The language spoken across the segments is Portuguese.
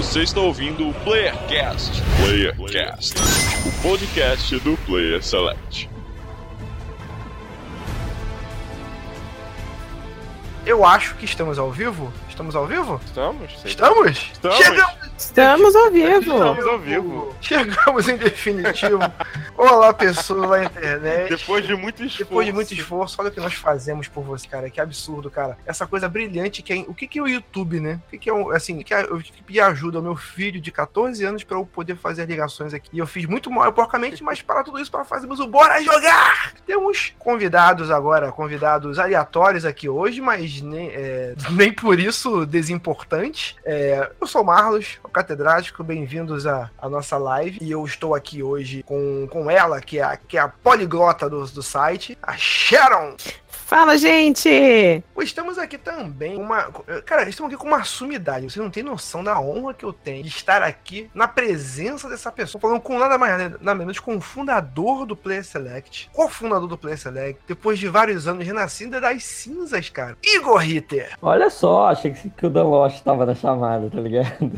Você está ouvindo o Playercast. Playercast, o podcast do Player Select. Eu acho que estamos ao vivo. Estamos ao vivo? Estamos? Estamos? Estamos. Chegamos! Estamos ao vivo. Estamos ao vivo. Chegamos em definitivo. Olá, pessoas da internet. Depois de muito esforço. Depois de muito esforço, olha o que nós fazemos por você, cara. Que absurdo, cara. Essa coisa brilhante que é. O que, que é o YouTube, né? O que, que é o. Assim, que é, eu tive que pedir ajuda ao meu filho de 14 anos pra eu poder fazer as ligações aqui. E eu fiz muito mal, porcamente, mas para tudo isso, para fazermos o Bora Jogar! Temos convidados agora, convidados aleatórios aqui hoje, mas nem, é, nem por isso desimportantes. É, eu sou o Marlos, o catedrático, bem-vindos à, à nossa live. E eu estou aqui hoje com, com ela, que é a, que é a poliglota do, do site, a Sharon. Fala, gente! Estamos aqui também com uma. Cara, estamos aqui com uma sumidade. Você não tem noção da honra que eu tenho de estar aqui na presença dessa pessoa, falando com nada mais, nada menos com o fundador do Player Select, cofundador do Player Select, depois de vários anos renascida das cinzas, cara. Igor Ritter. Olha só, achei que, o Dan Lost tava na chamada, tá ligado?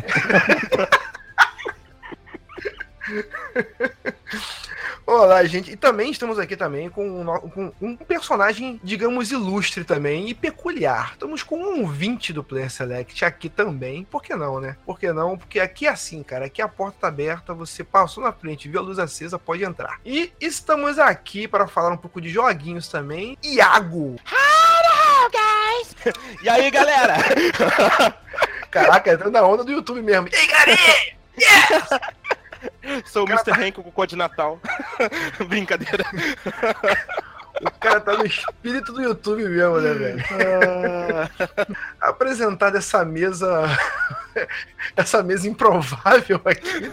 Olá, gente. E também estamos aqui também com, um- com um personagem, digamos, ilustre também e peculiar. Estamos com um ouvinte do Player Select aqui também. Por que não, né? Por que não? Porque aqui é assim, cara. Aqui a porta tá aberta, você passou na frente, viu a luz acesa, pode entrar. E estamos aqui para falar um pouco de joguinhos também. Iago! E aí, galera? Caraca, entrando na onda do YouTube mesmo. E aí, galera! Sou o Mr. Hank com o código de Natal. Brincadeira. O cara tá no espírito do YouTube mesmo, né, velho? apresentar essa mesa essa mesa improvável aqui.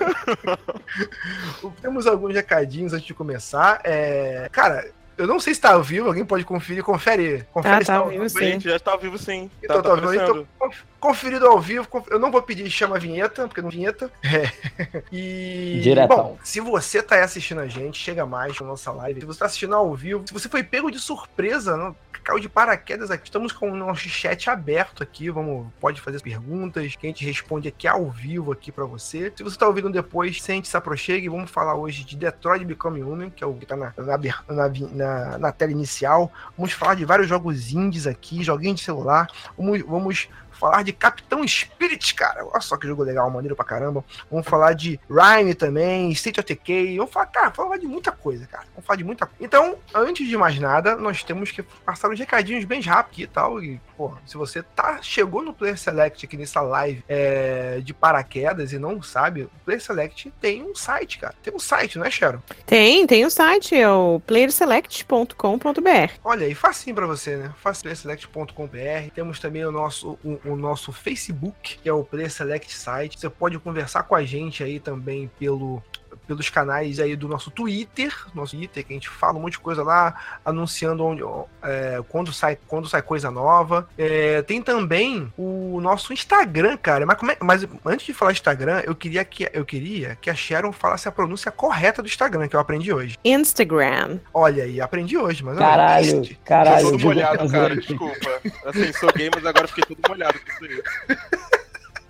Temos alguns recadinhos antes de começar. É, cara, eu não sei se tá ao vivo, alguém pode conferir, confere. confere Ah, se tá ao ao vivo, vivo. sim. Gente, já está ao vivo sim. Então, tá, tá tá ao vivo. Então, conferido ao vivo, eu não vou pedir chama a vinheta, porque não vinheta. É. E. Diretão. Bom, se você tá aí assistindo a gente, chega mais na nossa live. Se você tá assistindo ao vivo, se você foi pego de surpresa, não, caiu de paraquedas aqui, estamos com o nosso chat aberto aqui. Vamos, pode fazer perguntas, que a gente responde aqui ao vivo aqui pra você. Se você tá ouvindo depois, sente, se aproxegue. Vamos falar hoje de Detroit Become Human, que é o que tá na, na, na, na- na tela inicial. Vamos falar de vários jogos indies aqui, joguinhos de celular. Vamos, vamos falar de Capitão Spirit, cara. Olha só que jogo legal, maneiro pra caramba. Vamos falar de Rhyme também, State of Decay. Vamos falar, cara, vamos falar de muita coisa, cara. Vamos falar de muita coisa. Então, antes de mais nada, nós temos que passar uns recadinhos bem rápido e tal. E, pô, se você tá, chegou no Player Select aqui nessa live é, de paraquedas e não sabe, o Player Select tem um site, cara. Tem um site, não é, Sharon? Tem, tem o site, é o playerselect.com.br. Olha aí, facinho pra você, né? Facilselect.com.br. Temos também o nosso, o, o nosso Facebook, que é o Play Select Site. Você pode conversar com a gente aí também pelo pelos canais aí do nosso Twitter, nosso Twitter, que a gente fala um monte de coisa lá, anunciando onde, é, quando, sai, quando sai coisa nova. É, tem também o nosso Instagram, cara. Mas, como é- mas antes de falar Instagram, eu queria que eu queria que a Sharon falasse a pronúncia correta do Instagram, que eu aprendi hoje. Instagram. Olha aí, aprendi hoje, mas Caralho, Tô caralho. todo jogou molhado, fazer cara, desculpa. Assim, sou gay, mas agora fiquei todo molhado com isso aí.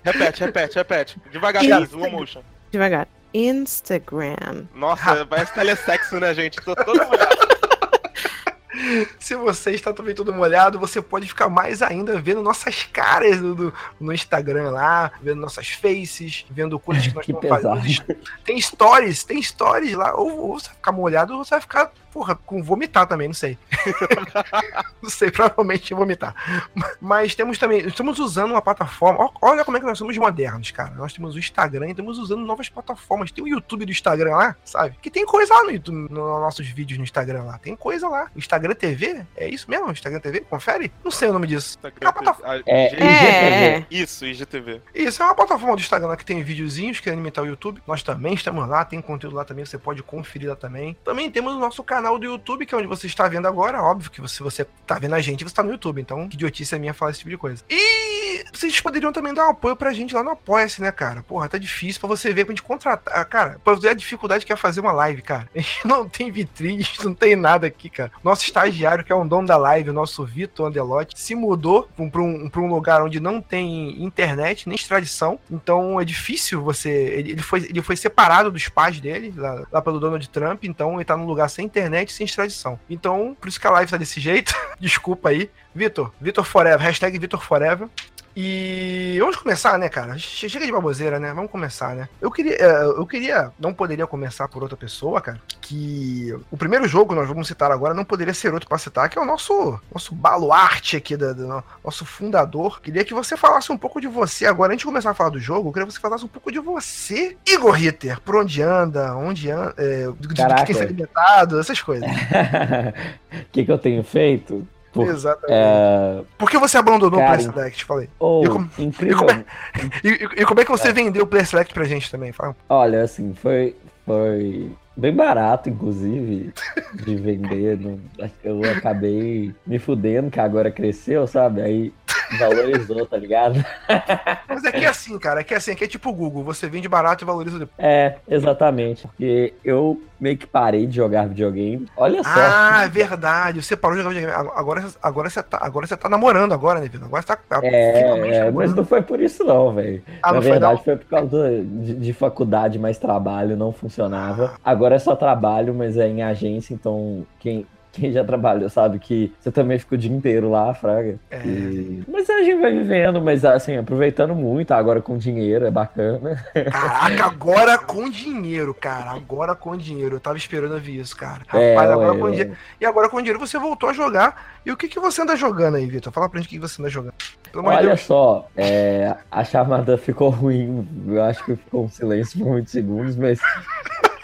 Repete, repete, repete. Devagarzinho, slow motion. Devagar. Instagram. Nossa, parece telesexo, né, gente? Tô todo molhado. Se você está também todo molhado, você pode ficar mais ainda vendo nossas caras no, no- no Instagram lá, vendo nossas faces, vendo coisas que nós Que estamos pesado. fazendo. Tem stories, tem stories lá. Ou, ou você vai ficar molhado ou você vai ficar, porra, com vomitar também, não sei. não sei, provavelmente vomitar. Mas temos também, estamos usando uma plataforma. Olha como é que nós somos modernos, cara. Nós temos o Instagram e estamos usando novas plataformas. Tem o YouTube do Instagram lá, sabe? Que tem coisa lá no YouTube, nos nossos vídeos no Instagram lá. Tem coisa lá. Instagram TV? É isso mesmo? Instagram TV? Confere? Não sei o nome disso. Instagram, plataforma. a- É, É. Isso, IGTV. Isso é uma plataforma do Instagram lá que tem videozinhos que alimentar o YouTube. Nós também estamos lá, tem conteúdo lá também, você pode conferir lá também. Também temos o nosso canal do YouTube, que é onde você está vendo agora. Óbvio que se você está vendo a gente, você está no YouTube. Então, que idiotice é minha falar esse tipo de coisa. E vocês poderiam também dar um apoio pra gente lá no Apoia-se, né, cara? Porra, tá difícil pra você ver, pra gente contratar. Ah, Cara, pra ver a dificuldade que é fazer uma live, cara. A gente não tem vitrine, não tem nada aqui, cara. Nosso estagiário, que é um dono da live, o nosso Vitor Andelotti, se mudou um- pra um, pra um lugar onde não tem internet, nem extradição. Então é difícil você. Ele, ele foi, ele foi separado dos pais dele, lá, lá pelo Donald Trump, então ele tá num lugar sem internet, sem extradição. Então, por isso que a live tá desse jeito. Desculpa aí. Vitor, Vitor Forever, hashtag Vitor Forever. E vamos começar, né, cara? Che- Chega de baboseira, né? Vamos começar, né? Eu queria, eh, eu queria, não poderia começar por outra pessoa, cara. Que o primeiro jogo que nós vamos citar agora não poderia ser outro pra citar, que é o nosso, nosso baluarte aqui, da, do nosso fundador. Queria que você falasse um pouco de você agora. Antes de começar a falar do jogo, eu queria que você falasse um pouco de você, Igor Ritter. Por onde anda, onde anda, é, do, do que Caraca. tem se alimentado, essas coisas. O que, que eu tenho feito? Por- Exatamente. É, Por que você abandonou Cara, o Play Select? Falei. ou, E como- incrível. E, e- e como é que você vendeu o Play Select pra gente também? Fala. Olha, assim, foi, foi bem barato, inclusive, de vender. não- eu acabei me fudendo, que agora cresceu, sabe? Aí valorizou, tá ligado? Mas é que é assim, cara. É que é assim, é que é tipo o Google. Você vende barato e valoriza depois. É, exatamente. Porque eu meio que parei de jogar videogame. Olha só. Ah, é verdade. Você parou de jogar videogame. Agora, agora, você, tá, agora você tá namorando agora, né, Vitor? Agora você tá É, finalmente é, mas não foi por isso não, velho. Ah, Na foi verdade não? foi por causa de, de faculdade, mais trabalho, não funcionava. Agora é só trabalho, mas é em agência, então quem, quem já trabalhou sabe que você também fica o dia inteiro lá, fraga. É. E- Mas a gente vai vivendo, mas assim, aproveitando muito, agora com dinheiro, é bacana. Caraca, agora com dinheiro, cara. Agora com dinheiro. Eu tava esperando ouvir isso, cara. É, Rapaz, agora ué, com ué. dinheiro. E agora com dinheiro você voltou a jogar. E o que, que você anda jogando aí, Vitor? Fala pra gente o que você anda jogando. Pelo Olha Deus. só, é, a chamada ficou ruim, eu acho que ficou um silêncio por muitos segundos, mas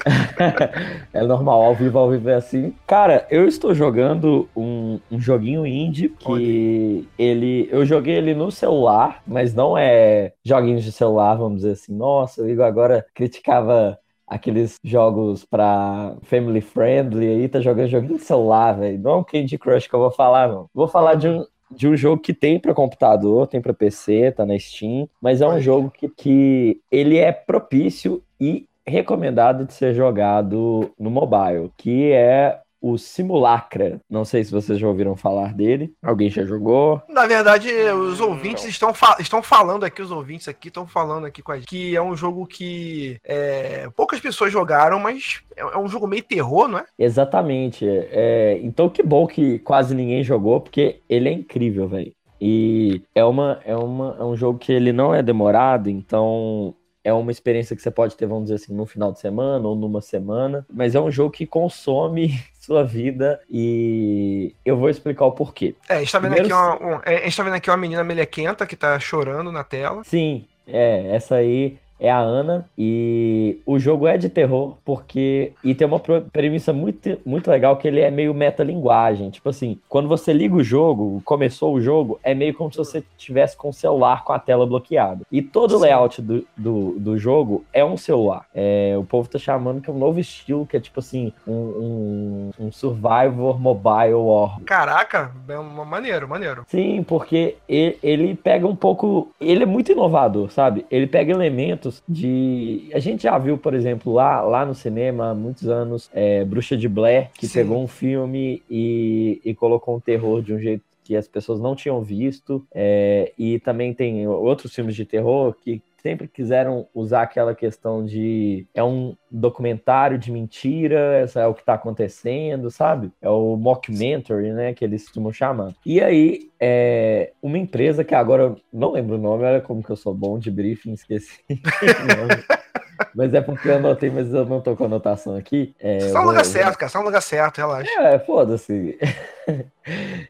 é normal, ao vivo, ao vivo é assim. Cara, eu estou jogando um, um joguinho indie que ele, eu joguei ele no celular, mas não é joguinhos de celular, vamos dizer assim. Nossa, o Igor agora criticava aqueles jogos pra family friendly aí, tá jogando joguinho de celular, velho. Não é um Candy Crush que eu vou falar, não. Vou falar de um, de um jogo que tem pra computador, tem pra PC, tá na Steam, mas é um jogo que, que ele é propício e recomendado de ser jogado no mobile, que é o Simulacra. Não sei se vocês já ouviram falar dele. Alguém já jogou? Na verdade, os ouvintes estão, fa- estão falando aqui, os ouvintes aqui estão falando aqui com a gente, que é um jogo que é, poucas pessoas jogaram, mas é, é um jogo meio terror, não é? Exatamente. É, então que bom que quase ninguém jogou, porque ele é incrível, velho. E é, uma, é, uma, é um jogo que ele não é demorado, então é uma experiência que você pode ter, vamos dizer assim, no final de semana ou numa semana, mas é um jogo que consome sua vida e eu vou explicar o porquê. É, a gente tá vendo, Primeiro- aqui uma, um- é, a gente tá vendo aqui uma menina melequenta que tá chorando na tela. Sim, é, essa aí é a Ana e o jogo é de terror porque e tem uma premissa muito, muito legal que ele é meio metalinguagem, tipo assim, quando você liga o jogo, começou o jogo, é meio como se você tivesse com o celular com a tela bloqueada. E todo o layout do, do, do jogo é um celular. É, o povo tá chamando que é um novo estilo, que é tipo assim, um, um, um survivor mobile horror. Caraca, é uma maneiro, maneiro. Sim, porque ele, ele pega um pouco. Ele é muito inovador, sabe? Ele pega elementos de. A gente já viu, por exemplo, lá, lá no cinema há muitos anos, é, Bruxa de Blair, que Sim. pegou um filme e, e colocou um terror de um jeito que as pessoas não tinham visto. é, e também tem outros filmes de terror que sempre quiseram usar aquela questão de é um documentário de mentira, essa é o que tá acontecendo, sabe? É o mockumentary, né, que eles costumam chamar. E aí, é, uma empresa que agora eu não lembro o nome, olha como que eu sou bom de briefing, esqueci. Mas é porque eu anotei, mas eu não tô com anotação aqui. É, no vou- lugar vou- certo, cara. Tá no lugar certo, relaxa. é, foda-se.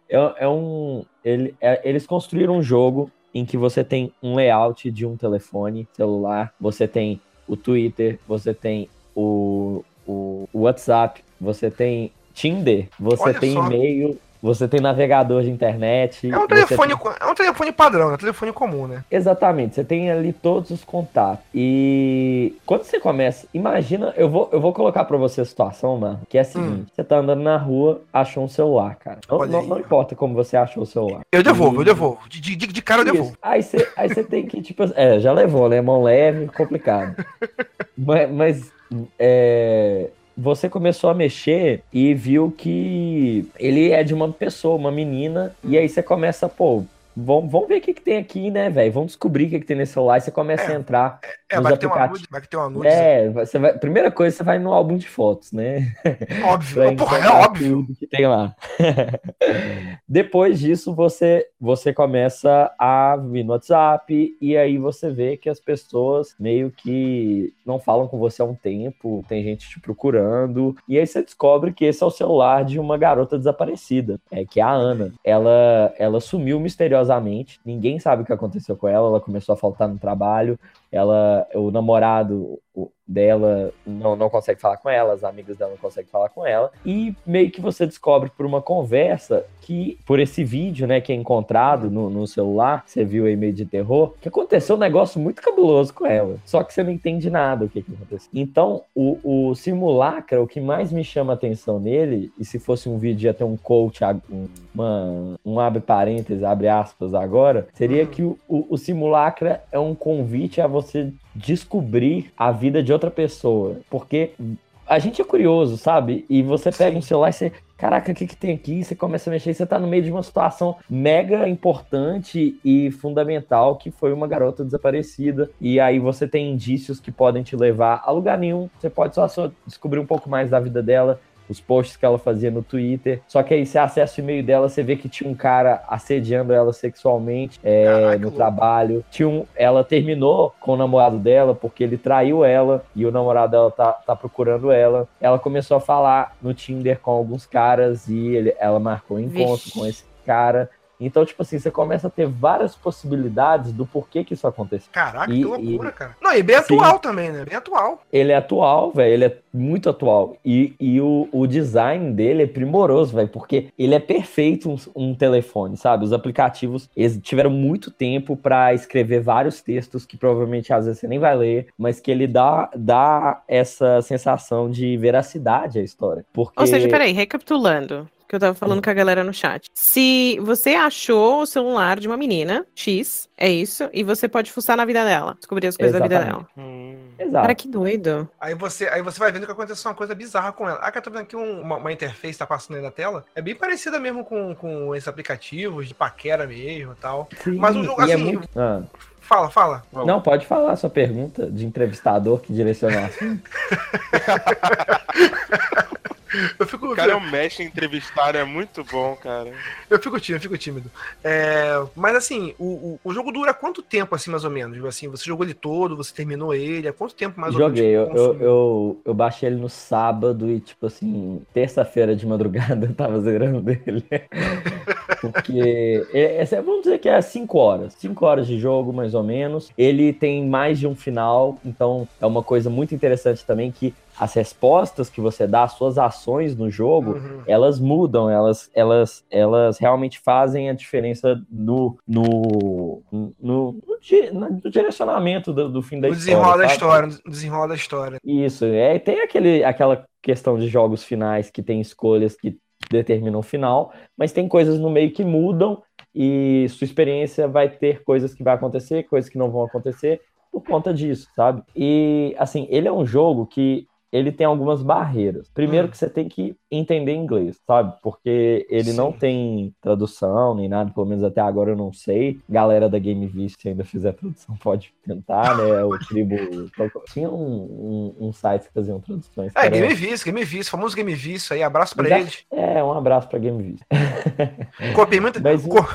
É, é um. ele- é- eles construíram um jogo em que você tem um layout de um telefone celular, você tem o Twitter, você tem o, o WhatsApp, você tem Tinder, você Olha tem só. e-mail, você tem navegador de internet. É um telefone, tem- é um telefone padrão, é um telefone comum, né? Exatamente, você tem ali todos os contatos. E quando você começa, imagina, eu vou, eu vou colocar pra você a situação, mano, que é a seguinte: você tá andando na rua, achou um celular, cara. Não, Hum. Não- não importa como você achou o celular. Eu devolvo, E- eu devolvo. De, de, de cara eu Isso. devolvo. Aí você, aí você tem que, tipo, é, já levou, né? Mão leve, complicado. mas, mas, é, você começou a mexer e viu que ele é de uma pessoa, uma menina, e aí você começa, pô. Vamos, vamos ver o que, que tem aqui, né, velho? Vamos descobrir o que, que tem nesse celular. E você começa É. a entrar. É, vai ter uma nude, vai ter uma nude. É, você vai, primeira coisa, você vai no álbum de fotos, né? Óbvio. Porra, é óbvio. que tem lá. Depois disso, você, você começa a vir no WhatsApp e aí você vê que as pessoas meio que não falam com você há um tempo, tem gente te procurando, e aí você descobre que esse é o celular de uma garota desaparecida, é, que é a Ana. Ela, ela sumiu misteriosamente, ninguém sabe o que aconteceu com ela, ela começou a faltar no trabalho, ela, o namorado dela não, não consegue falar com ela, as amigas dela não conseguem falar com ela, e meio que você descobre por uma conversa que, por esse vídeo, né, que é encontrado no, no celular, você viu aí meio de terror, que aconteceu um negócio muito cabuloso com ela, só que você não entende nada o que, que aconteceu. Então, o, o simulacra, o que mais me chama a atenção nele, e se fosse um vídeo ia ter um coach, um, uma, um abre parênteses, abre aspas agora, seria Uhum. que o, o, o simulacra é um convite a você descobrir a vida de outra pessoa. Porque a gente é curioso, sabe? E você pega um celular e você. Caraca, o que, que tem aqui? Você começa a mexer e você tá no meio de uma situação mega importante e fundamental que foi uma garota desaparecida. E aí você tem indícios que podem te levar a lugar nenhum. Você pode só, só descobrir um pouco mais da vida dela os posts que ela fazia no Twitter. Só que aí você acessa o e-mail dela, você vê que tinha um cara assediando ela sexualmente é, Caraca, no trabalho. Tinha um, ela terminou com o namorado dela porque ele traiu ela e o namorado dela tá, tá procurando ela. Ela começou a falar no Tinder com alguns caras e ele- ela marcou um encontro Vixe. com esse cara. Então, tipo assim, você começa a ter várias possibilidades do porquê que isso aconteceu. Caraca, E- que loucura, e- cara. Não, e bem Sim. atual também, né? Bem atual. Ele é atual, velho. Ele é muito atual. E, e o, o design dele é primoroso, velho. Porque ele é perfeito um, um telefone, sabe? Os aplicativos eles tiveram muito tempo pra escrever vários textos que provavelmente às vezes você nem vai ler, mas que ele dá, dá essa sensação de veracidade à história. Porque... Ou seja, peraí, recapitulando. Que eu tava falando com a galera no chat. Se você achou o celular de uma menina, X, é isso, e você pode fuçar na vida dela, descobrir as coisas da vida Exatamente. dela. Hum. Exato. Cara, que doido. Aí você, aí você vai vendo que aconteceu uma coisa bizarra com ela. Ah, que eu tô vendo aqui um- uma, uma interface tá passando aí na tela. É bem parecida mesmo com, com esses aplicativos de paquera mesmo e tal. Sim, Mas o jogo, é assim, muito- Ah. Fala, fala. Não, pode falar a sua pergunta de entrevistador que direcionou. Eu fico, O cara é um mestre em entrevistar, é muito bom, cara. eu fico tímido, eu fico tímido. É, mas assim, o, o, o jogo dura quanto tempo, assim, mais ou menos? Assim, você jogou ele todo, você terminou ele, há quanto tempo mais Joguei, ou eu, menos? eu, consumiu? eu, eu baixei ele no sábado e, tipo assim, terça-feira de madrugada eu tava zerando ele. Porque, é, é, vamos dizer que é 5 horas. 5 horas de jogo, mais ou menos. Ele tem mais de um final, então é uma coisa muito interessante também que as respostas que você dá, as suas ações no jogo, Uhum. elas mudam, elas, elas, elas realmente fazem a diferença no, no, no, no, no direcionamento do, do fim da No história. desenrola história, no desenrola da história. Isso, é, tem aquele, aquela questão de jogos finais que tem escolhas que determinam o final, mas tem coisas no meio que mudam e sua experiência vai ter coisas que vai acontecer, coisas que não vão acontecer por conta disso, sabe? E assim, ele é um jogo que ele tem algumas barreiras. Primeiro Hum. que você tem que entender inglês, sabe? Porque ele não Sim. tem tradução nem nada, pelo menos até agora eu não sei. Galera da Game Vista, se ainda fizer tradução, pode tentar, né? O Tribo. Tinha um, um, um site que faziam traduções. É, Game Vice, Game Vice, famoso Game Vice aí, abraço pra Já- eles. É, um abraço pra Game Vista. Copiei muita, Mas- co-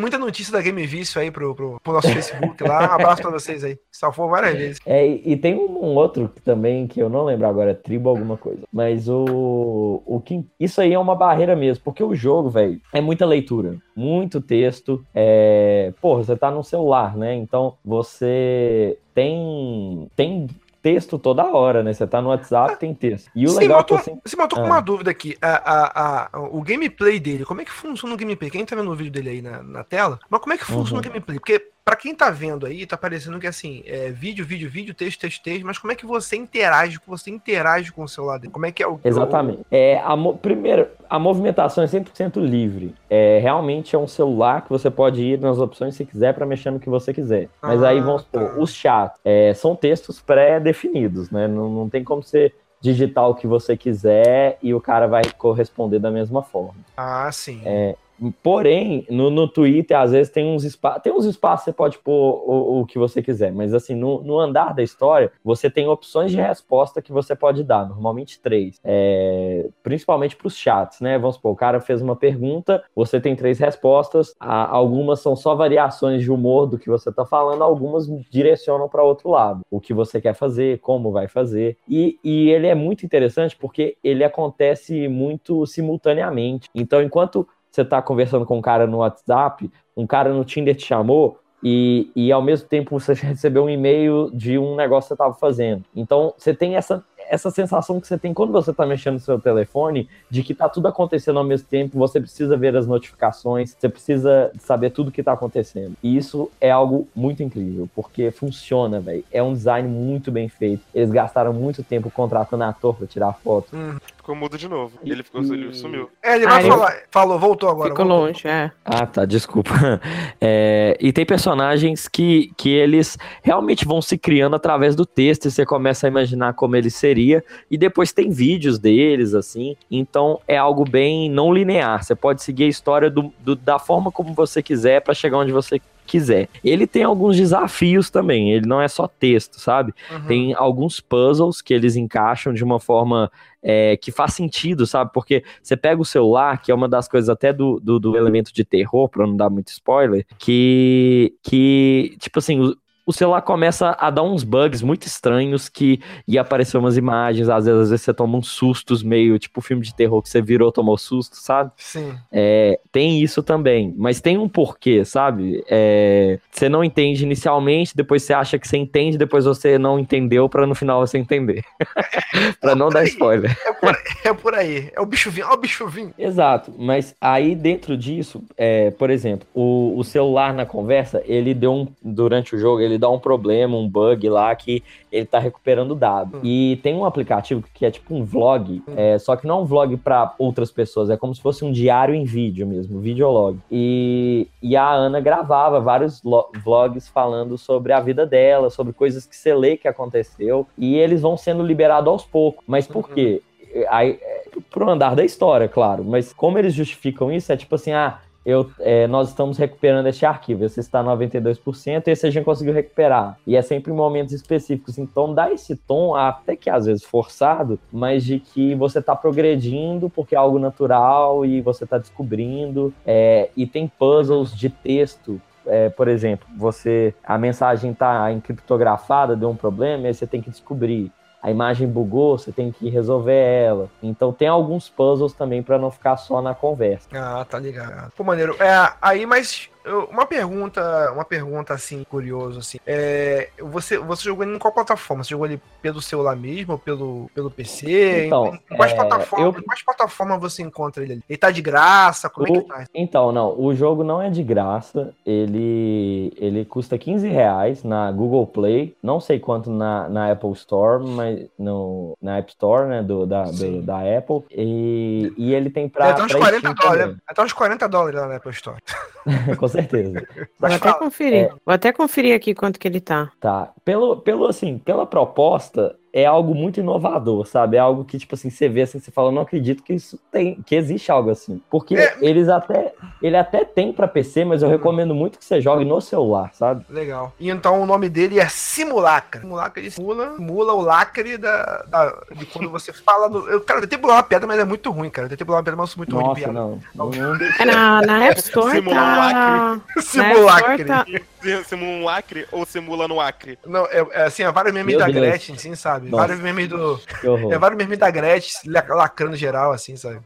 muita notícia da Game Vice aí pro, pro, pro nosso Facebook lá. Um abraço pra vocês aí. Salvou várias vezes. É, e, e tem um, um outro que também que eu não lembro agora, é tribo alguma coisa. Mas o, o que isso aí é uma barreira mesmo, porque o jogo, velho, é muita leitura, muito texto. É, porra, você tá no celular, né? Então você tem tem texto toda hora, né? Você tá no WhatsApp, tem texto. E o legal mas é que eu você. mas eu tô com Ah. uma dúvida aqui. A, a- a- o gameplay dele, como é que funciona o gameplay? Quem tá vendo o vídeo dele aí na, na tela? Mas como é que funciona Uhum. o gameplay? Porque pra quem tá vendo aí, tá parecendo que assim, é vídeo, vídeo, vídeo, texto, texto, texto, mas como é que você interage, você interage com o celular dele? Como é que é o... Exatamente. É, a Primeiro, a movimentação é 100% livre. É, realmente é um celular que você pode ir nas opções se quiser para mexer no que você quiser. Mas aí Ah, vamos supor, tá. os chats é, são textos pré-definidos, né? Não, não tem como você digitar o que você quiser e o cara vai corresponder da mesma forma. Ah, sim. É, Porém, no, no Twitter, às vezes, tem uns espaços. Tem uns espaços que você pode pôr o, o que você quiser, mas assim, no, no andar da história, você tem opções de resposta que você pode dar, normalmente três. É, principalmente para os chats, né? Vamos supor, o cara fez uma pergunta, você tem três respostas, a- algumas são só variações de humor do que você está falando, algumas direcionam para outro lado. O que você quer fazer, como vai fazer. E, e ele é muito interessante porque ele acontece muito simultaneamente. Então, enquanto você tá conversando com um cara no WhatsApp, um cara no Tinder te chamou e, e ao mesmo tempo você recebeu um e-mail de um negócio que você estava fazendo. Então você tem essa, essa sensação que você tem quando você está mexendo no seu telefone de que tá tudo acontecendo ao mesmo tempo, você precisa ver as notificações, você precisa saber tudo que tá acontecendo. E isso é algo muito incrível, porque funciona, velho. É um design muito bem feito. Eles gastaram muito tempo contratando ator para tirar foto. Ficou mudo de novo. Ele ficou ele sumiu. É, ele Ah, vai ele- falar. Falou, voltou agora. Ficou voltou. longe, é. Ah, tá, desculpa. É, e tem personagens que, que eles realmente vão se criando através do texto e você começa a imaginar como ele seria. E depois tem vídeos deles, assim. Então é algo bem não linear. Você pode seguir a história do, do- da forma como você quiser para chegar onde você quiser. Ele tem alguns desafios também. Ele não é só texto, sabe? Uhum. Tem alguns puzzles que eles encaixam de uma forma é, que faz sentido, sabe? Porque você pega o celular, que é uma das coisas até do, do, do elemento de terror, pra não dar muito spoiler, que, que tipo assim, o, celular começa a dar uns bugs muito estranhos que ia aparecer umas imagens, às vezes, às vezes você toma uns sustos meio tipo filme de terror que você virou, tomou susto, sabe? Sim. É, tem isso também, mas tem um porquê, sabe? É, você não entende inicialmente, depois você acha que você entende, depois você não entendeu pra no final você entender. Pra não dar spoiler. É por, é por aí. É o bicho vinho. Ó, o bicho vinho. Exato, mas aí dentro disso, é, por exemplo, o, o celular na conversa, ele deu um, durante o jogo, ele dá um problema, um bug lá que ele tá recuperando dado. Hum. E tem um aplicativo que é tipo um vlog, é, só que não é um vlog pra outras pessoas, é como se fosse um diário em vídeo mesmo, videolog. E, e a Ana gravava vários lo- vlogs falando sobre a vida dela, sobre coisas que você lê que aconteceu, e eles vão sendo liberados aos poucos. Mas por Uhum. quê? Aí, é, pro andar da história, claro. Mas como eles justificam isso, é tipo assim, ah, eu, é, nós estamos recuperando este arquivo, esse está 92%, esse a gente conseguiu recuperar. E é sempre em momentos específicos. Então dá esse tom, até que às vezes forçado, mas de que você está progredindo porque é algo natural e você está descobrindo. é, e tem puzzles de texto é, por exemplo, você a mensagem está encriptografada, deu um problema, e aí você tem que descobrir. A imagem bugou, você tem que resolver ela. Então tem alguns puzzles também para não ficar só na conversa. Ah, tá ligado. Pô, maneiro. É, aí, mas eu- uma pergunta, uma pergunta assim, curioso, assim. É, você, você jogou ele em qual plataforma? Você jogou ele pelo celular mesmo, ou pelo, pelo PC? Então, em, em quais, é, plataformas, eu- quais plataformas você encontra ele ali? Ele tá de graça? Como é O- que tá? Então, não, o jogo não é de graça. Ele, ele custa 15 reais na Google Play. Não sei quanto na, na Apple Store, mas no, na App Store, né? Do, da, do- da Apple. E, e ele tem pra. É até uns pra 40 Steam dólares. Até uns 40 dólares lá na Apple Store. Com certeza. Vou Mas até conferir. Vou até conferir aqui quanto que ele tá. Tá. Pelo, pelo assim, pela proposta, é algo muito inovador, sabe? É algo que, tipo assim, você vê assim, você fala, não acredito que isso tem, que existe algo assim. Porque É. eles até, ele até tem pra PC, mas eu recomendo muito que você jogue no celular, sabe? Legal. E então o nome dele é Simulacra. Simulacra ele simula, simula o lacre da, da- de quando você fala. No, eu, cara, eu tentei pular uma pedra, mas é muito ruim, cara. Eu tentei pular uma pedra, mas eu sou muito ruim de Nossa, piada. não. Não, É na, na App Store Simula um tá... lacre. Na App Simulacre. Simula um lacre ou simula no acre? Não, é, é assim, é vários memes Meu da Deus. Gretchen, assim, sabe? Nossa. Vários memes do. É vários memes da Gretchen lac- lacrando geral, assim, sabe?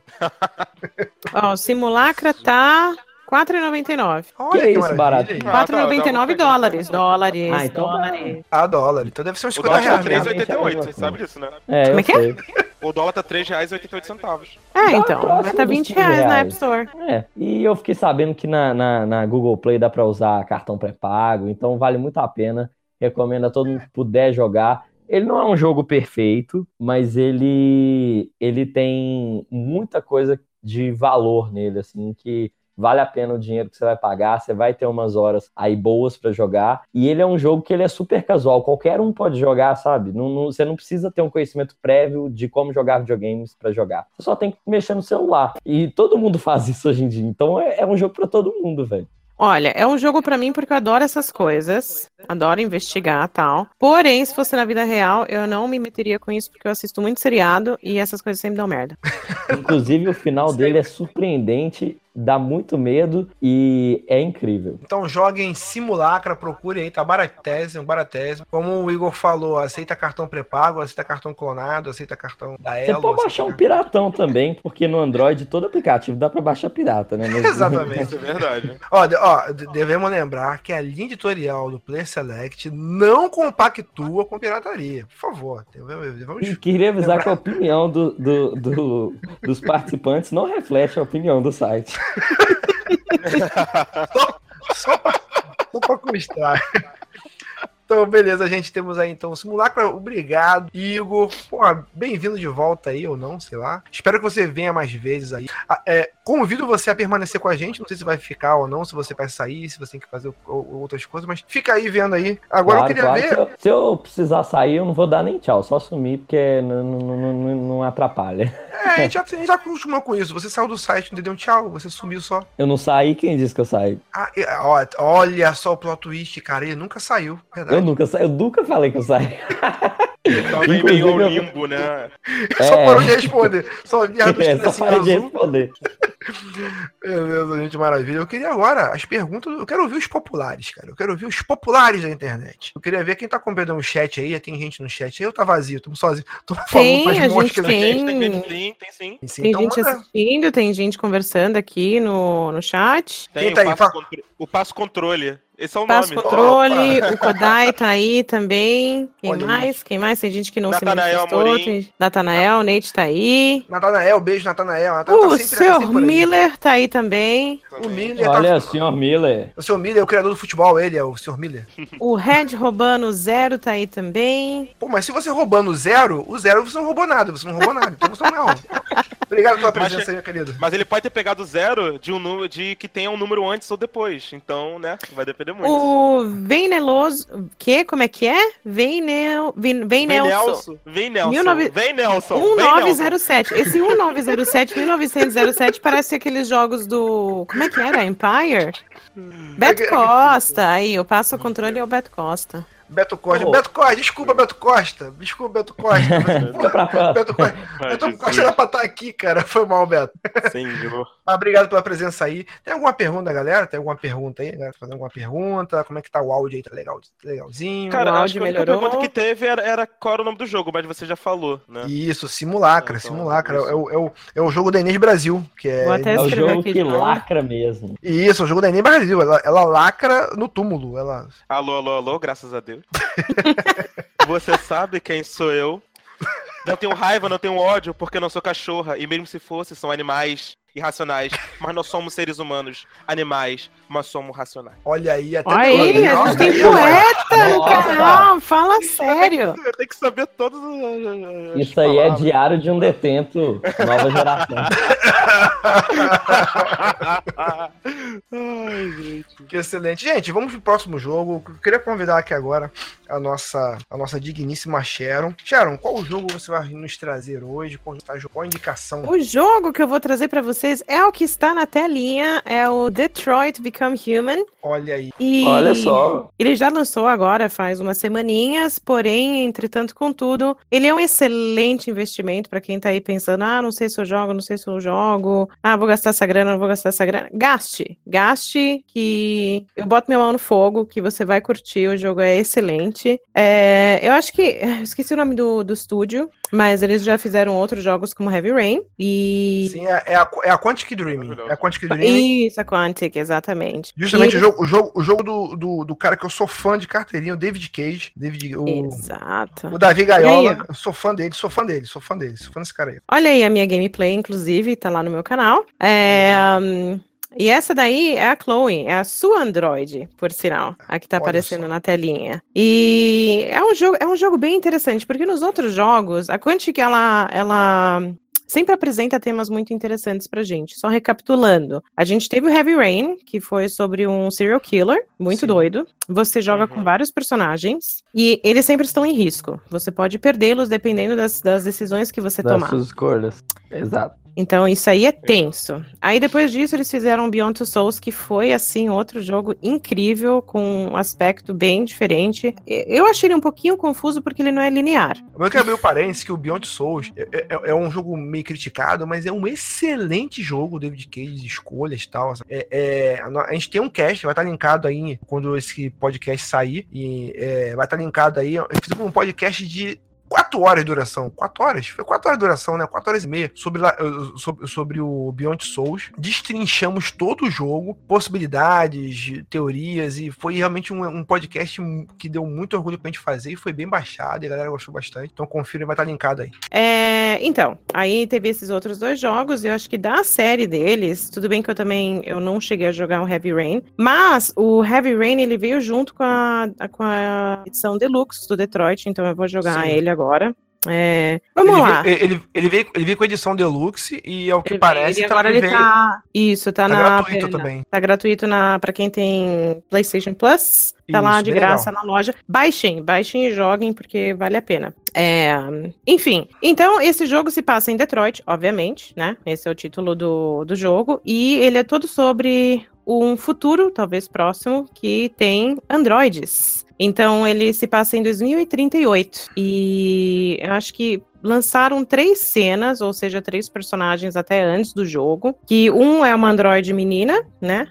Ó, o Simulacra tá 4,99. Olha Que isso, maravilha. barato. aí. Ah, tá, 4,99 tá, dólares. Dólares, Ah, então tá. dólares. Ah, dólar. Então deve ser uns O 50 dólar tá reais. mesmo. 3,88, você sabe disso, né? É, Como é que é? O dólar tá R$3,88. É, então. Vai tá dos 20 cinco reais na reais. App Store. É, e eu fiquei sabendo que na, na, na Google Play dá pra usar cartão pré-pago, então vale muito a pena. Recomendo a todo mundo que puder jogar. Ele não é um jogo perfeito, mas ele, ele tem muita coisa de valor nele, assim, que vale a pena o dinheiro que você vai pagar. Você vai ter umas horas aí boas pra jogar. E ele é um jogo que ele é super casual, qualquer um pode jogar, sabe? Não, não- você não precisa ter um conhecimento prévio de como jogar videogames pra jogar. Você só tem que mexer no celular. E todo mundo faz isso hoje em dia. Então é, é um jogo pra todo mundo, velho. Olha, é um jogo pra mim porque eu adoro essas coisas. Adoro investigar tal. Porém, se fosse na vida real, eu não me meteria com isso porque eu assisto muito seriado e essas coisas sempre dão merda. Inclusive, o final dele é surpreendente, dá muito medo e é incrível. Então joguem simulacra, procure aí, tá baratésimo, baratésimo. Como o Igor falou, aceita cartão pré-pago, aceita cartão clonado, aceita cartão da Você Elo. pode aceita baixar um piratão também, porque no Android todo aplicativo dá pra baixar pirata, né? Mas- Exatamente. É verdade. Ó, ó, de- devemos lembrar que a linha editorial do Play Select não compactua com pirataria. Por favor, devemos- E queria avisar que a opinião do, do- do- dos participantes não reflete a opinião do site. só pra, só pra constar. Então, beleza, gente. Temos aí então o simulacro. Obrigado, Igor. Pô, bem-vindo de volta aí, ou não, sei lá. Espero que você venha mais vezes aí. Ah, é, convido você a permanecer com a gente. Não sei se vai ficar ou não, se você vai sair, se você tem que fazer outras coisas, mas fica aí vendo aí. Agora Claro, eu queria claro. ver. Se eu, se eu precisar sair, eu não vou dar nem tchau, só sumir, porque não, não, não- não- atrapalha. É, a gente, já, a gente já acostumou com isso. Você saiu do site, não deu um tchau, você sumiu só. Eu não saí, quem disse que eu saí? Ah, olha só o plot twist, cara. Ele nunca saiu. Verdade. Eu nunca saí, eu nunca falei que eu saí. Então vem meio ao limbo, né? Só É. parou de responder. Só vi a É, só parei de responder. Beleza, gente, maravilha. Eu queria agora as perguntas. Eu quero ouvir os populares, cara. Eu quero ouvir os populares da internet. Eu queria ver quem tá acompanhando o chat aí. Tem gente no chat aí. Eu tá vazio, tô sozinho. Tô Tem, pras a gente tem. Tem, tem, tem, tem sim. Sim, Tem então gente manda. assistindo, tem gente conversando aqui no, no chat. Tem Quem tá aí? Fala. O passo controle. Esse é o Passo nome. controle, o Kodai tá aí também. Quem Olha mais? Quem mais? Tem gente que não Natanael se manifestou. Tem... Natanael, Nate tá aí. Natanael, beijo, Natanael. Natanael O tá sempre- senhor. Miller tá aí também. O Miller Olha, tá... senhor Miller. O senhor Miller é o criador do futebol, ele é o senhor Miller. O Red roubando zero tá aí também. Pô, mas se você roubando o zero, o zero você não roubou nada, você não roubou nada. Então você não. Obrigado pela Mas- presença aí, meu querido. Mas ele pode ter pegado zero de um número de que tenha um número antes ou depois. Então, né? Vai depender muito. O Veneloso. Que? Como é que é? Venel... Vem, Vem Venelson. Nelson. Vem Nelson. 19 Vem Nelson. Vem Nelson. 1907. Esse 1907, 1907 parece aqueles jogos do. Como é que era? Empire? Beto Costa. Aí, eu passo o controle ao Beto Costa. Beto Costa. Beto Costa, desculpa, Beto Costa. Desculpa, Beto Costa. Beto Costa, Beto. Costa era pra estar aqui, cara. Foi mal, Beto. Senhor. Mas obrigado pela presença aí. Tem alguma pergunta, galera? Tem alguma pergunta aí? Galera, fazendo alguma pergunta? Como é que tá o áudio aí? Tá legal, legalzinho? Cara, O acho áudio que a única melhorou. pergunta que teve era, era qual era o nome do jogo, mas você já falou, né? Isso, simulacra, Então, simulacra. isso. É o, é, o, é o jogo da Inês Brasil, que é. Vou até É o jogo aqui que lacra mesmo. Isso, é o jogo da Inês Brasil. Ela, ela lacra no túmulo. Ela. Alô, alô, alô, graças a Deus. você sabe quem sou eu? Não tenho raiva, não tenho ódio, porque não sou cachorra. E mesmo se fosse, são animais irracionais. Mas nós somos seres humanos, animais, mas somos racionais. Olha aí, até Olha aí, a gente tem poeta no canal. Fala sério. Eu tenho que saber todos os. Isso aí é diário de um detento, nova geração. Ai, gente. Que excelente. Gente, vamos pro próximo jogo. Eu queria convidar aqui agora a nossa, a nossa digníssima Sharon. Sharon, qual jogo você vai nos trazer hoje? Qual, a indicação? O jogo que eu vou trazer pra vocês é o que está na telinha, é o Detroit Become Human. Olha aí. E Olha só. Ele já lançou agora agora faz umas semaninhas, porém, entretanto, contudo, ele é um excelente investimento para quem tá aí pensando, ah, não sei se eu jogo, não sei se eu jogo, ah, vou gastar essa grana, não vou gastar essa grana. Gaste, gaste, que eu boto minha mão no fogo, que você vai curtir, o jogo é excelente. É, eu acho que, esqueci o nome do, do estúdio, mas eles já fizeram outros jogos como Heavy Rain e... Sim, é, é a, é a Quantic Dreaming. É a Quantic Dreaming. Isso, a Quantic, exatamente. Justamente E o jogo, o jogo, o jogo do, do, do cara que eu sou fã de carteirinha, o David Cage. David, o, Exato. o Davi Gaiola. Eu sou fã dele, sou fã dele, sou fã dele, sou fã desse cara aí. Olha aí a minha gameplay, inclusive, tá lá no meu canal. É, hum, e essa daí é a Chloe, é a sua Android, por sinal, a que tá Olha aparecendo só. na telinha. E é um jogo, é um jogo bem interessante, porque nos outros jogos, a Quantic, ela, ela sempre apresenta temas muito interessantes pra gente. Só recapitulando, a gente teve o Heavy Rain, que foi sobre um serial killer, muito Sim. doido. Você joga com Uhum. vários personagens e eles sempre estão em risco. Você pode perdê-los dependendo das, das decisões que você Das tomar. suas escolhas. Exato. Então, isso aí é tenso. Aí, depois disso, eles fizeram Beyond Two Souls, que foi, assim, outro jogo incrível, com um aspecto bem diferente. Eu achei ele um pouquinho confuso, porque ele não é linear. Eu quero abrir o parênteses que o Beyond Souls é, é- é um jogo meio criticado, mas é um excelente jogo, David Cage, escolhas e tal. É, é, a gente tem um cast, vai estar linkado aí quando esse podcast sair, e é, vai estar linkado aí. Eu fiz um podcast de quatro horas de duração. Quatro horas? Foi quatro horas de duração, né? Quatro horas e meia. Sobre, sobre, sobre o Beyond Souls. Destrinchamos todo o jogo, possibilidades, teorias, e foi realmente um, um podcast que deu muito orgulho pra gente fazer e foi bem baixado, e a galera gostou bastante. Então confira, vai estar linkado aí. É, então, aí teve esses outros dois jogos, eu acho que da série deles, tudo bem que eu também eu não cheguei a jogar o Heavy Rain, mas o Heavy Rain ele veio junto com a, com a edição Deluxe do Detroit, então eu vou jogar Sim. ele agora. É, vamos ele, lá. Veio, ele, ele, veio, ele veio com a edição Deluxe e, ao que Ele- parece, ele agora também ele veio- tá. Isso, tá, tá na. gratuito na- também. Tá gratuito na, pra quem tem PlayStation Plus. Tá lá Isso, de bem graça na loja. Baixem, baixem e joguem, porque vale a pena. É, enfim, então esse jogo se passa em Detroit, obviamente, né? Esse é o título do, do jogo. E ele é todo sobre um futuro, talvez próximo, que tem androides. Então ele se passa em 2038. E eu acho que lançaram três cenas, ou seja, três personagens até antes do jogo. Que um é uma androide menina, né?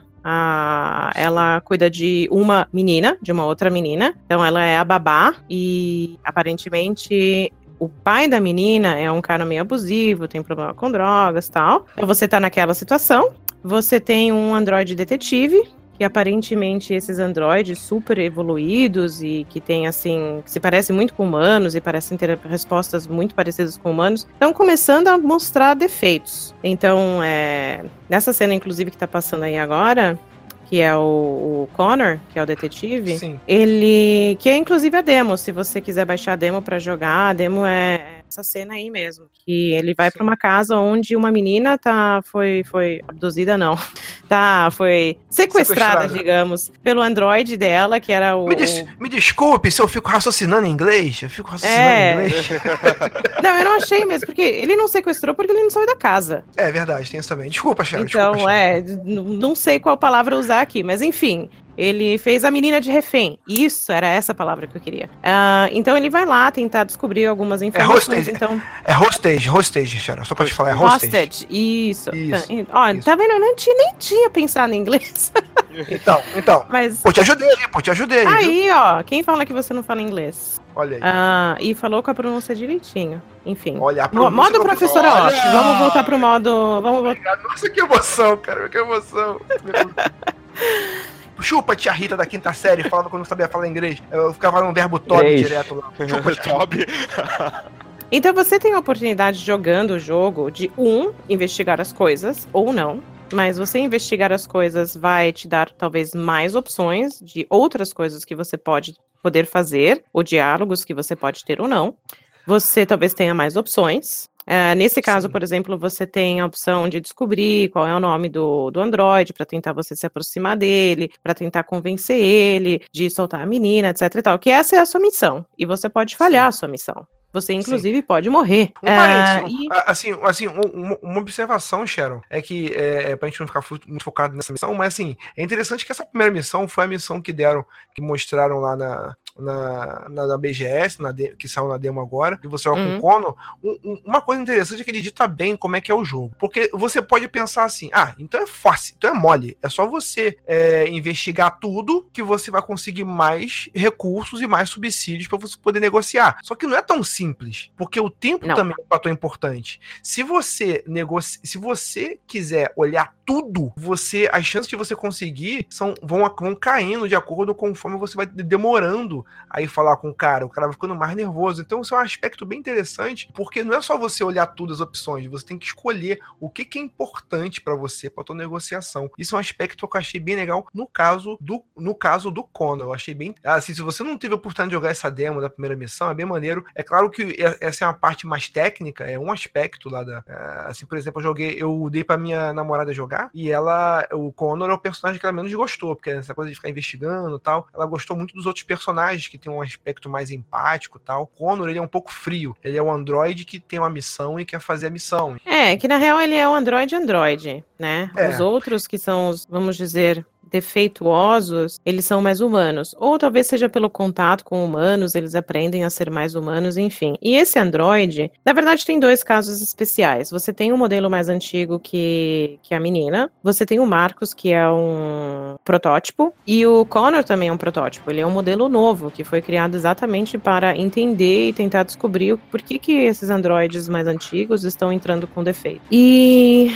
Ela cuida de uma menina, de uma outra menina. Então ela é a babá e aparentemente o pai da menina é um cara meio abusivo, tem problema com drogas tal. Então você tá naquela situação. Você tem um androide detetive, que aparentemente esses androides super evoluídos e que tem assim, que se parecem muito com humanos e parecem ter respostas muito parecidas com humanos, estão começando a mostrar defeitos. Então, é, nessa cena inclusive que tá passando aí agora, que é o, o Connor, que é o detetive, Sim. ele. Que é inclusive a demo, se você quiser baixar a demo pra jogar, a demo é essa cena aí mesmo. Que ele vai pra uma casa onde uma menina tá. Foi. Foi abduzida, não. Tá. Foi sequestrada, Sequestrada. digamos, pelo androide dela, que era o. Me, des- me desculpe se eu fico raciocinando em inglês. Eu fico raciocinando É. em inglês. Não, eu não achei mesmo, porque ele não sequestrou porque ele não saiu da casa. É verdade, tem isso também. Desculpa, Sharon. Então, desculpa, é, não sei qual palavra usar aqui, mas enfim, ele fez a menina de refém. Isso, era essa palavra que eu queria. Ah, então ele vai lá tentar descobrir algumas informações. hostage. então, É hostage, hostage, Sharon. Só pra te falar, é hostage. hostage. Isso. Isso, Tá, Ó, isso. tá vendo? Eu nem tinha, nem tinha pensado em inglês. Então, então. Mas. Pô, te ajudei pô, te ajudei aí. viu? Ó, quem fala que você não fala inglês? Olha aí. Ah, e falou com a pronúncia direitinho. Enfim. Olha, a pronúncia Modo do- professora Olha! Osh. Vamos voltar pro modo. Vamos voltar. Nossa, que emoção, cara. Que emoção. Chupa, tia Rita da quinta série, falando que eu não sabia falar inglês. Eu ficava falando um verbo top Inglês. direto lá. Chupa. Toby. Então você tem a oportunidade jogando o jogo de um investigar as coisas ou não. Mas você investigar as coisas vai te dar talvez mais opções de outras coisas que você pode poder fazer, ou diálogos que você pode ter ou não. Você talvez tenha mais opções. É, nesse caso, Sim. por exemplo, você tem a opção de descobrir qual é o nome do, do Android para tentar você se aproximar dele, para tentar convencer ele de soltar a menina, etc e tal. Que essa é a sua missão. E você pode falhar a sua missão. Você, inclusive, pode morrer. Um Ah, parênteses, e- assim, assim um- um- uma observação, Sharon, é que, é, é, pra gente não ficar muito focado nessa missão, mas assim, é interessante que essa primeira missão foi a missão que deram, que mostraram lá na, na, na, na BGS, na de- que saiu na demo agora, que você joga Uhum. com o Conor. Um- um- uma coisa interessante é que ele dita bem como é que é o jogo. Porque você pode pensar assim, ah, então é fácil, então é mole. É só você é, investigar tudo que você vai conseguir mais recursos e mais subsídios para você poder negociar. Só que não é tão simples, porque o tempo Não. também é um fator importante. Se você negocia, se você quiser olhar tudo, você as chances de você conseguir são vão, vão caindo de acordo conforme você vai demorando aí falar com o cara, o cara vai ficando mais nervoso. Então isso é um aspecto bem interessante, porque não é só você olhar todas as opções, você tem que escolher o que, que é importante para você para tua negociação. Isso é um aspecto que eu achei bem legal no caso do no caso do Conor. Eu achei bem assim, se você não teve a oportunidade de jogar essa demo da primeira missão, é bem maneiro. É claro que essa é uma parte mais técnica, é um aspecto lá da é, assim, por exemplo, eu joguei, eu dei para minha namorada jogar e ela, o Conor é o personagem que ela menos gostou, porque essa coisa de ficar investigando e tal, ela gostou muito dos outros personagens que tem um aspecto mais empático e tal. O Conor, ele é um pouco frio. Ele é um androide que tem uma missão e quer fazer a missão. É, que na real ele é um Android Android, né? É. Os outros que são os, vamos dizer, defeituosos, eles são mais humanos. Ou talvez seja pelo contato com humanos, eles aprendem a ser mais humanos, enfim. E esse Android, na verdade, tem dois casos especiais. Você tem um modelo mais antigo que, que a menina, você tem o Marcos, que é um protótipo, e o Connor também é um protótipo. Ele é um modelo novo, que foi criado exatamente para entender e tentar descobrir por que, que esses androides mais antigos estão entrando com defeito. E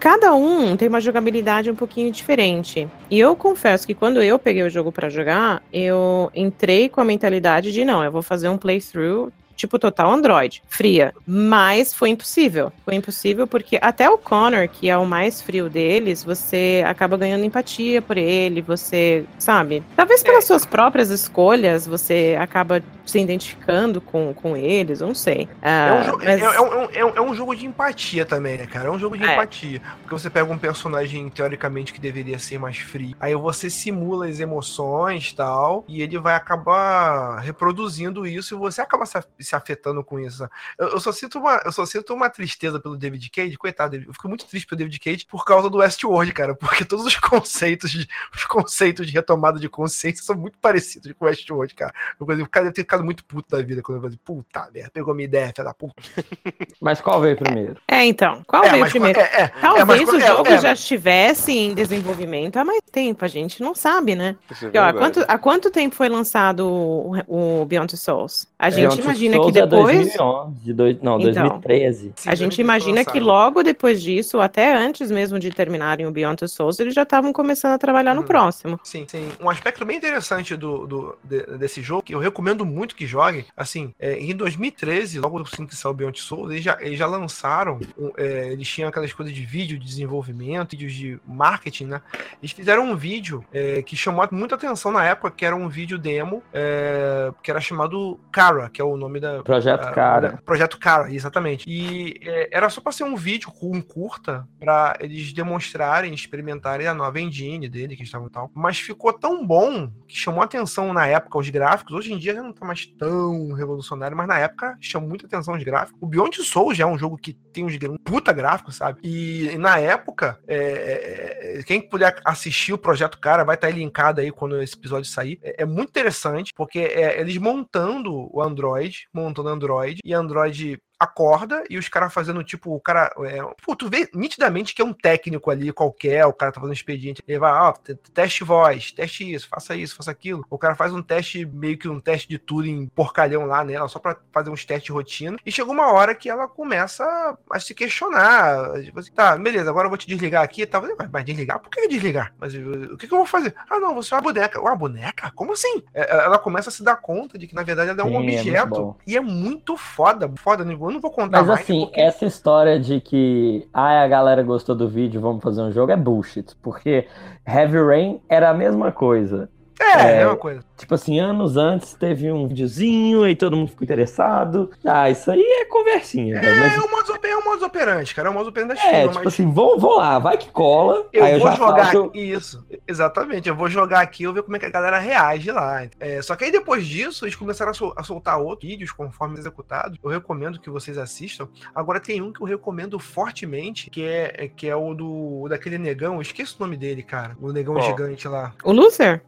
cada um tem uma jogabilidade um pouquinho diferente. E eu confesso que quando eu peguei o jogo pra jogar, eu entrei com a mentalidade de não, eu vou fazer um playthrough tipo total Android, fria. Mas foi impossível. Foi impossível porque até o Connor, que é o mais frio deles, você acaba ganhando empatia por ele, você, sabe? Talvez pelas suas próprias escolhas, você acaba se identificando com, com eles, eu não sei. É Ah, um, jogo, mas- é, é um- é um- é um jogo de empatia também, né, cara? É um jogo de É. empatia. Porque você pega um personagem, teoricamente, que deveria ser mais frio. Aí você simula as emoções e tal. E ele vai acabar reproduzindo isso e você acaba se, se afetando com isso. né? Eu, eu só sinto uma, eu só sinto uma tristeza pelo David Cage. Coitado dele. Eu fico muito triste pelo David Cage por causa do Westworld, cara. Porque todos os conceitos de, os conceitos de retomada de consciência são muito parecidos com o Westworld, cara. Eu, o cara deve ter ficado muito puto da vida quando eu falei, puta merda, pegou minha ideia, filha da puta. Mas qual veio primeiro? É, então, qual É, veio mas- primeiro? é, é, Talvez é, mas- o é, jogo é, já estivesse em desenvolvimento há mais tempo, a gente não sabe, né? É Porque, ó, há, quanto, há quanto tempo foi lançado o, o Beyond Two Souls? A gente Beyond Two imagina que Souls é depois. 2011, de dois, não, Então. 2013. sim, A gente imagina que logo depois disso, até antes mesmo de terminarem o Beyond Two Souls, eles já estavam começando a trabalhar no Uhum. próximo. Sim, sim. Um aspecto bem interessante do, do- de- desse jogo, que eu recomendo muito que joguem, assim, é, em 2013, logo assim que saiu o Beyond Soul, eles já, eles já lançaram, um, é, eles tinham aquelas coisas de vídeo, de desenvolvimento, vídeos de marketing, né? Eles fizeram um vídeo é, que chamou muita atenção na época, que era um vídeo demo, é, que era chamado Cara, que é o nome da, Projeto Cara. Projeto Cara, exatamente. E é, era só pra ser um vídeo com um curta pra eles demonstrarem, experimentarem a nova engine dele, que estavam tal. Mas ficou tão bom que chamou atenção na época os gráficos. Hoje em dia já não tá mais tão revolucionário, mas na época chamou muita atenção os gráficos. O Beyond Soul já é um jogo que tem uns um puta gráfico, sabe? E, na época, é, é, quem puder assistir o Projeto Cara vai estar linkado aí quando esse episódio sair. É, é muito interessante, porque é eles montando o Android, montando Android, e Android acorda e os caras fazendo tipo, o cara. É, pô, tu vê nitidamente que é um técnico ali qualquer, o cara tá fazendo expediente. Ele vai, ó, te- teste voz, teste isso, faça isso, faça aquilo. O cara faz um teste, meio que um teste de tudo em porcalhão lá nela, só pra fazer uns testes de rotina. E chegou uma hora que ela começa a se questionar. Tipo assim, tá, beleza, agora eu vou te desligar aqui e tal. Mas, desligar? Por que desligar? Mas uh, o que, que eu vou fazer? Ah, não, você é uma boneca. Uma boneca? Como assim? É, Ela começa a se dar conta de que, na verdade, ela é um Sim, é objeto. bom. e é muito foda, foda. Eu não vou contar Mas mais. assim, porque- essa história de que ah, a galera gostou do vídeo, vamos fazer um jogo, é bullshit. Porque Heavy Rain era a mesma coisa. É, é É. a mesma coisa. Tipo assim, anos antes teve um videozinho e todo mundo ficou interessado. Ah, isso aí é conversinha. É, Mas é o modus, é o modus operandi, cara. É o modus operandi da é, China, tipo mas assim, vão, vão lá, vai que cola. eu aí eu vou já jogar eu- isso. Exatamente, eu vou jogar aqui e ver como é que a galera reage lá. É, só que aí depois disso, eles começaram a, sol- a soltar outros vídeos conforme executados. Eu recomendo que vocês assistam. Agora tem um que eu recomendo fortemente, que é, que é o do o daquele negão. Eu esqueço o nome dele, cara. O negão Qual? gigante lá. O Luther?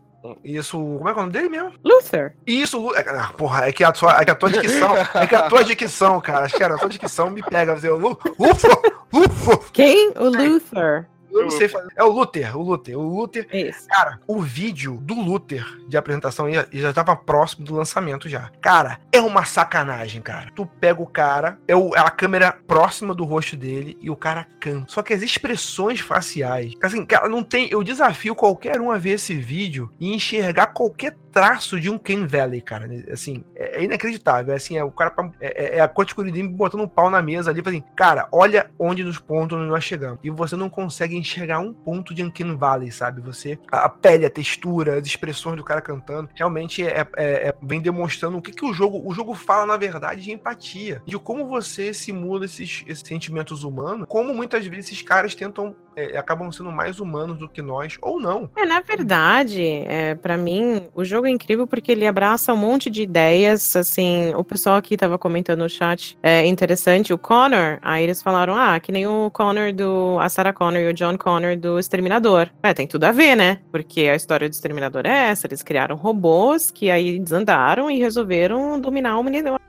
Isso, como é que é o nome dele mesmo? Luther. Isso, é, ah, porra, é que a tua, é que a tua dicção, é que a tua dicção, cara, acho que era a tua dicção me pega, dizer, Lu, Lufo, Lufo, Quem? O Luther. Eu não sei fazer, é o Luther, o Luther, o Luther, Isso. cara, o vídeo do Luther de apresentação já, já tava próximo do lançamento já, cara, é uma sacanagem, cara, tu pega o cara, é, o, é a câmera próxima do rosto dele e o cara canta, só que as expressões faciais, assim, cara, não tem, eu desafio qualquer um a ver esse vídeo e enxergar qualquer traço de um Ken Valley, cara. Assim, é é inacreditável. É assim, é o cara é, é- é a Kotikurudin botando um pau na mesa ali, assim, cara, olha onde nos pontos nós chegamos. E você não consegue enxergar um ponto de Uncanny Valley, sabe? Você, a a pele, a textura, as expressões do cara cantando, realmente é, é- é- vem demonstrando o que, que o jogo, o jogo fala, na verdade, de empatia. De como você simula esses, esses sentimentos humanos, como muitas vezes esses caras tentam, é, acabam sendo mais humanos do que nós, ou não. É, na verdade, é, para mim, o jogo é incrível porque ele abraça um monte de ideias, assim, o pessoal aqui tava comentando no chat, é interessante, o Connor, aí eles falaram, ah, que nem o Connor do, a Sarah Connor e o John Connor do Exterminador. É, tem tudo a ver, né? Porque a história do Exterminador é essa, eles criaram robôs que aí desandaram e resolveram dominar a humanidade.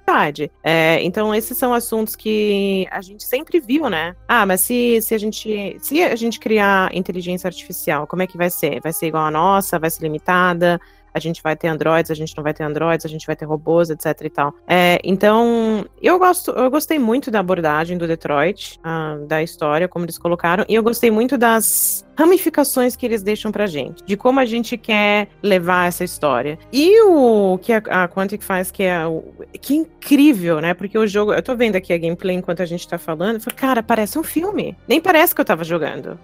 É, então, esses são assuntos que a gente sempre viu, né? Ah, mas se, se a gente se a gente criar inteligência artificial, como é que vai ser? Vai ser igual a nossa? Vai ser limitada? A gente vai ter androids, a gente não vai ter androids, a gente vai ter robôs, etc e tal. É, então, eu gosto, eu gostei muito da abordagem do Detroit, ah, da história, como eles colocaram, e eu gostei muito das ramificações que eles deixam pra gente, de como a gente quer levar essa história. E o que a, a Quantic faz, que é que incrível, né? Porque o jogo, eu tô vendo aqui a gameplay enquanto a gente tá falando, eu falo, cara, parece um filme. Nem parece que eu tava jogando.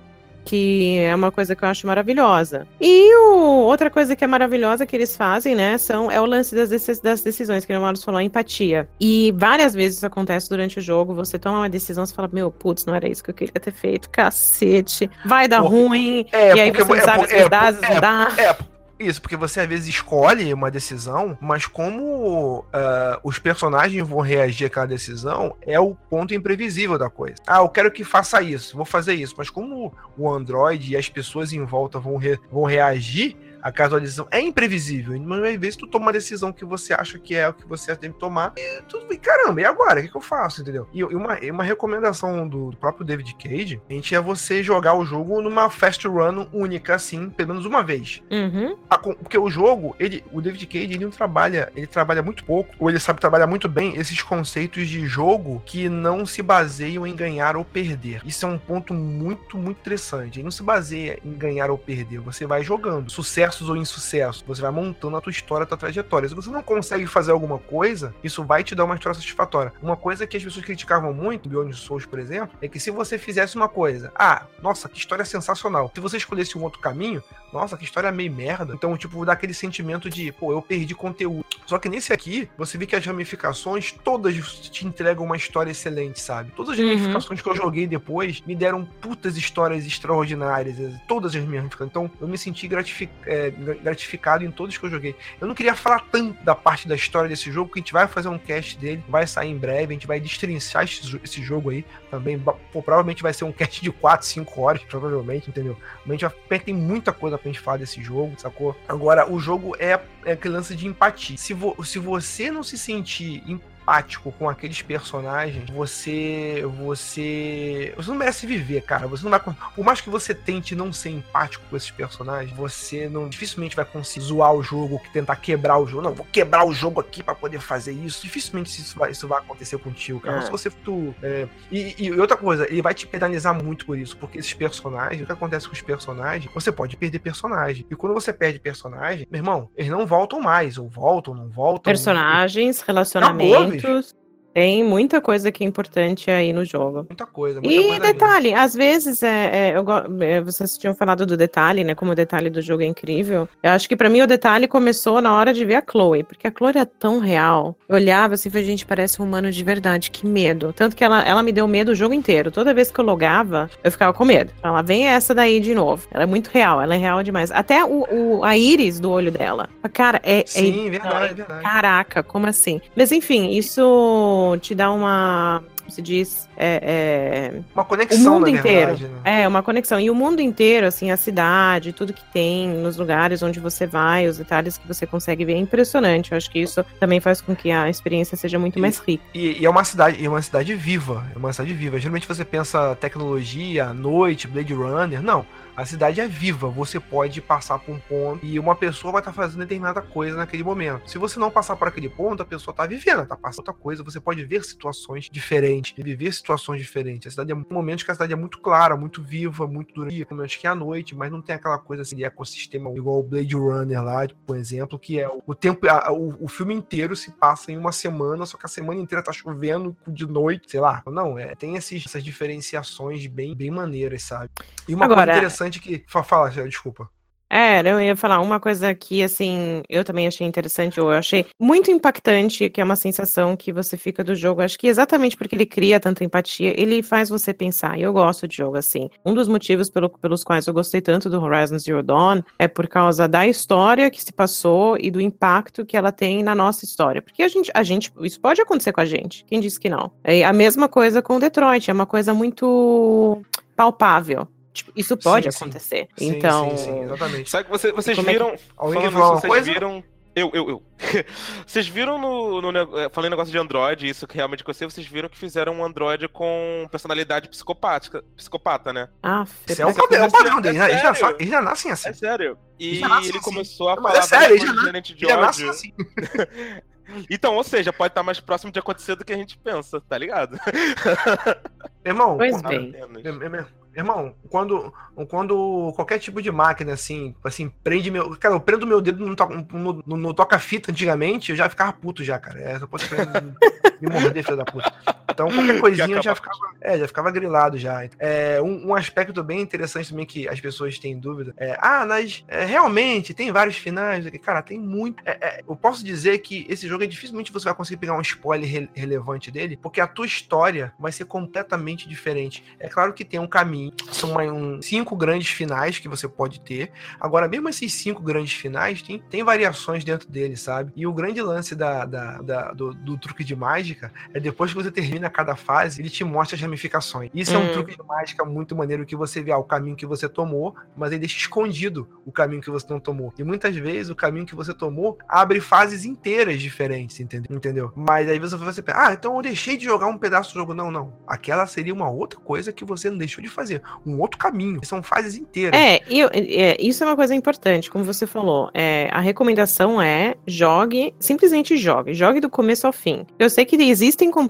Que é uma coisa que eu acho maravilhosa. E o, outra coisa que é maravilhosa que eles fazem, né, são, é o lance das, das decisões, que o Marlos falou, a empatia. E várias vezes isso acontece durante o jogo, você toma uma decisão, você fala, meu, putz, não era isso que eu queria ter feito, cacete, vai dar Pô, ruim, É, e aí você é, sabe é, se dá, é, se dá. É, isso, porque você às vezes escolhe uma decisão, mas como ah, os personagens vão reagir àquela decisão, é o ponto imprevisível da coisa. Ah, eu quero que faça isso, vou fazer isso, mas como o Android e as pessoas em volta vão, re- vão reagir a decisão é imprevisível. Mas às vezes tu toma uma decisão que você acha que é o que você deve tomar e tudo bem. Caramba, e agora? O que, que eu faço? Entendeu? E, e uma, e uma recomendação do, do próprio David Cage, a gente é você jogar o jogo numa fast run única, assim, pelo menos uma vez. Uhum. A porque o jogo, ele, o David Cage, ele não trabalha, ele trabalha muito pouco, ou ele sabe trabalhar muito bem esses conceitos de jogo que não se baseiam em ganhar ou perder. Isso é um ponto muito, muito interessante. Ele não se baseia em ganhar ou perder. Você vai jogando, sucessos ou insucessos. Você vai montando a tua história, a tua trajetória. Se você não consegue fazer alguma coisa, isso vai te dar uma história satisfatória. Uma coisa que as pessoas criticavam muito, Beyond Souls, por exemplo, é que se você fizesse uma coisa, ah, nossa, que história sensacional. Se você escolhesse um outro caminho, nossa, que história meio merda. Então, tipo, dá aquele sentimento de, pô, eu perdi conteúdo. Só que nesse aqui, você vê que as ramificações todas te entregam uma história excelente, sabe? Todas as Uhum. ramificações que eu joguei depois me deram putas histórias extraordinárias. Todas as minhas ramificações. Então, eu me senti gratifi- eh, gra- gratificado em todas que eu joguei. Eu não queria falar tanto da parte da história desse jogo, que a gente vai fazer um cast dele, vai sair em breve, a gente vai destrinchar esse, jo- esse jogo aí também. Pô, provavelmente vai ser um cast de 4, 5 horas, provavelmente, entendeu? Mas a gente vai, tem muita coisa pra gente falar desse jogo, sacou? Agora, o jogo é, é aquele lance de empatia. Se, vo- se você não se sentir empático com aqueles personagens, você. Você. Você não merece viver, cara. Você não vai. Por mais que você tente não ser empático com esses personagens, você não dificilmente vai conseguir zoar o jogo, que tentar quebrar o jogo. Não, vou quebrar o jogo aqui pra poder fazer isso. Dificilmente isso vai, isso vai acontecer contigo, cara. É. Se você. Tu, é, e, e outra coisa, ele vai te penalizar muito por isso, porque esses personagens, o que acontece com os personagens, você pode perder personagem. E quando você perde personagem, meu irmão, eles não voltam mais, ou voltam, não voltam. Personagens, Acabou, relacionamentos. Tem muita coisa que é importante aí no jogo. Muita coisa. Muita E coisa detalhe, às vezes, é, é, eu, é, vocês tinham falado do detalhe, né? Como o detalhe do jogo é incrível. Eu acho que pra mim o detalhe começou na hora de ver a Chloe, porque a Chloe é tão real. Eu olhava assim e falei, gente, parece um humano de verdade, que medo. Tanto que ela, ela me deu medo o jogo inteiro. Toda vez que eu logava, eu ficava com medo. Ela vem essa daí de novo. Ela é muito real, ela é real demais. Até o, o- a íris do olho dela. Cara, é, é Sim, verdade, verdade. Caraca, como assim? Mas enfim, isso te dá uma. Como se diz? É, Uma o conexão, mundo na inteiro. verdade. Né? é, é uma conexão. E o mundo inteiro, assim, a cidade, tudo que tem, nos lugares onde você vai, os detalhes que você consegue ver, é impressionante. Eu acho que isso também faz com que a experiência seja muito E- mais rica. E, e é uma cidade, é uma cidade viva. É uma cidade viva. Geralmente você pensa tecnologia, noite, Blade Runner. Não. A cidade é viva. Você pode passar por um ponto e uma pessoa vai estar fazendo determinada coisa naquele momento. Se você não passar por aquele ponto, a pessoa está vivendo, está passando outra coisa. Você pode ver situações diferentes, e viver situações diferentes. A cidade é momentos que a cidade é muito clara, muito viva, muito durante momentos que é à noite, mas não tem aquela coisa assim de ecossistema igual o Blade Runner lá, tipo, por exemplo, que é o, o tempo, a- o, o filme inteiro se passa em uma semana, só que a semana inteira tá chovendo de noite, sei lá. Não, é, tem esses, essas diferenciações bem, bem maneiras, sabe? E uma Agora- coisa interessante que. fa- Fala, desculpa. É, eu ia falar uma coisa que, assim, eu também achei interessante, ou eu achei muito impactante, que é uma sensação que você fica do jogo. Acho que exatamente porque ele cria tanta empatia, ele faz você pensar. E eu gosto de jogo assim. Um dos motivos pelo- pelos quais eu gostei tanto do Horizon Zero Dawn é por causa da história que se passou e do impacto que ela tem na nossa história. Porque a gente, a gente, isso pode acontecer com a gente. Quem disse que não? É a mesma coisa com Detroit, é uma coisa muito palpável. Tipo, isso pode Sim, acontecer. Sim, então, Sim, sim, exatamente. Sabe que você- vocês Como é que- viram. Alguém vocês coisa? viram. Eu, eu, eu. vocês viram no, no eh, Falando negócio de Android, isso que realmente aconteceu, vocês viram que fizeram um Android com personalidade psicopática, psicopata, né? Ah, Isso é um é um aconteceu, padrão é dele. né? Eles já, eles já nascem assim. É sério. E nasce ele assim. começou a Mas falar é sério, Eles já nascem ódio. assim. Então, ou seja, pode estar mais próximo de acontecer do que a gente pensa, tá ligado? Irmão, Pois bem. Apenas. Meu- meu- Irmão, quando, quando qualquer tipo de máquina, assim, assim, prende meu. Cara, eu prendo meu dedo no, no, no- no toca-fita antigamente, eu já ficava puto já, cara. É, só pode me morder, filho da puta. Então, qualquer coisinha eu já ficava. É, já ficava grilado já. É, um, um aspecto bem interessante também que as pessoas têm dúvida é: ah, mas é, realmente tem vários finais. Cara, tem muito. é, é, eu posso dizer que esse jogo é dificilmente você vai conseguir pegar um spoiler re- relevante dele, porque a tua história vai ser completamente diferente. É claro que tem um caminho, são uma- um- cinco grandes finais que você pode ter. Agora, mesmo esses cinco grandes finais, tem, tem variações dentro dele, sabe? E o grande lance da, da- da- do, do truque de mágica é depois que você termina cada fase, ele te mostra as ramificações. Isso é um Hum. truque de mágica muito maneiro que você vê ah, o caminho que você tomou, mas ele deixa escondido o caminho que você não tomou. E muitas vezes o caminho que você tomou abre fases inteiras diferentes, entendeu? entendeu? Mas aí você você pensa, ah, então eu deixei de jogar um pedaço do jogo. Não, não. Aquela seria uma outra coisa que você não deixou de fazer. Um outro caminho. São fases inteiras. É, eu- é, isso é uma coisa importante, como você falou. É, a recomendação é jogue, simplesmente jogue. Jogue do começo ao fim. Eu sei que existem com,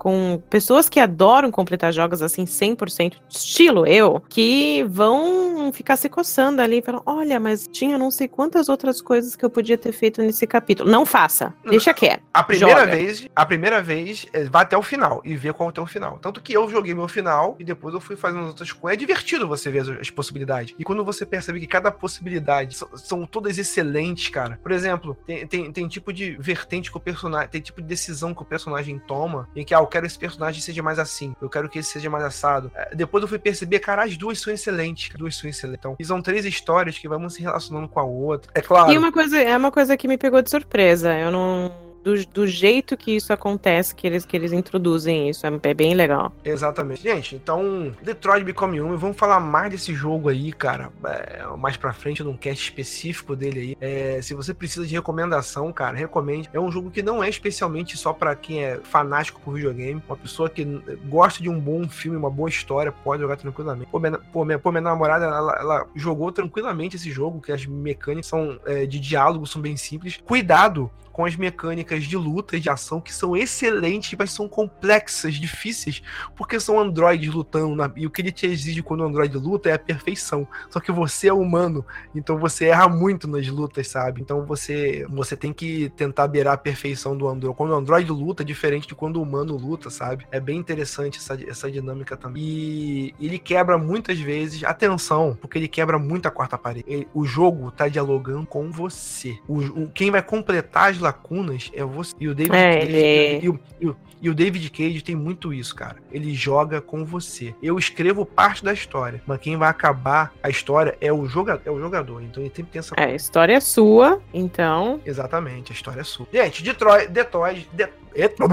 com pessoas que adoram completar jogos assim 100%, estilo eu, que vão ficar se coçando ali e falam: olha, mas tinha não sei quantas outras coisas que eu podia ter feito nesse capítulo. Não faça, deixa quieto. A primeira Joga. vez, a primeira vez, é, vai até o final e vê qual é o final. Tanto que eu joguei meu final e depois eu fui fazendo outras coisas. É divertido você ver as, as possibilidades. E quando você percebe que cada possibilidade são, são todas excelentes, cara. Por exemplo, tem, tem, tem tipo de vertente que o personagem. Tem tipo de decisão que o personagem toma. Em que, ah, eu quero esse personagem seja mais assim. Eu quero que esse seja mais assado. É, depois eu fui perceber, cara, as duas são excelentes. duas são excelentes. Então, e são três histórias que vão se relacionando com a outra. É claro. E uma coisa, é uma coisa que me pegou de surpresa. Eu não. Do, do jeito que isso acontece, que eles, que eles introduzem isso. É, é bem legal. Exatamente. Gente, então, Detroit Become Human, vamos falar mais desse jogo aí, cara, é, mais pra frente, num cast específico dele aí. É, se você precisa de recomendação, cara, recomende. É um jogo que não é especialmente só pra quem é fanático por videogame, uma pessoa que gosta de um bom filme, uma boa história, pode jogar tranquilamente. Pô, minha, pô, minha, pô, minha namorada, ela, ela jogou tranquilamente esse jogo, que as mecânicas são é, de diálogo, são bem simples. Cuidado com as mecânicas de luta e de ação que são excelentes, mas são complexas, difíceis, porque são androides lutando. Na... E o que ele te exige quando o android luta é a perfeição. Só que você é humano, então você erra muito nas lutas, sabe? Então você, você tem que tentar beirar a perfeição do android. Quando o android luta, é diferente de quando o humano luta, sabe? É bem interessante essa, essa dinâmica também. E ele quebra muitas vezes, atenção, porque ele quebra muito a quarta parede. Ele, o jogo tá dialogando com você. O, o, quem vai completar as lacunas é você. E o David É, Cage, ele- e, o, e o- e o David Cage tem muito isso, cara. Ele joga com você. Eu escrevo parte da história, mas quem vai acabar a história é o jogador, é o jogador. Então ele sempre tem essa É, a história é sua, então. Exatamente, a história é sua. Gente, Detroit, Detroit, De... Eita,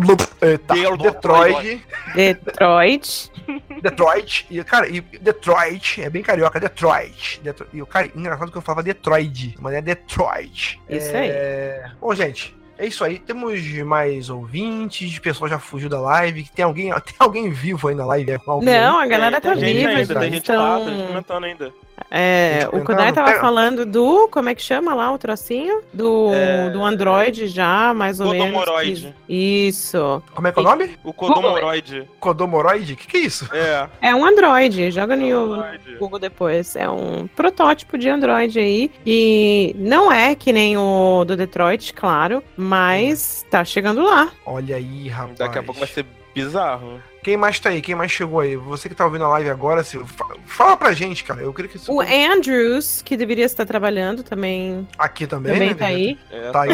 Detroit, Detroit. Detroit, e cara, e Detroit, é bem carioca, Detroit. Detroit e o cara, engraçado que eu falava Detroit, mas é Detroit. Isso é... Bom, gente, é isso aí. Temos mais ouvintes, o pessoal já fugiu da live. Tem alguém, tem alguém vivo aí na live? É, alguém Não, aí? a galera tá tem gente viva, ainda, eles tem gente lá, tá comentando ainda. É, o Kodai tava pega- falando do. Como é que chama lá o trocinho? Do, É, do Android já, mais ou menos. Kodomoroid. que- Isso. Como é que é o nome? O Kodomoroid. Kodomoroid? O que, que é isso? É. É um Android. Joga no. Google depois. É um protótipo de Android aí. E não é que nem o do Detroit, claro. Mas tá chegando lá. Olha aí, rapaz. Daqui a pouco vai ser bizarro. Quem mais tá aí? Quem mais chegou aí? Você que tá ouvindo a live agora, se... fa- fala pra gente, cara. Eu queria que isso O Andrews, que deveria estar trabalhando, também, aqui também, também né, tá aí. É, Tá aí.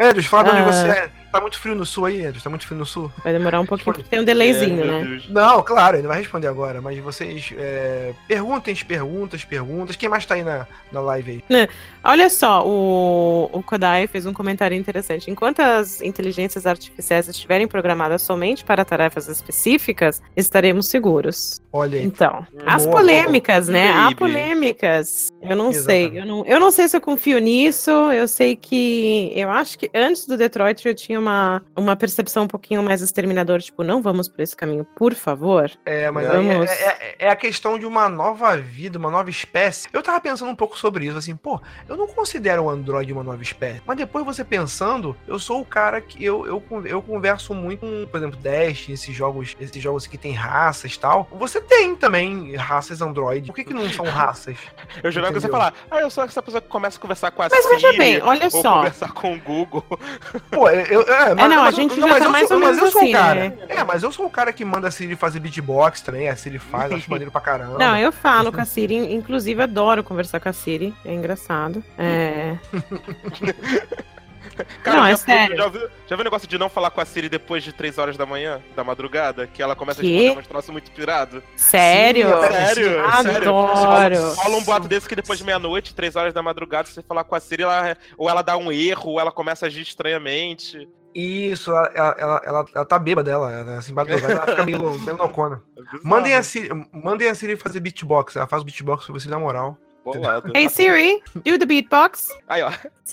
Andrews, fala de onde Ah. você é. Tá muito frio no sul aí, Andrews? Tá muito frio no sul? Vai demorar um pouquinho, porque tem um delayzinho, É, né? Não, claro, ele vai responder agora, mas vocês é, perguntem as perguntas, perguntas. Quem mais tá aí na, na live aí? Olha só, o, o Kodai fez um comentário interessante. Enquanto as inteligências artificiais estiverem programadas somente para tarefas específicas, estaremos seguros. Olha aí. Então, as Boa, polêmicas, né? Há polêmicas. Eu não sei. Exatamente. Eu não, eu não sei se eu confio nisso. Eu sei que. Eu acho que antes do Detroit eu tinha uma, uma percepção um pouquinho mais exterminadora, tipo, não vamos por esse caminho, por favor. É, mas aí Vamos. é, é- é a questão de uma nova vida, uma nova espécie. Eu tava pensando um pouco sobre isso, assim, pô, eu não considero o Android uma nova espécie. Mas depois você pensando, eu sou o cara que eu, eu, eu converso muito com, por exemplo, Dash, esses jogos, esses jogos que tem raças e tal. Você tem também raças Android. Por que, que não são raças? Eu jurava que você falar, ah, eu sou essa pessoa que começa a conversar com a Mas veja bem, olha ou só. conversar com o Google. Pô, eu. É, não, a mas gente eu- já mas tá eu mais sou- ou mas menos eu sou o assim, cara. né? É, mas eu sou o cara que manda a Siri fazer beatbox também. A Siri faz, acho maneiro pra caramba. Não, eu falo com a Siri, inclusive adoro conversar com a Siri, é engraçado. É. Não, é já, sério. Já viu, já viu o negócio de não falar com a Siri depois de 3 horas da manhã, da madrugada? Que ela começa Quê? a responder uns troços muito pirado. Sério? Sim, Sério? sério. Adoro. Rola um boato desse que depois de meia-noite, 3 horas da madrugada, se você falar com a Siri, ela, ou ela dá um erro, ou ela começa a agir estranhamente. Isso, ela, ela, ela, ela, ela tá bêbada, ela, ela assim, madrugada, ela fica meio, meio loucona. É. Mandem a, Siri, mandem a Siri fazer beatbox, ela faz beatbox pra você na moral. Bolado. Hey Siri, do the beatbox. Aí, ó.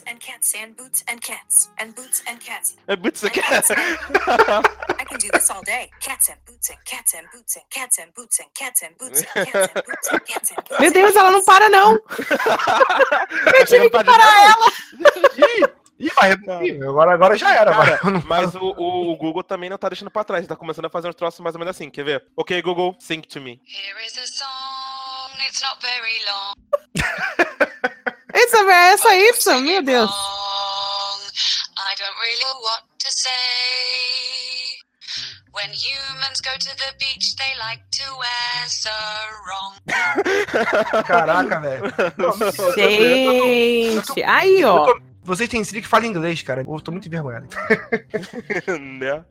and cats and boots and cats and boots and cats. É muito isso aqui. I can do this all day. Cats and boots and cats and boots and cats and boots and cats and boots and cats and boots and cats and boots. Meu and Deus, ela não cats. para não. Eu tive que parar ela. Ih, vai, agora, agora já era, Cara, vai. Mas o, o- o Google também não tá deixando pra trás, tá começando a fazer uns troços mais ou menos assim, quer ver? Ok, Google, sing to me. Here is a song, it's not very long. Essa é só isso, meu Deus. I don't really know what to say. When humans go to the beach, they like to wear sarong. Caraca, velho. Gente, aí ó. Eu Vocês têm Siri que fala inglês, cara. Eu tô muito envergonhado. né?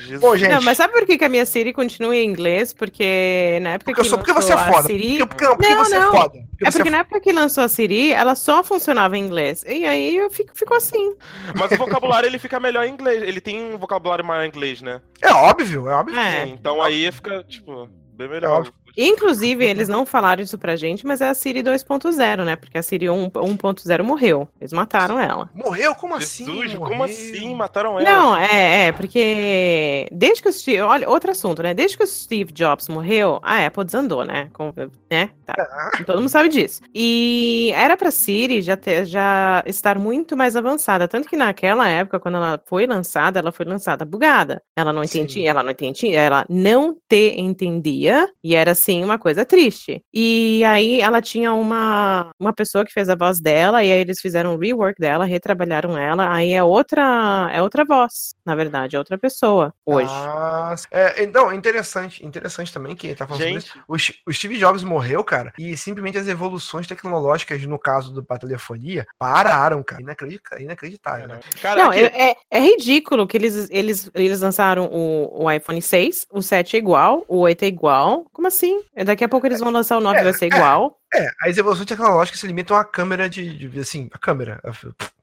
Jesus. Bom, gente. Não, mas sabe por que, que a minha Siri continua em inglês? Porque na época porque, eu que sou, porque você lançou é a foda. Siri... Porque, porque, porque Não, você não. é foda. Porque É porque na época que lançou a Siri, ela só funcionava em inglês. E aí eu fico, ficou assim. Mas o vocabulário ele fica melhor em inglês. Ele tem um vocabulário maior em inglês, né? É óbvio, é óbvio. É. Então aí fica, tipo, bem É melhor. Inclusive, eles não falaram isso pra gente, mas é a Siri 2.0, né? Porque a Siri 1 1.0 morreu. Eles mataram ela. Morreu? Como assim? Jesus, como assim? Mataram ela? Não, é, é, porque desde que o Steve. Olha, outro assunto, né? Desde que o Steve Jobs morreu, a Apple desandou, né? Com, né? Tá. Ah, Todo mundo sabe disso. E era pra Siri já, ter, já estar muito mais avançada. Tanto que naquela época, quando ela foi lançada, ela foi lançada bugada. Ela não Sim. entendia, ela não entendia, ela não te entendia. E era assim uma coisa triste. E aí ela tinha uma, uma pessoa que fez a voz dela, e aí eles fizeram um rework dela, retrabalharam ela. Aí é outra, é outra voz, na verdade, é outra pessoa hoje. Ah, é, então, interessante, interessante também que tá falando sobre isso. Gente, O, o Steve Jobs morreu, cara, e simplesmente as evoluções tecnológicas, no caso do, da telefonia, pararam, cara. Inacredita- Inacreditável, né? cara, Não, aqui- é, é- é ridículo que eles, eles, eles lançaram o, o iPhone 6, o 7 é igual, o 8 é igual. Como assim? Daqui a pouco eles vão lançar o 9 É, vai ser igual. É, as evoluções tecnológicas se limitam à câmera de, de- assim, a câmera,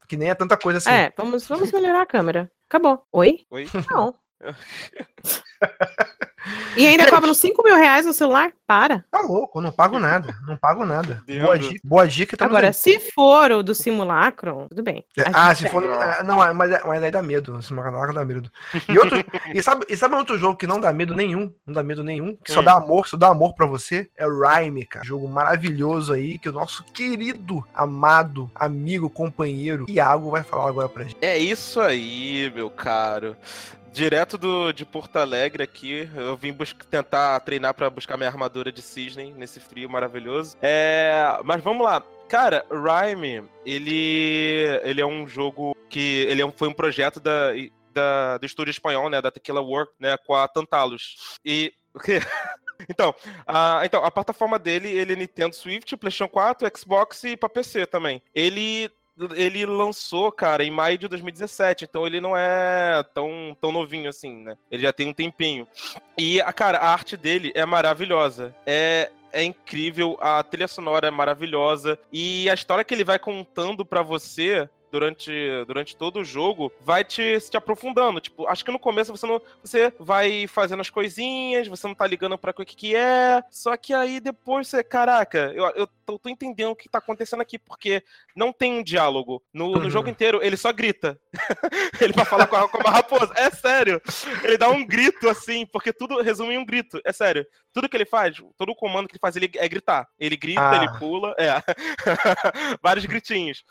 que nem é tanta coisa assim. É, vamos, vamos melhorar a câmera. Acabou. Oi? Oi? Não. E ainda cobram 5 mil reais no celular? Para. Tá louco, eu não pago nada, não pago nada. Boa dica, boa dica Agora, aí. se for o do simulacro, tudo bem. É, Ah, se for. é, Não, é, mas, mas aí dá medo. Esse Macanalaca dá medo. E, outro, e, sabe, e sabe outro jogo que não dá medo nenhum? Não dá medo nenhum? Que só Hum. dá amor, só dá amor pra você? É o Rhyme, cara. Jogo maravilhoso aí que o nosso querido, amado, amigo, companheiro Iago vai falar agora pra gente. É isso aí, meu caro. Direto do, de Porto Alegre aqui, eu vim tentar treinar pra buscar minha armadura de cisne nesse frio maravilhoso. É, mas vamos lá. Cara, Rhyme, ele, ele é um jogo que ele é um- foi um projeto da, da- do estúdio espanhol, né, da Tequila Work, né, com a Tantalos. E? Então, a, então, a plataforma dele, ele é Nintendo Switch, PlayStation 4, Xbox e pra PC também. Ele ele lançou, cara, em maio de 2017, então ele não é tão, tão novinho assim, né? Ele já tem um tempinho. E, cara, a arte dele é maravilhosa. É, é incrível, a trilha sonora é maravilhosa e a história que ele vai contando pra você durante, durante todo o jogo vai te, te aprofundando. Tipo, acho que no começo você não. Você vai fazendo as coisinhas, você não tá ligando pra o que, que é. Só que aí depois você, caraca, eu, eu tô, tô entendendo o que tá acontecendo aqui, porque não tem um diálogo. No, no Uhum. jogo inteiro, ele só grita. ele vai falar com a, com uma raposa. É sério. Ele dá um grito assim, porque tudo resume em um grito. É sério. Tudo que ele faz, todo o comando que ele faz, ele é gritar. Ele grita, Ah. ele pula. É. Vários gritinhos.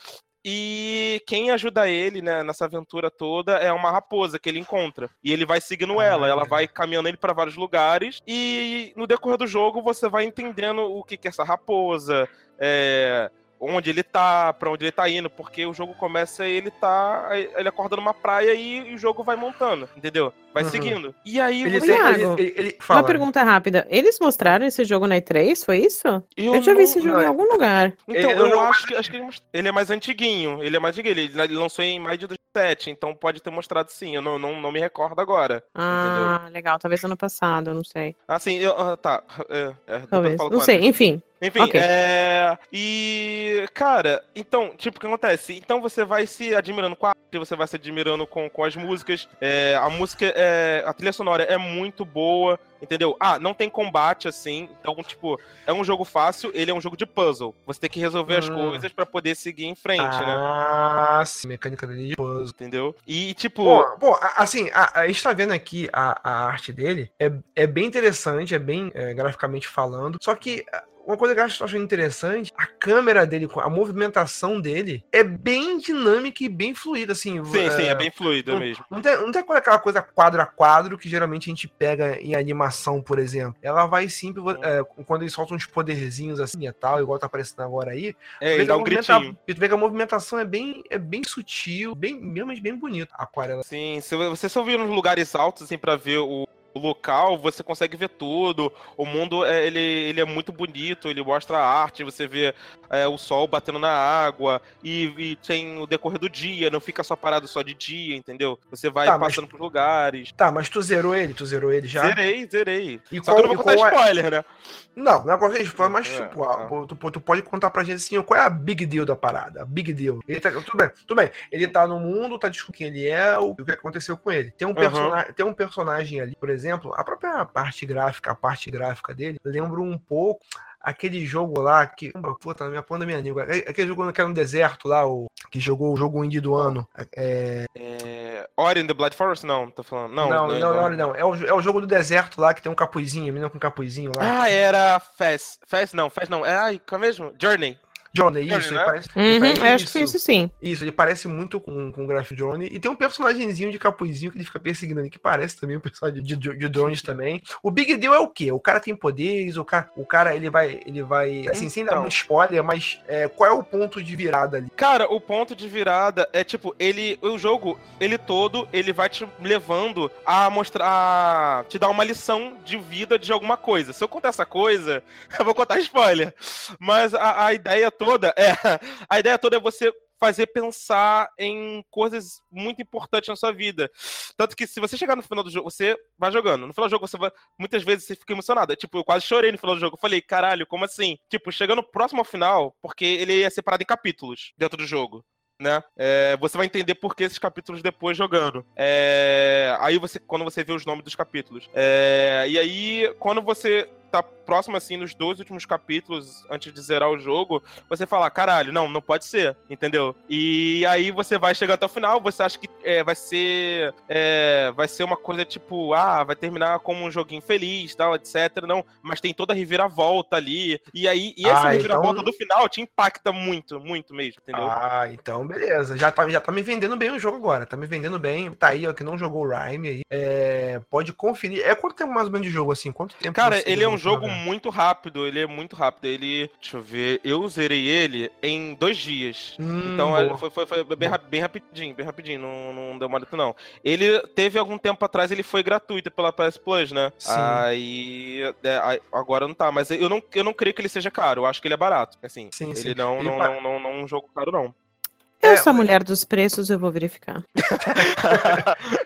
E quem ajuda ele né, nessa aventura toda é uma raposa que ele encontra. E ele vai seguindo ela, ela vai caminhando ele para vários lugares. E no decorrer do jogo você vai entendendo o que, que é essa raposa, é, onde ele tá, para onde ele tá indo, porque o jogo começa e ele tá. Ele acorda numa praia e, e o jogo vai montando, entendeu? Vai Uhum. seguindo. E aí Ele você. Iago, Ele, ele, ele- fala. Uma pergunta rápida. Eles mostraram esse jogo na E3? Foi isso? Eu, já vi não- esse jogo em não, algum lugar. Então, Ele- eu, eu não- acho que, acho que ele, é mais antiguinho. Ele é mais antiguinho. Ele, ele lançou em maio de 2007, então pode ter mostrado sim. Eu não, não, não me recordo agora. Ah, legal. Talvez ano passado, eu não sei. Assim, eu, ah, tá. É, é, eu Talvez. Não sei, ela. enfim. Enfim, Ok. é. E. Cara, então, tipo, o que acontece? Então você vai se admirando com a arte, você vai se admirando com, com as músicas. é, a música é. A trilha sonora é muito boa, entendeu? Ah, não tem combate assim. Então, tipo, é um jogo fácil, ele é um jogo de puzzle. Você tem que resolver as Hum. coisas pra poder seguir em frente, né? Ah, sim, mecânica dele de puzzle. Entendeu? E, tipo. A- assim, a, a gente tá vendo aqui a, a arte dele, é, é bem interessante, é bem é, graficamente falando, só que ah, uma coisa que eu acho interessante, a câmera dele, a movimentação dele é bem dinâmica e bem fluida, assim. sim, sim, é bem fluido não- mesmo. Não tem, não tem aquela coisa quadro a quadro que geralmente a gente pega em animação, por exemplo. Ela vai sim, é, quando eles soltam uns poderzinhos assim e tal, igual tá aparecendo agora aí, É, ele dá um movimenta- gritinho. e tu vê que a movimentação é bem, é bem sutil, bem, realmente bem bonito. A aquarela. Sim, você só vir nos lugares altos, assim, pra ver o, o local, você consegue ver tudo. O mundo, é, ele, ele é muito bonito, ele mostra a arte, você vê é, o sol batendo na água, e, e tem o decorrer do dia, não fica só parado só de dia, entendeu? Você vai Tá, mas- passando por lugares. Tá, mas tu zerou ele? Tu zerou ele já? Zerei, zerei. E Só que eu não vou qual- contar qual é- spoiler, né? Não, não é qualquer spoiler, mas É, tipo, é. tu, tu pode contar pra gente assim, qual é a big deal da parada? A big deal. Ele tá, tudo bem, tudo bem. Ele tá no mundo, tá descobrindo quem ele é, o, o que aconteceu com ele. Tem um, persona- tem um personagem ali, por exemplo, exemplo, a própria parte gráfica, a parte gráfica dele, lembra um pouco aquele jogo lá que. Puta, na minha ponta minha língua. É- Aquele jogo que era no deserto lá, o, que jogou o jogo indie do ano. É, É... Ori in the Blood Forest? Não, tô falando. Não, não, não, não, não, não, É o, é o jogo do deserto lá que tem um capuzinho, menina com um capuzinho lá. Ah, era Fast. Fast não, Fast não. É, ai, qual é mesmo? Journey. Johnny, Johnny, isso, né? ele parece, ele Uhum, parece eu acho que foi isso sim. Isso, ele parece muito com, com o Graph Drone. E tem um personagemzinho de capuzinho que ele fica perseguindo ali, que parece também um personagem de, de, de drones também. O Big Deal é o quê? O cara tem poderes, o cara, o cara ele vai, ele vai, assim, sem dar Então. muito spoiler, mas é, qual é o ponto de virada ali? Cara, o ponto de virada é tipo, ele. O jogo, ele todo, ele vai te levando a mostrar. a te dar uma lição de vida de alguma coisa. Se eu contar essa coisa, eu vou contar spoiler. Mas a, a ideia toda é. A ideia toda é você fazer pensar em coisas muito importantes na sua vida. Tanto que se você chegar no final do jogo, você vai jogando. No final do jogo, você vai. Muitas vezes você fica emocionado. Tipo, eu quase chorei no final do jogo. Eu falei, caralho, como assim? Tipo, chegando próximo ao final, porque ele é separado em capítulos dentro do jogo. Né? É, você vai entender por que esses capítulos depois jogando. É, aí você, quando você vê os nomes dos capítulos. É, e aí, quando você tá próximo assim nos dois últimos capítulos antes de zerar o jogo, você fala, caralho, não, não pode ser, entendeu? E aí você vai chegar até o final, você acha que é, vai ser é, vai ser uma coisa tipo, ah, vai terminar como um joguinho feliz, tal, etc. Não, mas tem toda a reviravolta ali. E aí, e essa Ah, reviravolta então- do final te impacta muito, muito mesmo, entendeu? Ah, então beleza. Já tá, já tá me vendendo bem o jogo agora. Tá me vendendo bem. Tá aí, ó, que não jogou o Rhyme aí. É, pode conferir. É quanto tempo mais ou menos de jogo assim? Quanto tempo? Cara, ele é um jogo jogar? muito rápido, ele é muito rápido. Ele, deixa eu ver, eu zerei ele em dois dias. Hum, Então é, foi, foi, foi bem, bem rapidinho, bem rapidinho, não, não deu mole não. Ele teve algum tempo atrás, ele foi gratuito pela PS Plus, né? Sim. Aí é, agora não tá, mas eu não, eu não creio que ele seja caro, eu acho que ele é barato, assim. Sim, ele sim. não, Ele não, não, não, não é um jogo caro, não. Eu É, sou a mulher dos preços, eu vou verificar.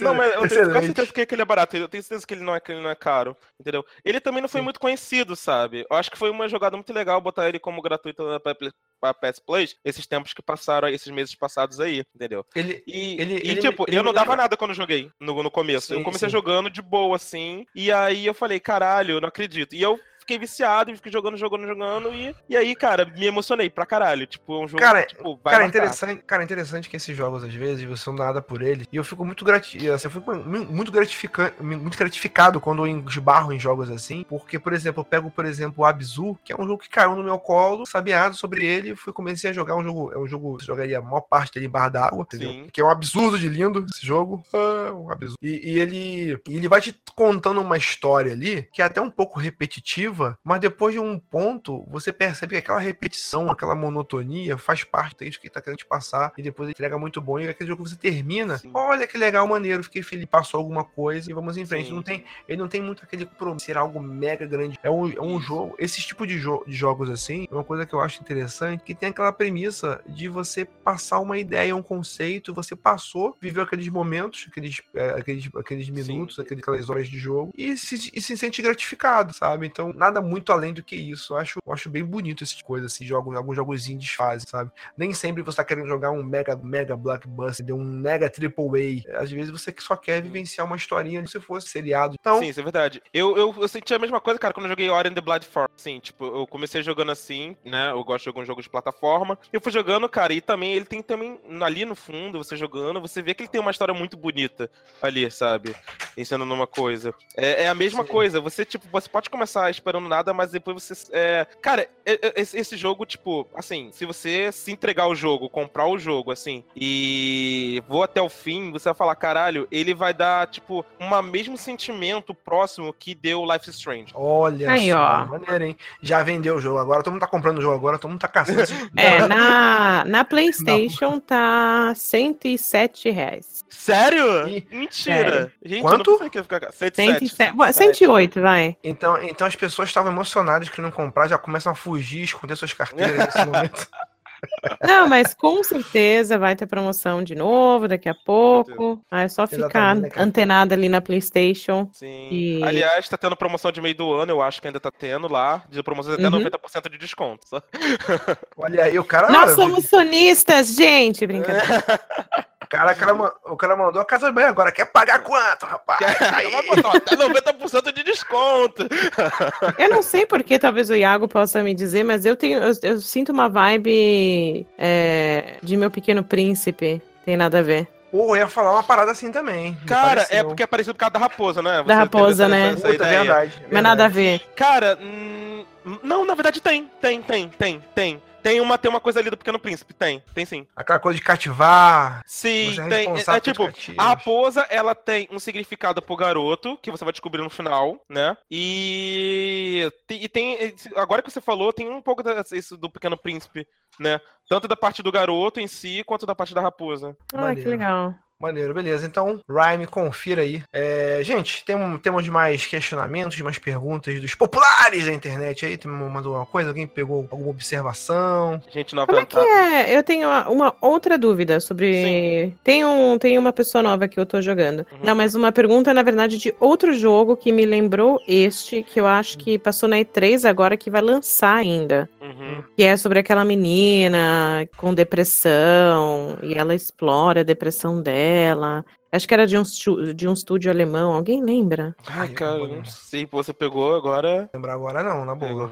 Não, mas eu tenho quase certeza que ele é barato. Eu tenho certeza que ele não é, que ele não é caro, entendeu? Ele também não foi Sim. muito conhecido, sabe? Eu acho que foi uma jogada muito legal botar ele como gratuito na pra PS Plus esses tempos que passaram, esses meses passados aí, entendeu? Ele, E, Ele- e, ele- tipo, ele eu não dava nada quando eu joguei no, no começo. eu Sim, comecei sim. jogando de boa, assim, e aí eu falei, caralho, eu não acredito. E eu fiquei viciado, e fiquei jogando, jogando, jogando, e, e aí, cara, me emocionei pra caralho. Tipo, é um jogo Cara, que, tipo, vai Cara, marcar. interessante, cara, interessante que esses jogos, às vezes, você não nada por ele. E eu fico muito grati assim, eu fico mu- muito gratificante, muito gratificado quando eu esbarro em jogos assim. Porque, por exemplo, eu pego, por exemplo, o Abzu, que é um jogo que caiu no meu colo, sabiado sobre ele, e fui comecei a jogar um jogo. É um jogo que jogaria a maior parte dele em barra d'água, entendeu? Que é um absurdo de lindo esse jogo. Ah, um absurdo. E, e ele, e ele vai te contando uma história ali que é até um pouco repetitiva, mas depois de um ponto, você percebe que aquela repetição, aquela monotonia faz parte disso que ele tá querendo te passar e depois ele entrega muito bom. E aquele jogo que você termina, Sim. olha que legal, maneiro, fiquei feliz, passou alguma coisa e vamos em frente. Sim. Não tem, ele não tem muito aquele compromisso, ser algo mega grande. É um, é um jogo, esse tipo de, jo- de jogos assim, é uma coisa que eu acho interessante, que tem aquela premissa de você passar uma ideia, um conceito, você passou, viveu aqueles momentos, aqueles, é, aqueles, aqueles minutos, aquelas horas de jogo, e se, e se sente gratificado, sabe? Então, nada muito além do que isso. Eu acho, eu acho bem bonito esse tipo de coisa, assim, jogos, alguns jogos indies fazem, sabe? Nem sempre você tá querendo jogar um mega, mega blockbuster, um mega triple A. Às vezes você só quer vivenciar uma historinha se fosse seriado. Então, Sim, isso é verdade. Eu, eu, eu senti a mesma coisa, cara, quando eu joguei Ori and the Blood Forest. Assim, tipo, eu comecei jogando assim, né? Eu gosto de jogar um jogo de plataforma. Eu fui jogando, cara, e também ele tem também ali no fundo, você jogando, você vê que ele tem uma história muito bonita ali, sabe? Ensinando uma coisa. É, é a mesma Sim. coisa. Você, tipo, você pode começar esperando nada, mas depois você. É... Cara, esse, jogo, tipo, assim, se você se entregar o jogo, comprar o jogo, assim, e vou até o fim, você vai falar, caralho, ele vai dar, tipo, um mesmo sentimento próximo que deu Life is Strange. olha Aí, só, ó. maneiro, hein? Já vendeu o jogo agora, todo mundo tá comprando o jogo agora, todo mundo tá caçando. É, na, na PlayStation tá 107 reais. Sério? Ih, Mentira! Gente, Quanto? eu não ficar. 107. 107, Bom, 108, vai. Então, então as pessoas estavam emocionadas que não comprar, já começam a fugir, esconder suas carteiras nesse momento. Não, mas com certeza vai ter promoção de novo daqui a pouco. Aí é só ficar Exatamente, antenado ali na PlayStation. Sim. E- Aliás, tá tendo promoção de meio do ano, eu acho que ainda tá tendo lá. De promoção até Uhum. 90% de desconto. Olha aí, o cara. Nós somos sonistas, gente! Brincadeira. cara, o, cara, o cara mandou a casa bem agora. Quer pagar quanto, rapaz? Aí, Vai botar até 90% de desconto. Eu não sei porque talvez o Iago possa me dizer, mas eu tenho. Eu, eu sinto uma vibe é, de meu pequeno príncipe. Tem nada a ver. Pô, eu ia falar uma parada assim também. Cara, é porque é parecido por causa da raposa, né? Da raposa, né? Puta, é ideia. verdade. Mas nada a ver. Cara, hum, não, na verdade tem, tem, tem, tem, tem. Tem uma, tem uma coisa ali do Pequeno Príncipe, tem, tem sim. Aquela coisa de cativar. Sim, Você é tem. É, é tipo, a raposa, ela tem um significado pro garoto, que você vai descobrir no final, né? E, e tem. Agora que você falou, tem um pouco da- isso do Pequeno Príncipe, né? Tanto da parte do garoto em si, quanto da parte da raposa. Ah, que legal. Maneiro, beleza. Então, Rhyme, confira aí. É, gente, tem, temos mais questionamentos, mais perguntas dos populares da internet aí. Tem mandou alguma coisa? Alguém pegou alguma observação? Gente nova Como é que é? Eu tenho uma, uma outra dúvida sobre. Tem, um, tem uma pessoa nova que eu tô jogando. Uhum. Não, mas uma pergunta, na verdade, de outro jogo que me lembrou este, que eu acho que passou na E3 agora, que vai lançar ainda. Uhum. Que é sobre aquela menina com depressão, e ela explora a depressão dela. Acho que era de um, de um estúdio alemão. Alguém lembra? Ai, cara, eu não sei, você pegou agora. Lembrar agora não, na boa.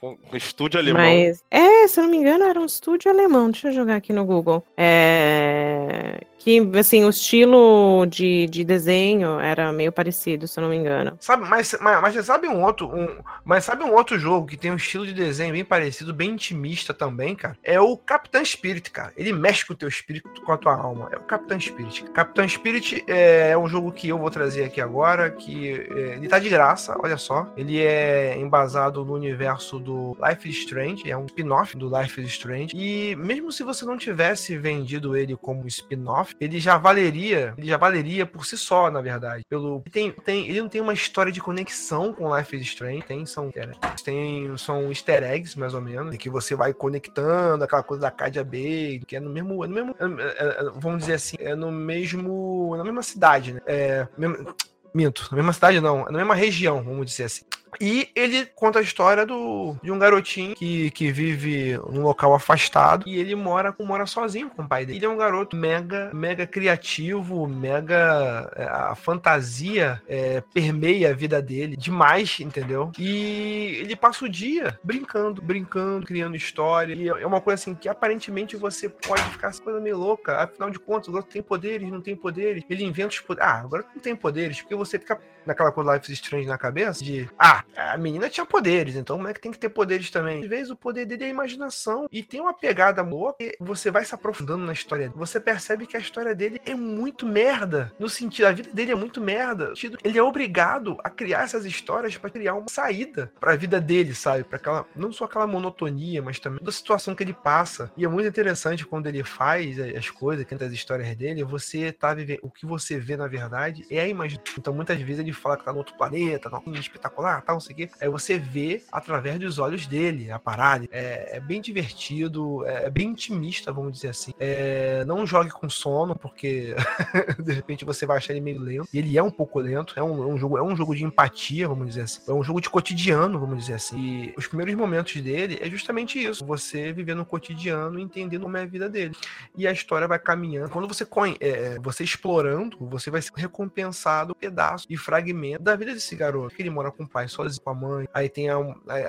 com estúdio alemão. Mas, é, se eu não me engano, era um estúdio alemão. Deixa eu jogar aqui no Google. É, que, assim, o estilo de, de desenho era meio parecido, se eu não me engano. Sabe, mas, mas, mas você sabe um outro, um, mas sabe um outro jogo que tem um estilo de desenho bem parecido, bem intimista também, cara? É o Capitão Spirit, cara. Ele mexe com o teu espírito, com a tua alma. É o Capitão Spirit. Capitão Spirit é um jogo que eu vou trazer aqui agora, que é, ele tá de graça, olha só. Ele é embasado no universo do Life is Strange, é um spin-off do Life is Strange. E mesmo se você não tivesse vendido ele como spin-off, ele já valeria, ele já valeria por si só, na verdade. Pelo tem, tem, ele não tem uma história de conexão com Life is Strange, tem são eggs, tem são easter eggs mais ou menos, que você vai conectando aquela coisa da Cadia Bay, que é no mesmo, é no mesmo, é- é- é- vamos dizer assim, é no mesmo, na mesma cidade, né? É, mesmo- minto, na mesma cidade não, na mesma região, vamos dizer assim. E ele conta a história do, de um garotinho que, que vive num local afastado e ele mora, mora sozinho com o pai dele. Ele é um garoto mega, mega criativo, mega. é, A fantasia é, permeia a vida dele demais, entendeu? E ele passa o dia brincando, brincando, criando história. E é uma coisa assim que aparentemente você pode ficar essa coisa meio louca. Afinal de contas, o garoto tem poderes, não tem poderes. Ele inventa os poderes. Ah, agora não tem poderes, porque você fica naquela coisa Life is Strange na cabeça de ah, a menina tinha poderes, então o moleque tem que ter poderes também. Às vezes o poder dele é a imaginação e tem uma pegada boa que você vai se aprofundando na história. Você percebe que a história dele é muito merda, no sentido a vida dele é muito merda, ele é obrigado a criar essas histórias para criar uma saída para a vida dele, sabe? Para aquela não só aquela monotonia, mas também da situação que ele passa. E é muito interessante quando ele faz as coisas, canta as histórias dele, você tá vivendo o que você vê na verdade é a imaginação. Então muitas vezes ele fala que tá no outro planeta, tá um espetacular, tal, não sei o quê. Aí você vê através dos olhos dele a parada. É, é bem divertido, é bem intimista, vamos dizer assim. É, não jogue com sono, porque de repente você vai achar ele meio lento. E ele é um pouco lento. É um, é um jogo, é um jogo de empatia, vamos dizer assim. É um jogo de cotidiano, vamos dizer assim. E os primeiros momentos dele é justamente isso. Você viver no cotidiano, entendendo como é a vida dele. E a história vai caminhando. Quando você conhe- é, você explorando, você vai ser recompensado pedaço e fragmento da vida desse garoto. Ele mora com o pai sozinho, com a mãe. Aí tem, a,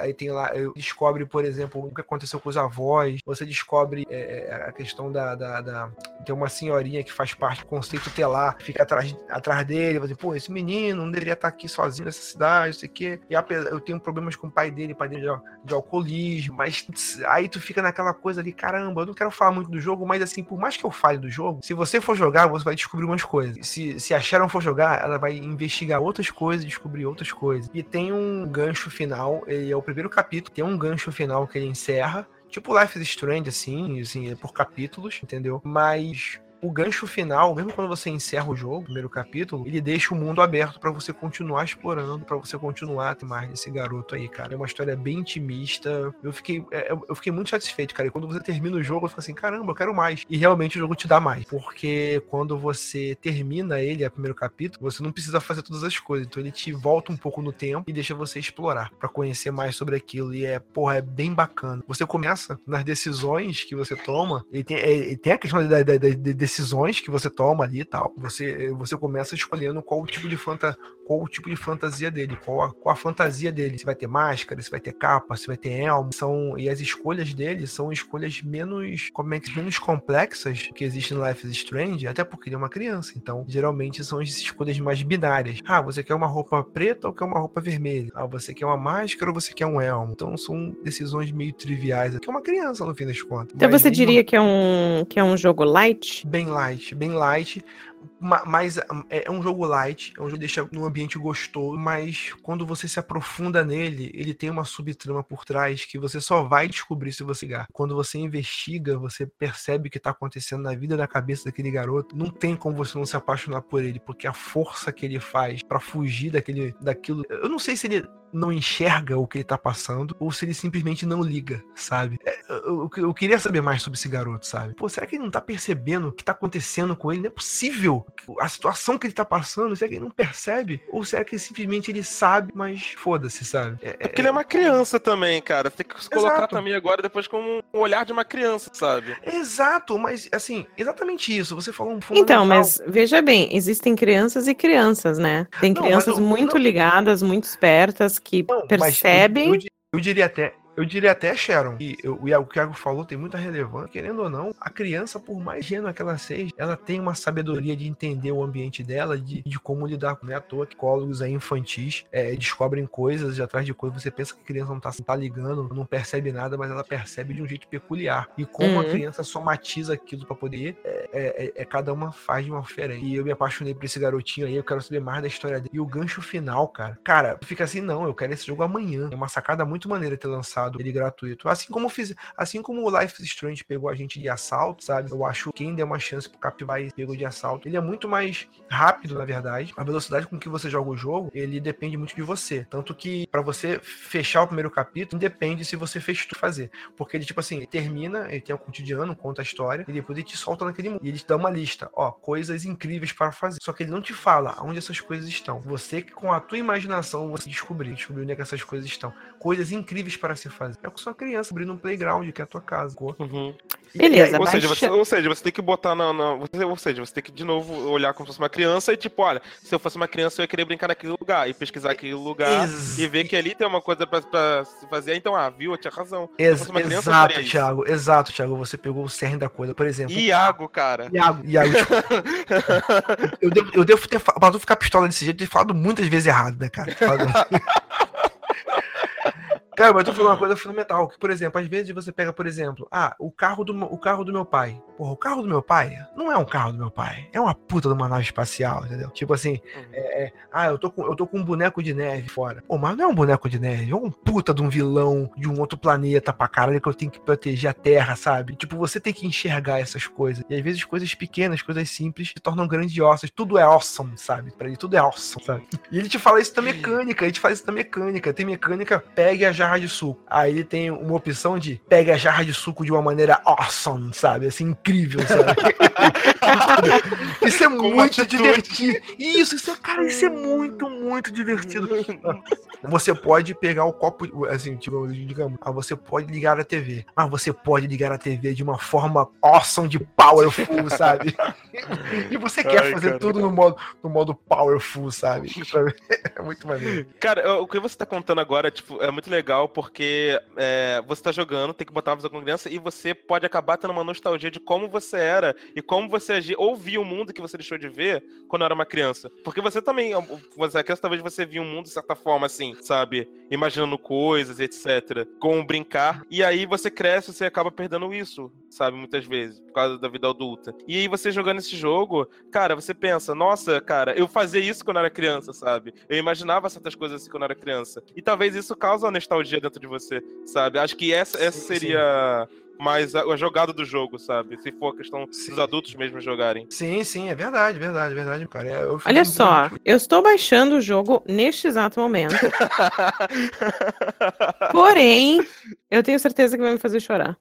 aí tem lá, eu- descobre, por exemplo, o que aconteceu com os avós. Você descobre é, é, a questão da, da, da- Tem uma senhorinha que faz parte do conceito telar, fica atrás, atrás dele, dizer, pô, esse menino não deveria estar aqui sozinho nessa cidade, não sei o quê. E apesar, eu tenho problemas com o pai dele, pai dele de, de alcoolismo, mas aí tu fica naquela coisa ali, caramba, eu não quero falar muito do jogo, mas assim, por mais que eu fale do jogo, se você for jogar, você vai descobrir umas coisas. Se, se a Sharon for jogar, ela vai investigar outras coisas, descobrir outras coisas. E tem um gancho final, ele é o primeiro capítulo, tem um gancho final que ele encerra, tipo Life is Strange, assim, assim, é por capítulos, entendeu? Mas o gancho final, mesmo quando você encerra o jogo, o primeiro capítulo, ele deixa o mundo aberto pra você continuar explorando, pra você continuar a ter mais desse garoto aí, cara. É uma história bem intimista. Eu fiquei, é, eu eu fiquei muito satisfeito, cara. E quando você termina o jogo, eu fico assim, caramba, eu quero mais. E realmente o jogo te dá mais. Porque quando você termina ele, o primeiro capítulo, você não precisa fazer todas as coisas. Então ele te volta um pouco no tempo e deixa você explorar pra conhecer mais sobre aquilo. E é, porra, é bem bacana. Você começa nas decisões que você toma. Ele tem, é, ele tem a questão da, da- da- decisões que você toma ali e tal. Você, você começa escolhendo qual tipo de fanta, qual o tipo de fantasia dele, qual a, qual a fantasia dele. Se vai ter máscara, se vai ter capa, se vai ter elmo. São, e as escolhas dele são escolhas menos, como é que- menos complexas que existem no Life is Strange, até porque ele é uma criança. Então, geralmente são as escolhas mais binárias. Ah, você quer uma roupa preta ou quer uma roupa vermelha? Ah, você quer uma máscara ou você quer um elmo? Então, são decisões meio triviais. Que é uma criança, no fim das contas. Então Mas você diria que é um, que é um jogo light? bem light, bem light. Hum, é é um jogo light, é um jogo que deixa num ambiente gostoso, mas quando você se aprofunda nele, ele tem uma subtrama por trás que você só vai descobrir se você ligar. Quando você investiga, você percebe o que tá acontecendo na vida da cabeça daquele garoto. Não tem como você não se apaixonar por ele, porque a força que ele faz pra fugir daquele daquilo, eu não sei se ele não enxerga o que ele tá passando ou se ele simplesmente não liga, sabe? É, Eu, eu- eu queria saber mais sobre esse garoto, sabe? Pô, será que ele não tá percebendo o que tá acontecendo com ele? Não é possível. A situação que ele tá passando, será que ele não percebe? Ou será que simplesmente ele sabe, mas foda-se, sabe? É, É porque ele é uma criança também, cara. Tem que se colocar Exato. também agora depois como um olhar de uma criança, sabe? é exato, mas assim, exatamente isso. Você falou um Então, fundamental. mas veja bem, existem crianças e crianças, né? Tem Não, crianças não- muito não- ligadas, muito espertas, que percebem. Eu, eu diria até. Eu diria até, Sharon, e eu- o que o Iago falou tem muita relevância. Querendo ou não, a criança, por mais ingênua que ela seja, ela tem uma sabedoria de entender o ambiente dela, de, de como lidar com. Não é à toa que psicólogos aí infantis é, descobrem coisas de atrás de coisas. Você pensa que a criança não tá, tá ligando, não percebe nada, mas ela percebe de um jeito peculiar. E como a Uhum. criança somatiza aquilo pra poder, é, é- é- é cada uma faz de uma diferente. E eu me apaixonei por esse garotinho aí, eu quero saber mais da história dele. E o gancho final, cara, cara, fica assim, não, eu quero esse jogo amanhã. É uma sacada muito maneira ter lançado ele gratuito. Assim como fiz, assim como o Life is Strange pegou a gente de assalto, sabe? Eu acho que quem deu uma chance pro Capivai pegou de assalto. Ele é muito mais rápido, na verdade. A velocidade com que você joga o jogo, ele depende muito de você. Tanto que pra você fechar o primeiro capítulo, depende se você fez tudo fazer. Porque ele, tipo assim, ele termina, ele tem um cotidiano, conta a história, e depois ele te solta naquele mundo. E ele te dá uma lista, ó, coisas incríveis para fazer. Só que ele não te fala onde essas coisas estão. Você, com a tua imaginação, você descobrir, descobrir onde é que essas coisas estão. Coisas incríveis para se fazer. É com sua criança abrindo um playground, que é a tua casa. Uhum. E- Beleza, e aí, Ou seja, você, ou seja, você tem que botar na. na- você- ou seja, você tem que de novo olhar como se fosse uma criança e tipo, olha, se eu fosse uma criança, eu ia querer brincar naquele lugar e pesquisar aquele lugar Ex- e ver que ali tem uma coisa pra, pra se fazer. Então, ah, viu? Eu tinha razão. Se eu Ex- fosse uma criança, eu exato, isso. Thiago. Exato, Thiago. Você pegou o cerne da coisa. Por exemplo, Iago, cara. Iago, Iago, desculpa. eu, devo, eu devo ter falado, pra tu ficar pistola desse jeito, eu ter falado muitas vezes errado, né, cara? Falado- Cara, mas tu falou uma coisa fundamental, que, por exemplo, às vezes você pega, por exemplo, ah, o carro do, meu- o carro do meu pai. Porra, o carro do meu pai não é um carro do meu pai, é uma puta de uma nave espacial, entendeu? Tipo assim, é, é, ah, eu tô, com, eu tô com um boneco de neve fora. Pô, mas não é um boneco de neve, é um puta de um vilão de um outro planeta pra caralho que eu tenho que proteger a Terra, sabe? Tipo, você tem que enxergar essas coisas. E às vezes coisas pequenas, coisas simples, se tornam grandiosas. Tudo é awesome, sabe? Pra ele tudo é awesome, sabe? E ele te fala isso da mecânica, ele te fala isso da mecânica. Tem mecânica, pegue a jarra de suco. Aí ele tem uma opção de pegue a jarra de suco de uma maneira awesome, sabe? Assim, incrível, sabe? isso é Com muito atitude. divertido. Isso, isso é, cara, isso é muito, muito divertido. Você pode pegar o copo, assim, tipo, digamos, ah, você pode ligar a TV. Mas você pode ligar a TV de uma forma awesome de powerful, sabe? e você quer Ai, fazer cara. tudo no modo, no modo powerful, sabe? É muito maneiro. Cara, o que você tá contando agora, tipo, é muito legal porque é, você tá jogando, tem que botar uma visão com criança e você pode acabar tendo uma nostalgia de como você era e como você agia, ou via o mundo que você deixou de ver quando era uma criança. Porque você também, você é criança, talvez você via o mundo de certa forma, assim, sabe? Imaginando coisas, etc. Com brincar. E aí você cresce, você acaba perdendo isso, sabe? Muitas vezes, por causa da vida adulta. E aí você jogando esse jogo, cara, você pensa, nossa, cara, eu fazia isso quando era criança, sabe? Eu imaginava certas coisas assim quando era criança. E talvez isso cause uma nostalgia dentro de você, sabe? Acho que essa, essa Sim, seria mais a, a jogada do jogo, sabe? Se for a questão Sim. dos adultos mesmo jogarem. Sim, sim, é verdade, verdade, verdade, cara. É, eu Olha só, eu estou baixando o jogo neste exato momento. Porém, Eu tenho certeza que vai me fazer chorar.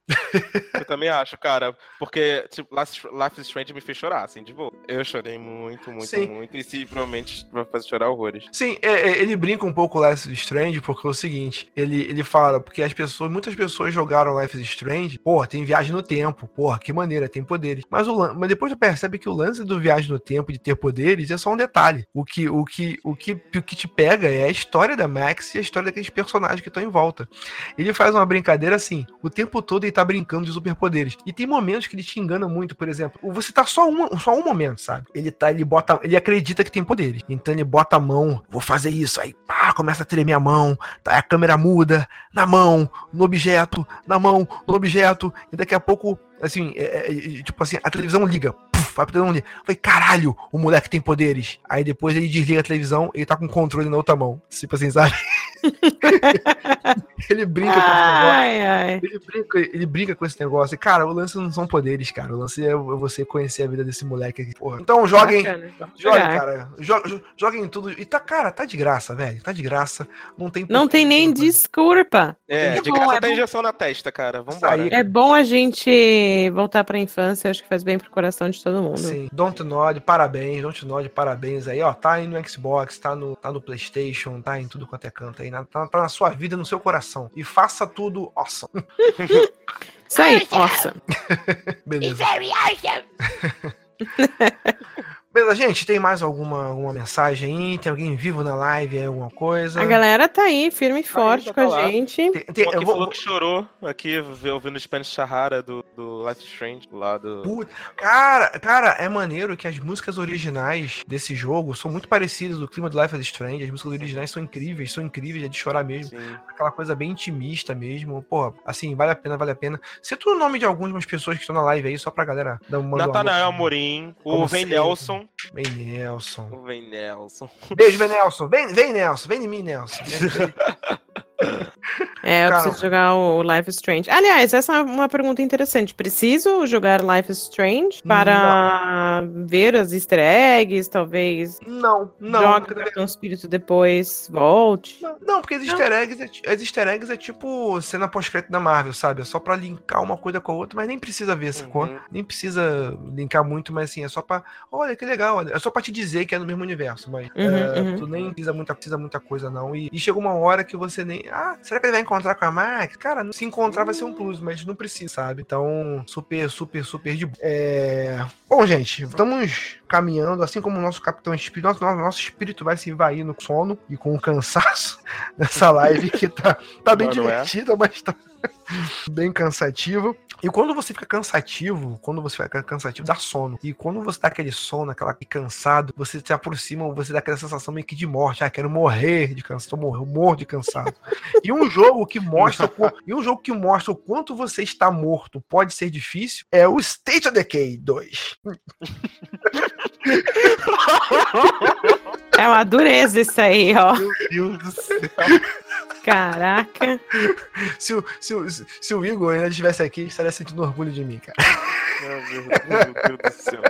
Eu também acho, cara. Porque, tipo, Life Life is Strange me fez chorar, assim, de boa. Eu chorei muito, muito, Sim. muito. E se provavelmente vai fazer chorar horrores. Sim, é, é, ele brinca um pouco o Life is Strange, porque é o seguinte, ele, ele fala, porque as pessoas, muitas pessoas jogaram Life is Strange, porra, tem viagem no tempo, porra, que maneira, tem poderes. Mas, o, mas depois tu percebe que o lance do viagem no tempo, de ter poderes, é só um detalhe. O que, o que, o que, o que te pega é a história da Max e a história daqueles personagens que estão em volta. Ele faz uma brincadeira assim, o tempo todo ele tá brincando de superpoderes. E tem momentos que ele te engana muito, por exemplo, você tá só um, só um momento, sabe? Ele tá, ele bota, ele acredita que tem poderes. Então ele bota a mão, vou fazer isso, aí pá, começa a tremer a mão, tá, a câmera muda, na mão, no objeto, na mão, no objeto, e daqui a pouco, assim, é, é, é, tipo assim, a televisão liga. puf, pra televisão liga. Eu Falei, caralho, o moleque tem poderes. Aí depois ele desliga a televisão e tá com o controle na outra mão. Tipo assim, sabe? ele brinca com esse negócio. Ai, ai. Ele brinca, ele brinca com esse negócio. E, cara, o lance não são poderes, cara. O lance é você conhecer a vida desse moleque aqui. Porra. Então joguem. Vamos joguem, cara. Jo- jo- Joguem tudo. E tá, cara, tá de graça, velho. Tá de graça. Não tem Não tem nem de- desculpa. É, É de bom, graça é tem bom. injeção na testa, cara. Vambora. aí. É bom a gente voltar pra infância, acho que faz bem pro coração de todo mundo. Sim, Don't Nod, parabéns, Don't Nod, parabéns aí, ó, tá aí no Xbox, tá no, tá no Playstation, tá em tudo quanto é canto aí, na- tá, tá na sua vida, no seu coração. E faça tudo awesome. Isso aí, nossa. Beleza. Beleza, gente, tem mais alguma, alguma mensagem aí? Tem alguém vivo na live, aí, alguma coisa? A galera tá aí, firme e Tá forte aí, com tá a lá. gente. Tem- tem- Um eu aqui vou- falou que chorou aqui, ouvindo o Spanish Sahara do, do Life is Strange, lá do. Puta, Cara, cara, é maneiro que as músicas originais desse jogo são muito parecidas do clima do Life is Strange. As músicas originais são incríveis, são incríveis, é de chorar mesmo. Sim. Aquela coisa bem intimista mesmo. Pô, assim, vale a pena, vale a pena. Cita o nome de algumas pessoas que estão na live aí, só pra galera dar uma Natanael Amorim, o Como Vem sempre. Nelson. Vem, Nelson. Vem Nelson. Beijo, vem, Nelson. Vem, vem, Nelson. Vem em mim, Nelson. É, eu Cara. preciso jogar o Life is Strange. Aliás, essa é uma pergunta interessante. Preciso jogar Life is Strange para ver as easter eggs, talvez Não, não. porque- o cartão espírito depois, volte. Não, não, porque as easter, eggs é, as easter eggs é tipo cena pós-crédito da Marvel, sabe? É só pra linkar uma coisa com a outra, mas nem precisa ver, sacou? Uhum. Nem precisa linkar muito, mas assim, é só pra. Olha que legal, olha. É só pra te dizer que é no mesmo universo, mas Uhum, é, uhum. tu nem precisa muita, precisa muita coisa, não. E, e chega uma hora que você nem. Ah, será que ele vai encontrar com a Max? Cara, se encontrar vai ser um plus, mas não precisa, sabe? Então, super, super, super de boa. É. Bom, gente, estamos caminhando, assim como o nosso Capitão Espírito, nosso, nosso, espírito vai se esvair no sono e com o cansaço nessa live que tá, tá bem Não, é? divertida, mas tá bem cansativo. E quando você fica cansativo, quando você fica cansativo, dá sono. E quando você dá aquele sono, aquela cansado, você se aproxima, você dá aquela sensação meio que de morte. Ah, quero morrer de cansaço, tô morrendo, morro de cansado. e um jogo que mostra e um jogo que mostra o quanto você está morto pode ser difícil é o State of Decay 2. É uma dureza isso aí, ó. Meu Deus do céu. Caraca. Se o, se, o, se o Igor ainda estivesse aqui, estaria sentindo orgulho de mim, cara. Meu Deus, meu Deus do céu.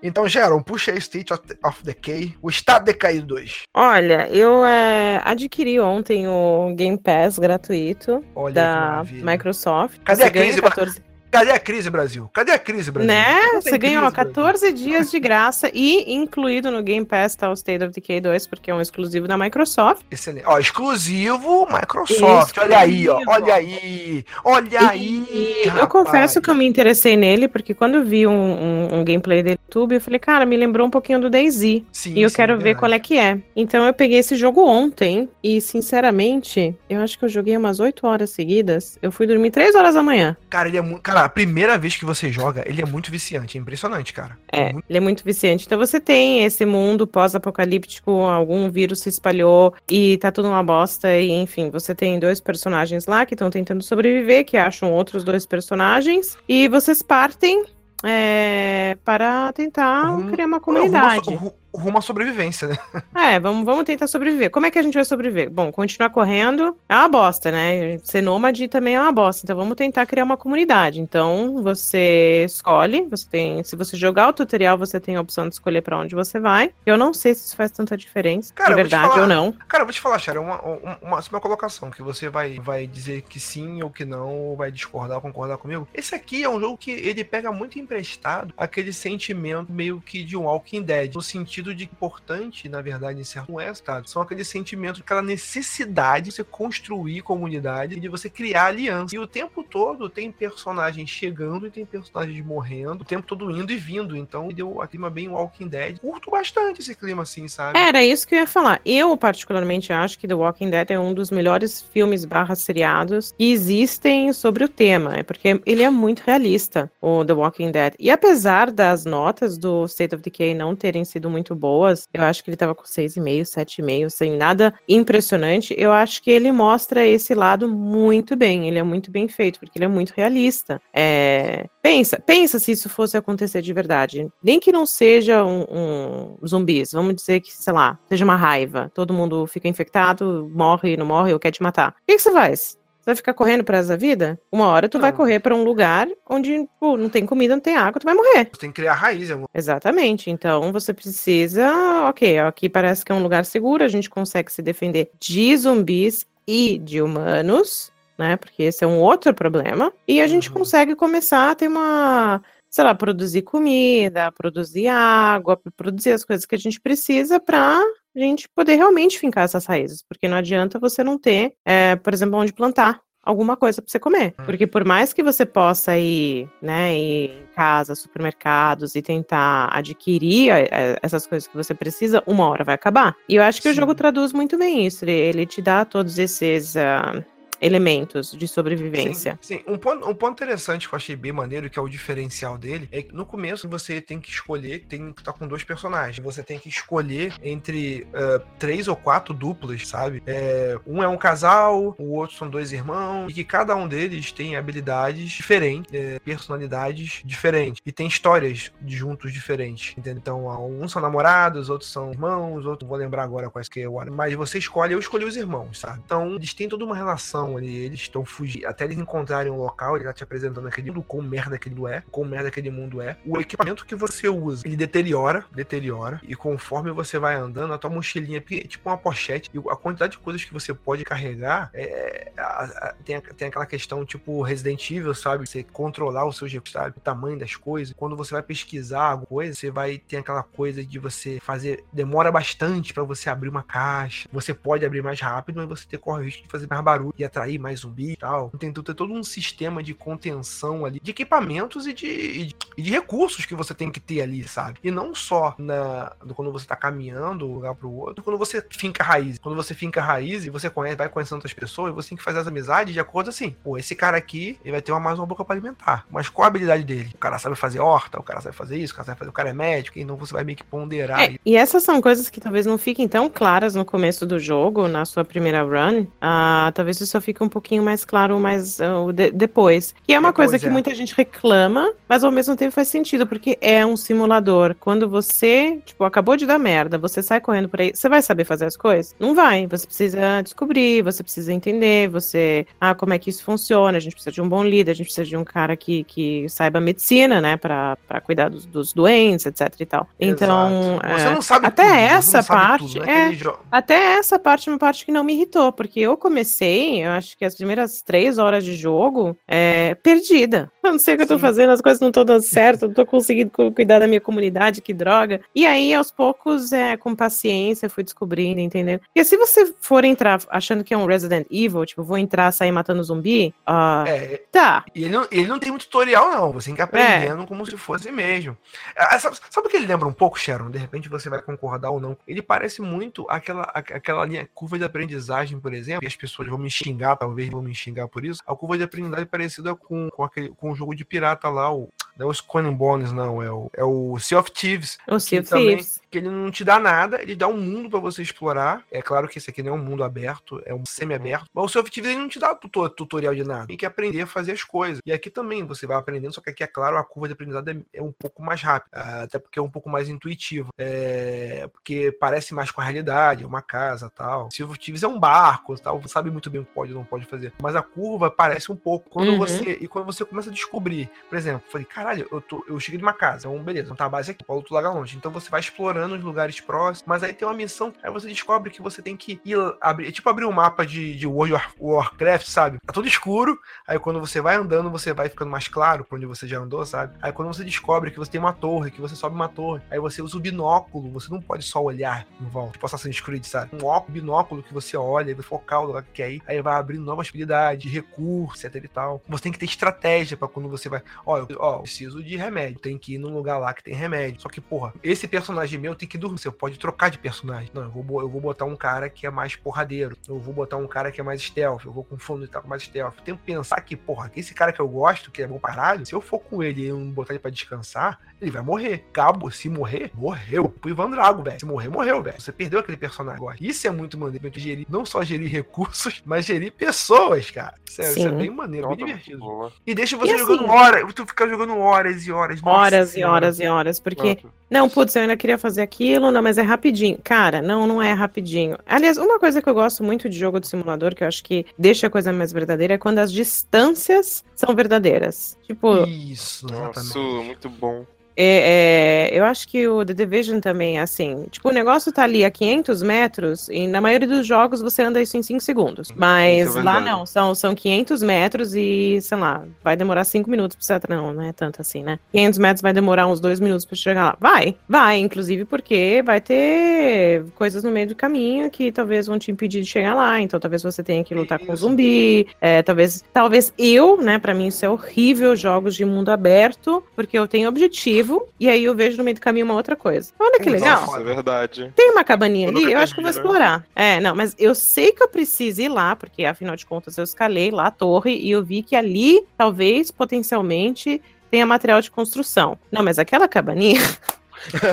Então, Sharon, puxa aí State of, Decay, o Estado Decaído 2. Olha, eu é, adquiri ontem o Game Pass gratuito Olha da. Microsoft. Cadê Você a crise? 14, Cadê a crise, Brasil? Cadê a crise, Brasil? né? Você ganhou crise, Brasil. 14 dias de graça e incluído no Game Pass tá o State of Decay 2, porque é um exclusivo da Microsoft. Excelente. Ó, exclusivo Microsoft. Olha aí, ó. Exclusivo. Olha aí. Olha aí. E eu rapaz. confesso que eu me interessei nele, porque quando eu vi um, um- um gameplay do YouTube, eu falei, cara, me lembrou um pouquinho do DayZ. Sim, E eu sim, quero ver verdade. qual é que é. Então eu peguei esse jogo ontem e, sinceramente, eu acho que eu joguei umas 8 horas seguidas. Eu fui dormir 3 horas da manhã. Cara, ele é muito. Cara, a primeira vez que você joga, ele é muito viciante. É impressionante, cara. É, Muito- ele é muito viciante. Então você tem esse mundo pós-apocalíptico, algum vírus se espalhou e tá tudo uma bosta. E enfim, você tem dois personagens lá que estão tentando sobreviver, que acham outros dois personagens. E vocês partem é, para tentar Rumo- criar uma comunidade. sua- o ru- rumo à sobrevivência, né? É, vamos, vamos tentar sobreviver. Como é que a gente vai sobreviver? Bom, continuar correndo é uma bosta, né? Ser nômade também é uma bosta. Então vamos tentar criar uma comunidade. Então você escolhe, você tem, se você jogar o tutorial, você tem a opção de escolher pra onde você vai. Eu não sei se isso faz tanta diferença, Cara, de verdade falar. ou não. Cara, eu vou te falar, Sharon, uma, uma, uma, uma colocação, que você vai, vai dizer que sim ou que não, ou vai discordar ou concordar comigo. Esse aqui é um jogo que ele pega muito emprestado aquele sentimento meio que de um Walking Dead, no sentido de que importante, na verdade, em certo não é, tá? São aqueles sentimentos, aquela necessidade de você construir comunidade e de você criar aliança. E o tempo todo tem personagens chegando e tem personagens morrendo, o tempo todo indo e vindo. Então, deu a clima bem Walking Dead. Curto bastante esse clima assim, sabe? Era isso que eu ia falar. Eu, particularmente, acho que The Walking Dead é um dos melhores filmes barra seriados que existem sobre o tema. É porque ele é muito realista, o The Walking Dead. E apesar das notas do State of Decay não terem sido muito boas, eu acho que ele tava com 6,5, 7,5, sem nada impressionante, eu acho que ele mostra esse lado muito bem. Ele é muito bem feito, porque ele é muito realista. É... Pensa, pensa se isso fosse acontecer de verdade. Nem que não seja um, um zumbis, vamos dizer que, sei lá, seja uma raiva. Todo mundo fica infectado, morre, não morre, ou quer te matar. O que, que você faz? Você vai ficar correndo para essa vida? Uma hora tu vai Não. correr para um lugar onde pô, não tem comida, não tem água, tu vai morrer. Você tem que criar raiz. um- Exatamente. Então você precisa, ok, aqui parece que é um lugar seguro, a gente consegue se defender de zumbis e de humanos, né? Porque esse é um outro problema. E a gente Uhum. consegue começar a ter uma, sei lá, produzir comida, produzir água, produzir as coisas que a gente precisa para a gente poder realmente fincar essas raízes. Porque não adianta você não ter, eh, por exemplo, onde plantar alguma coisa para você comer. Hum. Porque por mais que você possa ir, né, ir em casa, supermercados e tentar adquirir eh, essas coisas que você precisa, uma hora vai acabar. E eu acho que o Sim. jogo traduz muito bem isso. Ele, ele te dá todos esses ah, elementos de sobrevivência. Sim, sim. Um, ponto, um ponto interessante que eu achei bem maneiro, que é o diferencial dele, é que no começo você tem que escolher, tem que estar com dois personagens. Você tem que escolher entre ah, três ou quatro duplas, sabe? É, um é um casal, o outro são dois irmãos, e que cada um deles tem habilidades diferentes, é, personalidades diferentes, e tem histórias de juntos diferentes, entendeu? Então, uns são namorados, outros são irmãos, outros não vou lembrar agora quais que é o mas você escolhe, eu escolhi os irmãos, sabe? Então, eles têm toda uma relação ali, eles estão fugindo, até eles encontrarem um local, ele tá te apresentando aquele mundo, quão merda aquele é, quão merda aquele mundo é. O equipamento que você usa, ele deteriora, deteriora, e conforme você vai andando, a tua mochilinha é tipo uma pochete, e a quantidade de coisas que você pode carregar, é, a- a- tem, tem aquela questão tipo Resident Evil, sabe? Você controlar os seus recursos, sabe? O tamanho das coisas. Quando você vai pesquisar alguma coisa, você vai ter aquela coisa de você fazer. Demora bastante pra você abrir uma caixa. Você pode abrir mais rápido, mas você ter corre o risco de fazer mais barulho e atrair mais zumbi e tal. Tem, tem todo um sistema de contenção ali, de equipamentos e de, e de, e de recursos que você tem que ter ali, sabe? E não só na, quando você tá caminhando de um lugar pro outro, quando você finca raiz. Quando você finca raiz e você conhece, vai conhecendo outras pessoas, você tem que fazer as amizades de acordo assim. Pô, esse cara aqui, ele vai ter uma, mais uma boca pra alimentar. Mas qual a habilidade dele? O cara sabe fazer horta, o cara sabe fazer isso, o cara sabe fazer. O cara é médico, então você vai meio que ponderar. É, e essas são coisas que talvez não fiquem tão claras no começo do jogo, na sua primeira run. Ah, talvez isso só fique um pouquinho mais claro mais o de- depois. Que é uma Depois, coisa que é. muita gente reclama, mas ao mesmo tempo faz sentido, porque é um simulador. Quando você, tipo, acabou de dar merda, você sai correndo por aí, você vai saber fazer as coisas? Não vai. Você precisa descobrir, você precisa entender, você. Ah, como é que isso funciona? A gente precisa de um bom líder, a gente precisa de um cara que, que saiba medicina, né, pra, pra cuidar dos, dos doentes, etc e tal. Então. Exato. você é, não sabe até tudo, essa parte, tudo, né? é. Até essa parte é uma parte que não me irritou, porque eu comecei, eu acho que as primeiras três horas de jogo, é, perdida. Eu não sei o que eu tô Sim. fazendo, as coisas não estão dando certo, não tô conseguindo cu- cuidar da minha comunidade, que droga. E aí, aos poucos, é, com paciência, fui descobrindo, entendeu? Porque se você for entrar achando que é um Resident Evil, tipo, vou entrar, sair matando zumbi, ah, É, tá. E ele não, ele não tem muito tutorial, não. Você tem que ir aprendendo como se fosse mesmo. Ah, sabe, sabe o que ele lembra um pouco, Sharon? De repente você vai concordar ou não. Ele parece muito aquela, aquela linha, curva de aprendizagem, por exemplo, e as pessoas vão me xingar, talvez vão me xingar por isso. A curva de aprendizagem é parecida com, com, aquele, com o jogo de pirata lá, o Não é o Skull Bones, não. É o, é o Sea of Thieves. O Sea of também- Thieves. Que ele não te dá nada, ele dá um mundo pra você explorar. É claro que esse aqui não é um mundo aberto, é um semi-aberto. Mas o Sea of Thieves ele não te dá tuto- tutorial de nada. Tem que aprender a fazer as coisas. E aqui também você vai aprendendo, só que aqui, é claro, a curva de aprendizado é, é um pouco mais rápida. ah, Até porque é um pouco mais intuitivo. É, porque parece mais com a realidade, é uma casa tal. Sea of Thieves é um barco tal. Você sabe muito bem o que pode e não pode fazer. Mas a curva parece um pouco. Quando Uhum. você. E quando você começa a descobrir, por exemplo, eu falei, caralho, eu, tô, eu cheguei de uma casa, então beleza, não tá a base aqui, pode outro lugar longe. Então você vai explorando os lugares próximos, mas aí tem uma missão, aí você descobre que você tem que ir abrir, é tipo abrir um mapa de, de World of Warcraft, sabe? Tá tudo escuro, aí quando você vai andando, você vai ficando mais claro por onde você já andou, sabe? Aí quando você descobre que você tem uma torre, que você sobe uma torre, aí você usa o binóculo, você não pode só olhar em volta, tipo Assassin's Creed, sabe? Um óculos, binóculo que você olha, vai focar o lugar que quer ir, aí vai abrindo novas habilidades, recursos, etc e tal. Você tem que ter estratégia pra quando você vai, ó, ó, preciso de remédio, tem que ir num lugar lá que tem remédio. Só que, porra, esse personagem meu tem que dormir, você pode trocar de personagem. Não, eu vou, eu vou botar um cara que é mais porradeiro, eu vou botar um cara que é mais stealth, eu vou com fundo e tal, mais stealth. Eu tenho que pensar que, porra, que esse cara que eu gosto, que é bom pra caralho, se eu for com ele e eu não botar ele pra descansar, ele vai morrer. Cabo, se morrer, morreu. Pro Ivan Drago, velho. Se morrer, morreu, velho. Você perdeu aquele personagem agora. Isso é muito maneiro. de Gerir, não só gerir recursos, mas gerir pessoas, cara. Isso é, isso é bem maneiro, bem divertido. E deixa você E assim- jogando horas. Tu fica jogando horas e horas. Nossa Horas e horas e horas, porque Nota. Não, putz, eu ainda queria fazer aquilo, não, mas é rapidinho. Cara, não, não é rapidinho. Aliás, uma coisa que eu gosto muito de jogo de simulador, que eu acho que deixa a coisa mais verdadeira, é quando as distâncias são verdadeiras. Tipo, Isso, Nossa, exatamente. muito bom. É, é, eu acho que o The Division também é assim. Tipo, o negócio tá ali a 500 metros e na maioria dos jogos você anda isso em 5 segundos. Mas é lá não, são, são 500 metros e, sei lá, vai demorar 5 minutos pra você... Não, não é tanto assim, né? 500 metros vai demorar uns 2 minutos pra chegar lá. Vai, vai, inclusive porque vai ter coisas no meio do caminho que talvez vão te impedir de chegar lá. Então talvez você tenha que lutar com Isso. zumbi. é, talvez, talvez eu, né, pra mim isso é horrível, jogos de mundo aberto, porque eu tenho objetivo e aí eu vejo no meio do caminho uma outra coisa. Olha que legal. Nossa, é verdade. Tem uma cabaninha Eu ali, eu acho que eu vou né? explorar. É, não, mas eu sei que eu preciso ir lá, porque afinal de contas eu escalei lá a torre e eu vi que ali, talvez, potencialmente, tenha material de construção. Não, mas aquela cabaninha.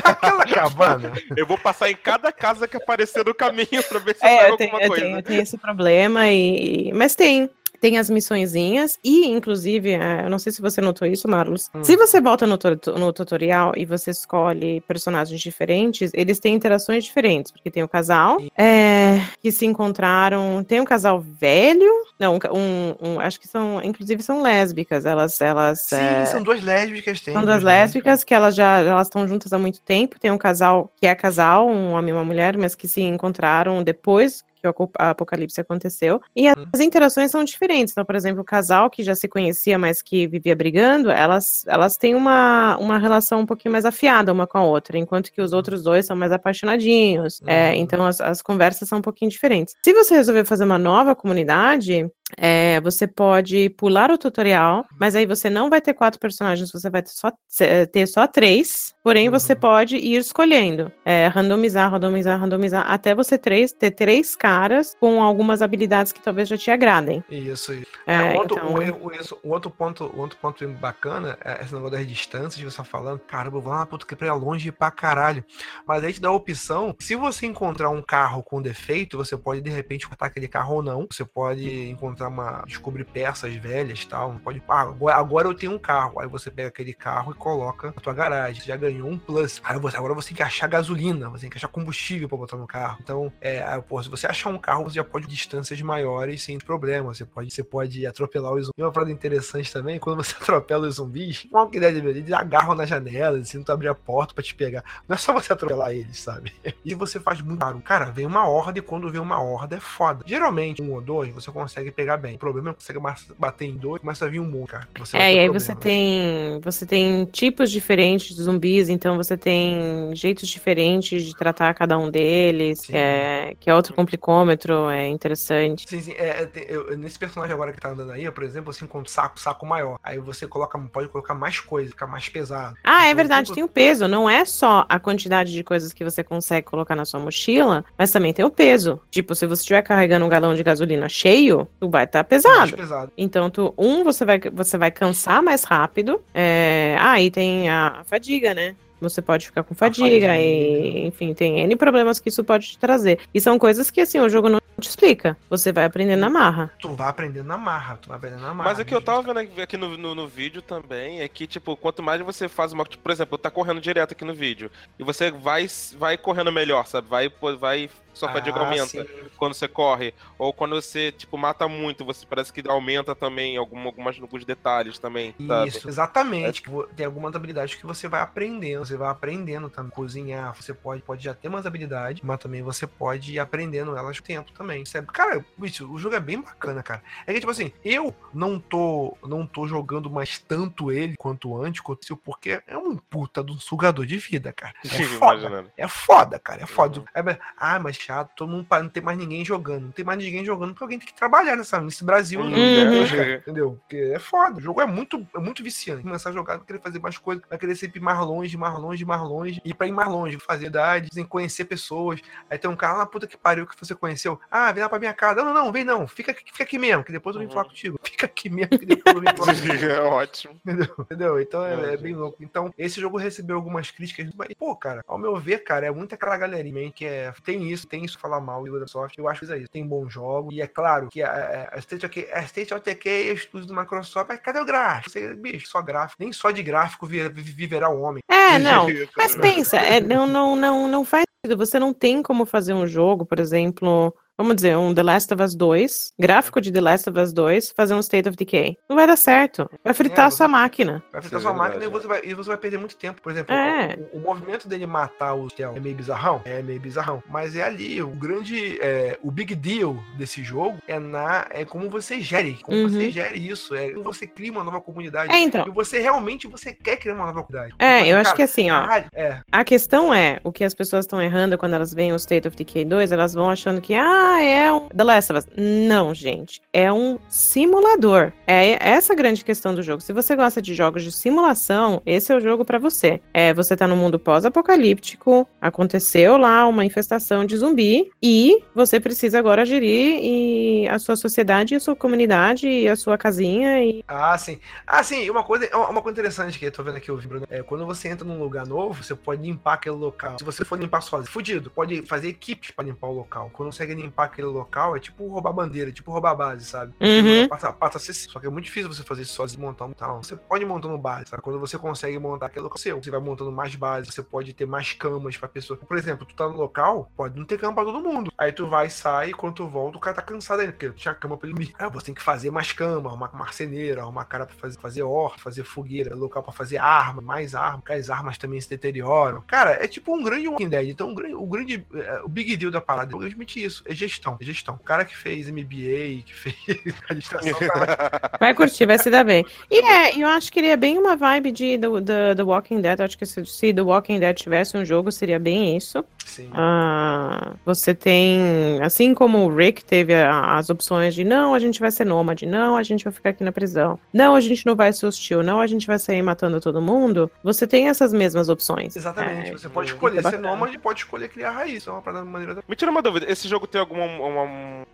Aquela cabana. Eu vou passar em cada casa que aparecer no caminho pra ver se eu É, pego eu tenho, alguma eu, coisa. tenho, eu tenho esse problema, e... mas tem. Tem as missõezinhas e, inclusive, é, eu não sei se você notou isso, Marlos. Hum. Se você volta no, no tutorial e você escolhe personagens diferentes, eles têm interações diferentes, porque tem o casal é, que se encontraram. Tem um casal velho. Não, um, um- um- acho que são, inclusive, são lésbicas. Elas, elas Sim, é, são duas lésbicas. Tem, são duas lésbicas que elas já elas estão juntas há muito tempo. Tem um casal que é casal, um homem e uma mulher, mas que se encontraram depois que o apocalipse aconteceu. E as Uhum. interações são diferentes. Então, por exemplo, o casal que já se conhecia, mas que vivia brigando, elas, elas têm uma, uma relação um pouquinho mais afiada uma com a outra, enquanto que os outros dois são mais apaixonadinhos. É, Uhum. então, as, as conversas são um pouquinho diferentes. Se você resolver fazer uma nova comunidade, é, você pode pular o tutorial, mas aí você não vai ter quatro personagens, você vai ter só, eh, ter só três. Porém, você Uhum. pode ir escolhendo, é, randomizar, randomizar, randomizar, até você três, ter três caras com algumas habilidades que talvez já te agradem. Isso, isso. É, É, outro, então, o outro ponto, outro ponto bacana é esse negócio das distâncias, de você tá falando, caramba, eu vou lá, puta, que pra longe pra caralho. Mas aí te dá a opção, se você encontrar um carro com defeito, você pode de repente cortar aquele carro ou não. Você pode encontrar uma. descobrir peças velhas e tal. Pode. Ah, agora, eu tenho um carro. Aí você pega aquele carro e coloca na tua garagem. Você já ganhou um plus. Aí você, agora você tem que achar gasolina, você tem que achar combustível pra botar no carro. Então, é, pô, se você achar um carro, você já pode distâncias maiores sem problema. Você pode, você pode atropelar os zumbis. E uma parada interessante também, quando você atropela os zumbis, uma ideia de eles agarram na janela, assim, tu abrir a porta pra te pegar. Não é só você atropelar eles, sabe? E você faz muito caro. Cara, vem uma horda e quando vem uma horda é foda. Geralmente, um ou dois, você consegue pegar bem. O problema é que você consegue bater em dois, começa a vir um monte, cara. Você É, e aí problema. você tem, você tem tipos diferentes de zumbis, então você tem jeitos diferentes de tratar cada um deles, que é, que é outro complicou. Termômetro é interessante. Sim, sim. É, é, eu- nesse personagem agora que tá andando aí, por exemplo, você encontra um saco, saco maior. Aí você coloca, pode colocar mais coisa, fica mais pesado. Ah, é Então, verdade, tudo- tem o peso. Não é só a quantidade de coisas que você consegue colocar na sua mochila, mas também tem o peso. Tipo, se você estiver carregando um galão de gasolina cheio, tu vai estar mais pesado. pesado. Então, tu, um, você vai, você vai cansar mais rápido. É... Ah, e tem a fadiga, né? Você pode ficar com fadiga, fadiga. e, enfim, tem N problemas que isso pode te trazer. E são coisas que, assim, o jogo não te explica. Você vai aprender na marra. Tu vai aprendendo na marra, tu vai aprendendo na marra. Mas o que eu tava vendo aqui- no, no, no vídeo também é que, tipo, quanto mais você faz uma. Tipo, por exemplo, tá correndo direto aqui no vídeo. E você vai, vai correndo melhor, sabe? Vai, vai. Sua fadiga Ah, aumenta sim. quando você corre. Ou quando você, tipo, mata muito, você parece que aumenta também algum, algumas, alguns detalhes também, sabe? Isso, exatamente. vo- Tem algumas habilidades que você vai aprendendo, você vai aprendendo também. Cozinhar, você pode, pode já ter umas habilidades, mas também você pode ir aprendendo elas com o tempo também. Sabe? Cara, bicho, o jogo é bem bacana, cara. É que, tipo assim, eu não tô, não tô jogando mais tanto ele quanto antes, quanto porque é um puta um sugador de vida, cara. É foda. É foda, cara. É foda. Uhum. É, ah, mas chato, todo mundo não tem mais ninguém jogando. Não tem mais ninguém jogando porque alguém tem que trabalhar nessa, nesse Brasil. Uhum. né? Cara, Entendeu? Porque é foda. O jogo é muito, é muito viciante. Começar a jogar, querer fazer mais coisas, vai querer sempre ir mais longe, mais longe, mais longe. E pra ir mais longe, fazer idade, em conhecer pessoas. Aí tem um cara na puta que pariu que você conheceu. Ah, vem lá pra minha casa. Não, não, não, vem não. Fica, aqui- fica aqui mesmo, que depois eu vim Uhum. falar contigo. Fica aqui mesmo, que depois eu vim falar contigo. é ótimo. Entendeu? Entendeu? Então é, É, é bem louco. Então, esse jogo recebeu algumas críticas, mas, pô, cara, ao meu ver, cara, é muita aquela galerinha que é. Tem isso, tem isso falar mal do Microsoft. Eu acho que é isso. Tem bom jogo. E é claro que a, a, State of a State of Decay é estúdio do Microsoft, mas cadê o gráfico? Você, bicho, só gráfico. Nem só de gráfico vi- vi- viverá o homem. É, não. Mas pensa, é, não, não, não, não faz sentido. Você não tem como fazer um jogo, por exemplo, vamos dizer, um The Last of Us 2, gráfico de The Last of Us 2, fazer um State of Decay. Não vai dar certo. Vai fritar É, a sua máquina. Vai Isso fritar é sua máquina e é. você, vai, e você vai perder muito tempo. Por exemplo, É. o, o movimento dele matar o Stel é meio bizarrão? É meio bizarrão. Mas é ali, o grande. é, o big deal desse jogo é na é como você gere. Como Uhum. você gere isso. É como você cria uma nova comunidade. É, então. E você realmente você quer criar uma nova comunidade. É, Tipo eu assim, acho cara, que assim, ó. caralho, É, A questão é, o que as pessoas estão errando quando elas veem o State of Decay 2, elas vão achando que, ah, é um The Last of Us. Não, gente. É um simulador. É essa a grande questão do jogo. Se você gosta de jogos de simulação, esse é o jogo pra você. É, você tá no mundo pós-apocalíptico, aconteceu lá uma infestação de zumbi, e você precisa agora gerir e a sua sociedade, a sua comunidade, e a sua casinha, e Ah, sim. Ah, sim, uma coisa, uma coisa interessante que eu tô vendo aqui, o Bruno, é quando você entra num lugar novo, você pode limpar aquele local. Se você for limpar sozinho, fudido, pode fazer equipes pra limpar o local. Quando consegue limpar aquele local, é tipo roubar bandeira, tipo roubar base, sabe? Uhum. Passa, passa a ser- só que é muito difícil você fazer isso sozinho, montar um tal. Você pode ir montando base, sabe? Quando você consegue montar aquele local seu, você vai montando mais bases, você pode ter mais camas pra pessoa. Por exemplo, tu tá no local, pode não ter cama pra todo mundo. Aí tu vai, sai, quando tu volta, o cara tá cansado ainda, porque tinha cama pra ele dormir. Aí você tem que fazer mais cama, arrumar marceneiro, arrumar cara pra fazer, fazer horta, fazer fogueira, local pra fazer arma, mais arma, porque as armas também se deterioram. Cara, é tipo um grande Walking Dead. Então, o grande, o, grande é, o big deal da parada é justamente isso, é gestão, é gestão. O cara que fez MBA, que fez administração, tá Vai curtir, vai se dar bem. E é, eu acho que ele é bem uma vibe de do, do, do Walking Dead. Eu acho que se, se The Walking Dead tivesse um jogo, seria bem isso. sim. Ah, você tem, assim como o Rick teve a- as opções de não, a gente vai ser nômade, não, a gente vai ficar aqui na prisão, não, a gente não vai ser hostil, não, a gente vai sair matando todo mundo. Você tem essas mesmas opções. Exatamente, É, você pode isso escolher é ser nômade, pode escolher criar raiz. É uma maneira da. Me tira uma dúvida, esse jogo tem alguma, uma-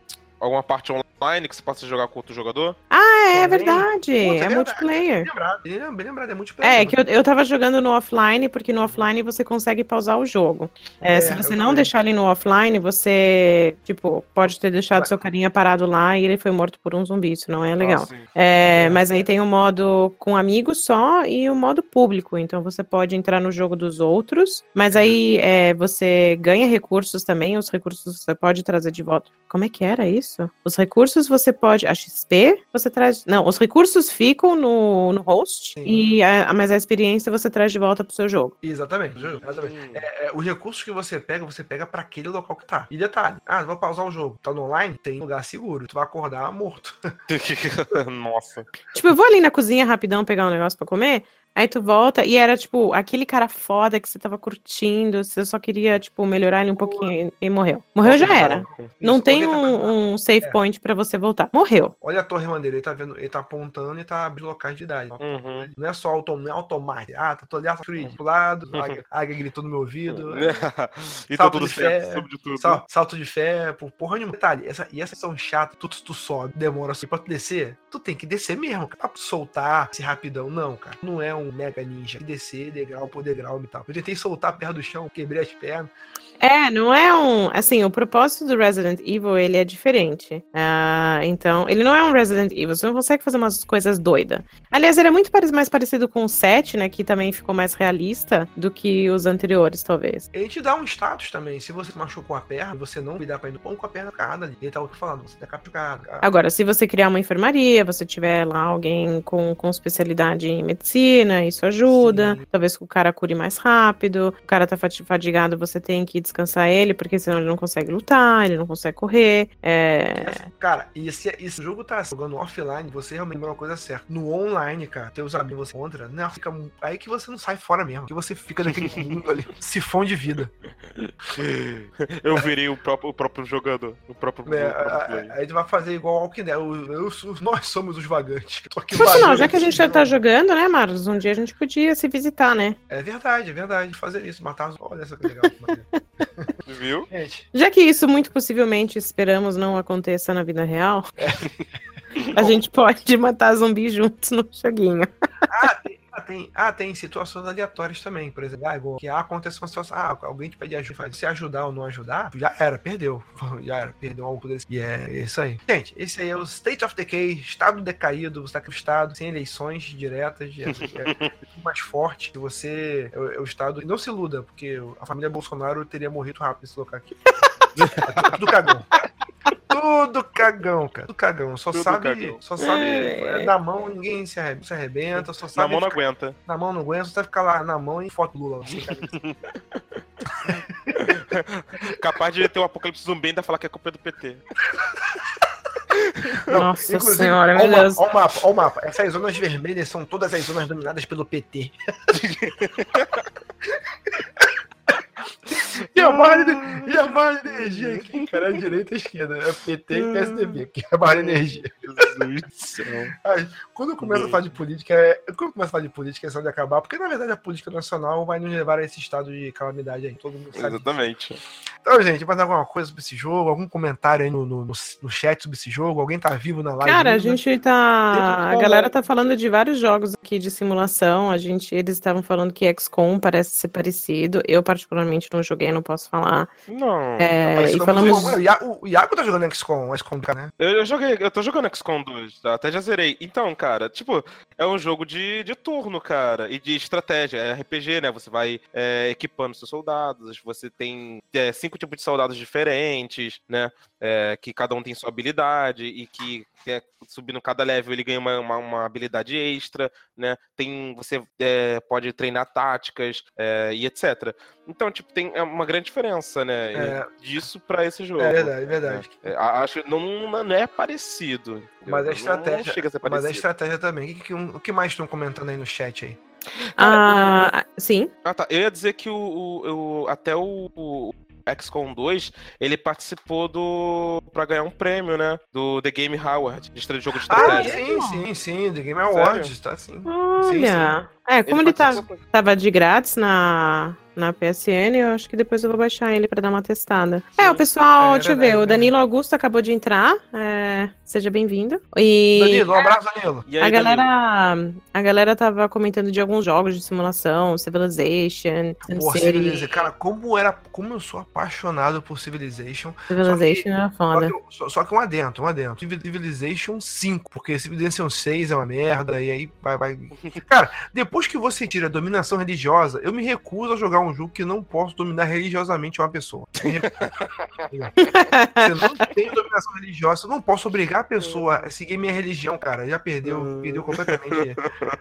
alguma parte online que você possa jogar com outro jogador? Ah, é Também. verdade, Puta, é verdade, multiplayer. Bem lembrado, bem bem lembrado, é multiplayer. É, que eu, eu tava jogando no offline, porque no offline você consegue pausar o jogo. É, É, se você não também. deixar ele no offline, você, tipo, pode ter deixado Vai. seu carinha parado lá e ele foi morto por um zumbi. Isso não é legal. Ah. É, É. mas aí tem o modo com amigos só e o modo público. Então você pode entrar no jogo dos outros, mas aí é, você ganha recursos também. Os recursos você pode trazer de volta. Como é que era isso? Os recursos você pode. A XP você traz. Não, os recursos ficam no, no host, Sim. e a, mas a experiência você traz de volta pro seu jogo. Exatamente, exatamente. Hum. É, é, os recursos que você pega, você pega pra aquele local que tá. E detalhe, ah, vou pausar o jogo. Tá no online? Tem lugar seguro. Tu vai acordar morto. Nossa. Tipo, eu vou ali na cozinha rapidão pegar um negócio pra comer. Aí tu volta e era, tipo, aquele cara foda que você tava curtindo, você só queria, tipo, melhorar ele um pouquinho e morreu. Morreu já era. Não tem um, um save É. point pra você voltar. Morreu. Olha a torre maneira, ele tá vendo, ele tá apontando e tá abrindo locais de idade. Uhum. Não é só autom, não é automático. Ah, tá tô ali, Free, pro lado, a águia, gritou no meu ouvido. e tá Salto tudo de certo, fé, sobre de tudo. Sal- salto de fé, por porra nenhuma. Detalhe, essa, e essa são chata, tu, tu sobe, demora assim pra tu descer, tu tem que descer mesmo, cara. Pra tu soltar esse rapidão, não, cara. Não é um mega ninja. Que descer degrau por degrau e tal. Eu tentei soltar perto do chão, quebrei as pernas. É, não é um. Assim, o propósito do Resident Evil ele é diferente. Ah, então, ele não é um Resident Evil, você não consegue fazer umas coisas doidas. Aliás, ele é muito mais parecido com o 7, né? Que também ficou mais realista do que os anteriores, talvez. Ele te dá um status também. Se você machucou a perna, você não cuidar pra ir no pão com a perna carregada ali. Ele tá falando, você tá capturado. cara. Agora, se você criar uma enfermaria, você tiver lá alguém com, com especialidade em medicina, isso ajuda. Sim. Talvez o cara cure mais rápido. O cara tá fati- fadigado, você tem que descansar ele, porque senão ele não consegue lutar, ele não consegue correr. É... Cara, e se, e se o jogo tá jogando offline, você realmente é uma coisa certa. No online, cara, teus amigos você encontra, não, fica aí que você não sai fora mesmo. Que você fica naquele mundo ali, sifão de vida. Eu virei o próprio, o próprio jogador. O próprio, É, o próprio a- a- player. aí tu vai fazer igual ao Walking Dead. Eu- eu sou- nós somos os vagantes. Tô aqui Por sinal, vagando já que a gente já tá não. jogando, né, Marcos? Um dia a gente podia se visitar, né? É verdade, é verdade. Fazer isso, matar os. Olha só que legal. Viu? gente, Já que isso muito possivelmente esperamos não aconteça na vida real, a gente pode matar zumbis juntos no joguinho. Ah, tem, ah, tem, ah, tem situações aleatórias também, por exemplo. Ah, igual que ah, acontece uma situação. Ah, alguém te pede ajuda. Se ajudar ou não ajudar, já era, perdeu. Já era, perdeu algo desse. E é isso aí. Gente, esse aí é o State of Decay, estado decaído, você tá estado sem eleições diretas, é, é mais forte. Você é, é o estado. e Não se iluda, porque a família Bolsonaro teria morrido rápido nesse local aqui. É tudo cagão. Tudo cagão, cara. Tudo cagão. Só Tudo sabe. cagão. Só sabe. É. é, na mão ninguém se arrebenta, se arrebenta só Na sabe. mão não ficar- aguenta. na mão não aguenta, só sabe ficar lá na mão e foto do Lula. Assim. Capaz de ter um apocalipse zumbi e ainda falar que é culpa do PT. Não, Nossa senhora, ó meu o mapa, Deus. ó o mapa, ó o mapa. Essas zonas vermelhas são todas as zonas dominadas pelo PT. E a barra de, e a barra de energia aqui, cara, é direita e esquerda. É PT e PSDB, aqui é a barra de energia. Jesus do céu. Ai, quando eu começo a falar de política, é, quando eu começo a falar de política, é só de acabar, porque na verdade a política nacional vai nos levar a esse estado de calamidade aí, todo mundo sabe. Exatamente. Então, gente, mais alguma coisa sobre esse jogo? Algum comentário aí no, no, no, no chat sobre esse jogo? Alguém tá vivo na live? Cara, a gente tá. A galera tá falando de vários jogos aqui de simulação. A gente, eles estavam falando que XCOM parece ser parecido. Eu, particularmente, não joguei, não posso falar. Não. É, e falamos. O Iago tá jogando XCOM, XCOM, né? Eu, eu joguei, eu tô jogando XCOM 2, tá? até já zerei. Então, cara, tipo, é um jogo de, de turno, cara, e de estratégia. É RPG, né? Você vai é, equipando seus soldados, você tem é, cinco tipos de soldados diferentes, né? É, que cada um tem sua habilidade e que é, subindo cada level ele ganha uma, uma, uma habilidade extra, né? Tem, você é, pode treinar táticas é, e etc. Então, tipo, tem é uma grande diferença, né? É. Disso pra esse jogo. É verdade, é verdade. É, a- acho que não, não é parecido. Mas é Não- estratégia. A ser Mas parecido. estratégia também. O que, o que mais estão comentando aí no chat aí? Ah, sim. Ah, tá. Eu ia dizer que o, o- o- até o, o XCOM 2, ele participou do. pra ganhar um prêmio, né? Do The Game Award, de jogo de Ah, estratégia. sim, sim, sim. The Game Awards, tá sim. Olha. É, como ele, tá, participou- tava de grátis na, na PSN, eu acho que depois eu vou baixar ele pra dar uma testada. É, o pessoal, É, deixa eu ver, o né? Danilo Augusto acabou de entrar. é, seja bem-vindo. E. Danilo, um abraço, Danilo. E aí, A Danilo? galera, a galera tava comentando de alguns jogos de simulação, Civilization, Pô, Civilization. Cara, como, era, como eu sou apaixonado por Civilization. Civilization era Só foda. que, só, só que um adentro, um adentro. Civilization 5, porque Civilization 6 é uma merda, e aí vai, vai. Cara, depois que você tira a dominação religiosa, eu me recuso a jogar um jogo que não posso dominar religiosamente uma pessoa. Você não tem dominação religiosa. Eu não posso obrigar a pessoa a seguir minha religião, cara. Já perdeu, perdeu completamente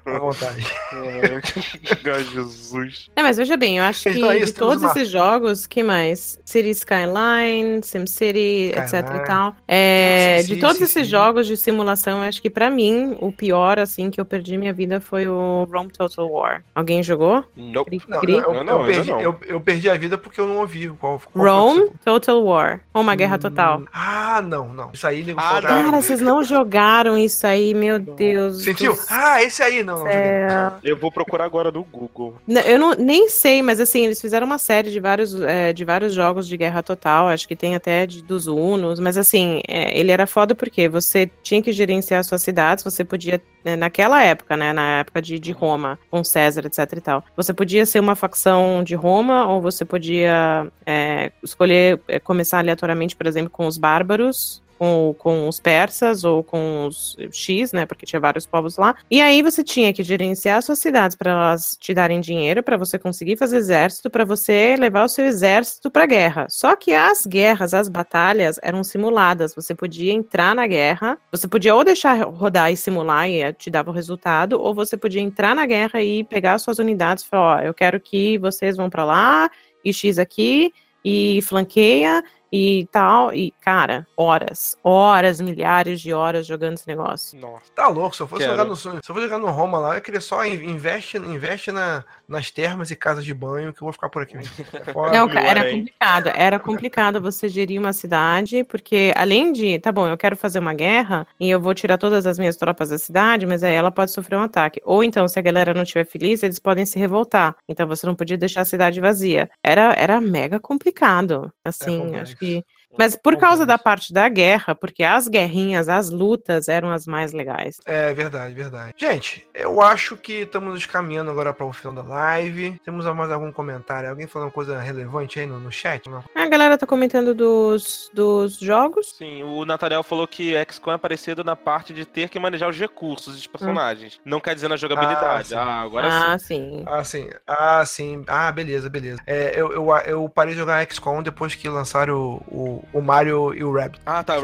a vontade. Ai, Jesus. É, mas veja bem, eu acho que Então é isso, de todos uma- esses jogos, que mais? City Skyline, SimCity, etc e tal. É, Sim, de sim, todos sim, esses sim. jogos de simulação, eu acho que pra mim, o pior, assim, que eu perdi minha vida foi o Rome Total War. Alguém jogou? Nope. Cri- Não, cri? não, eu, não, perdi, não. eu, eu perdi a vida porque eu não ouvi qual, qual foi Rome Total War. Ou uma guerra total. Hum, Ah, não, não. Isso aí, nego Ah, cara, vocês não jogaram isso aí, meu Deus. Sentiu? do Ah, esse aí, não. céu. Eu vou procurar agora no Google. Não, Eu não, nem sei, mas assim, eles fizeram uma série de vários, é, de vários jogos de guerra total, acho que tem até de, dos Unos, mas assim, é, ele era foda porque você tinha que gerenciar suas cidades, você podia, né, naquela época, né, na época de, de Roma, com César, etc e tal, você podia ser uma facção de Roma, ou você podia é, escolher é, começar aleatoriamente, por exemplo, com os bárbaros, com, com os persas ou com os X, né? Porque tinha vários povos lá. E aí você tinha que gerenciar suas cidades para elas te darem dinheiro, para você conseguir fazer exército, para você levar o seu exército para guerra. Só que as guerras, as batalhas eram simuladas. Você podia entrar na guerra, você podia ou deixar rodar e simular e te dava o resultado, ou você podia entrar na guerra e pegar suas unidades e falar, ó, eu quero que vocês vão para lá e X aqui e flanqueia e tal. E, cara, horas, horas, milhares de horas jogando esse negócio. Nossa. Tá louco, se eu fosse Quero. jogar no se eu for jogar no Roma lá, eu queria só in- investe, investe na, nas termas e casas de banho que eu vou ficar por aqui. mesmo. É fora. Não, era hein? complicado. Era complicado você gerir uma cidade, porque além de, tá bom, eu quero fazer uma guerra e eu vou tirar todas as minhas tropas da cidade, mas aí ela pode sofrer um ataque. Ou então, se a galera não estiver feliz, eles podem se revoltar. Então você não podia deixar a cidade vazia. Era, era mega complicado. Assim, complexo. acho que. Mas por causa da parte da guerra, porque as guerrinhas, as lutas eram as mais legais. É verdade, verdade. Gente, eu acho que estamos nos caminhando agora para o final da live. Temos mais algum comentário? Alguém falando coisa relevante aí no, no chat? Não? A galera tá comentando dos, dos jogos. Sim, o Nathaniel falou que XCOM é parecido na parte de ter que manejar os recursos dos personagens. Não quer dizer na jogabilidade. sim. Ah, agora ah, sim. sim. Ah, sim. Ah, sim. Ah, beleza, beleza. É, eu, eu, eu parei de jogar XCOM depois que lançaram o, o, o Mario e o Rabbit. Ah, tá.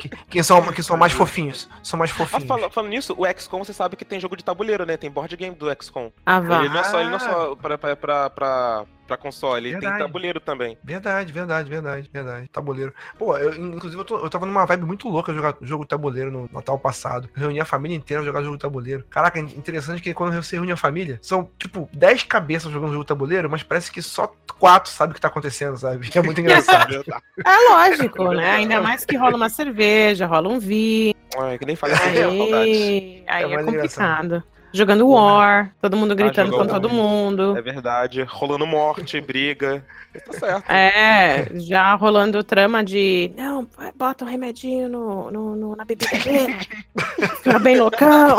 Que, que são, que são mais fofinhos. São mais Ah, fofinhos. fala- falando nisso, o XCOM você sabe que tem jogo de tabuleiro, né? Tem board game do XCOM. Ah, vá. Ele não é só, ele não é só pra, pra, pra, pra, pra console, ele tem Verdade. tabuleiro também. Verdade, verdade, verdade, verdade. Tabuleiro. Pô, eu, inclusive eu, tô- eu tava numa vibe muito louca jogar jogo de tabuleiro no Natal passado. Eu reuni a família inteira jogar jogo de tabuleiro. Caraca, interessante que quando você reúne a família, são tipo 10 cabeças jogando jogo de tabuleiro, mas parece que só quatro sabem o que tá acontecendo, sabe? É muito engraçado. É lógico, né? Ainda mais que rola uma cerveja, rola um vinho. Ai, que nem falei assim, saudades. Aí, aí É é, complicado. Jogando War, todo mundo gritando jogou com todo mundo. É verdade. Rolando morte, briga. Tá certo. É, já rolando trama de. Não, bota um remedinho no, no, no- na bebida dele. Fica bem loucão.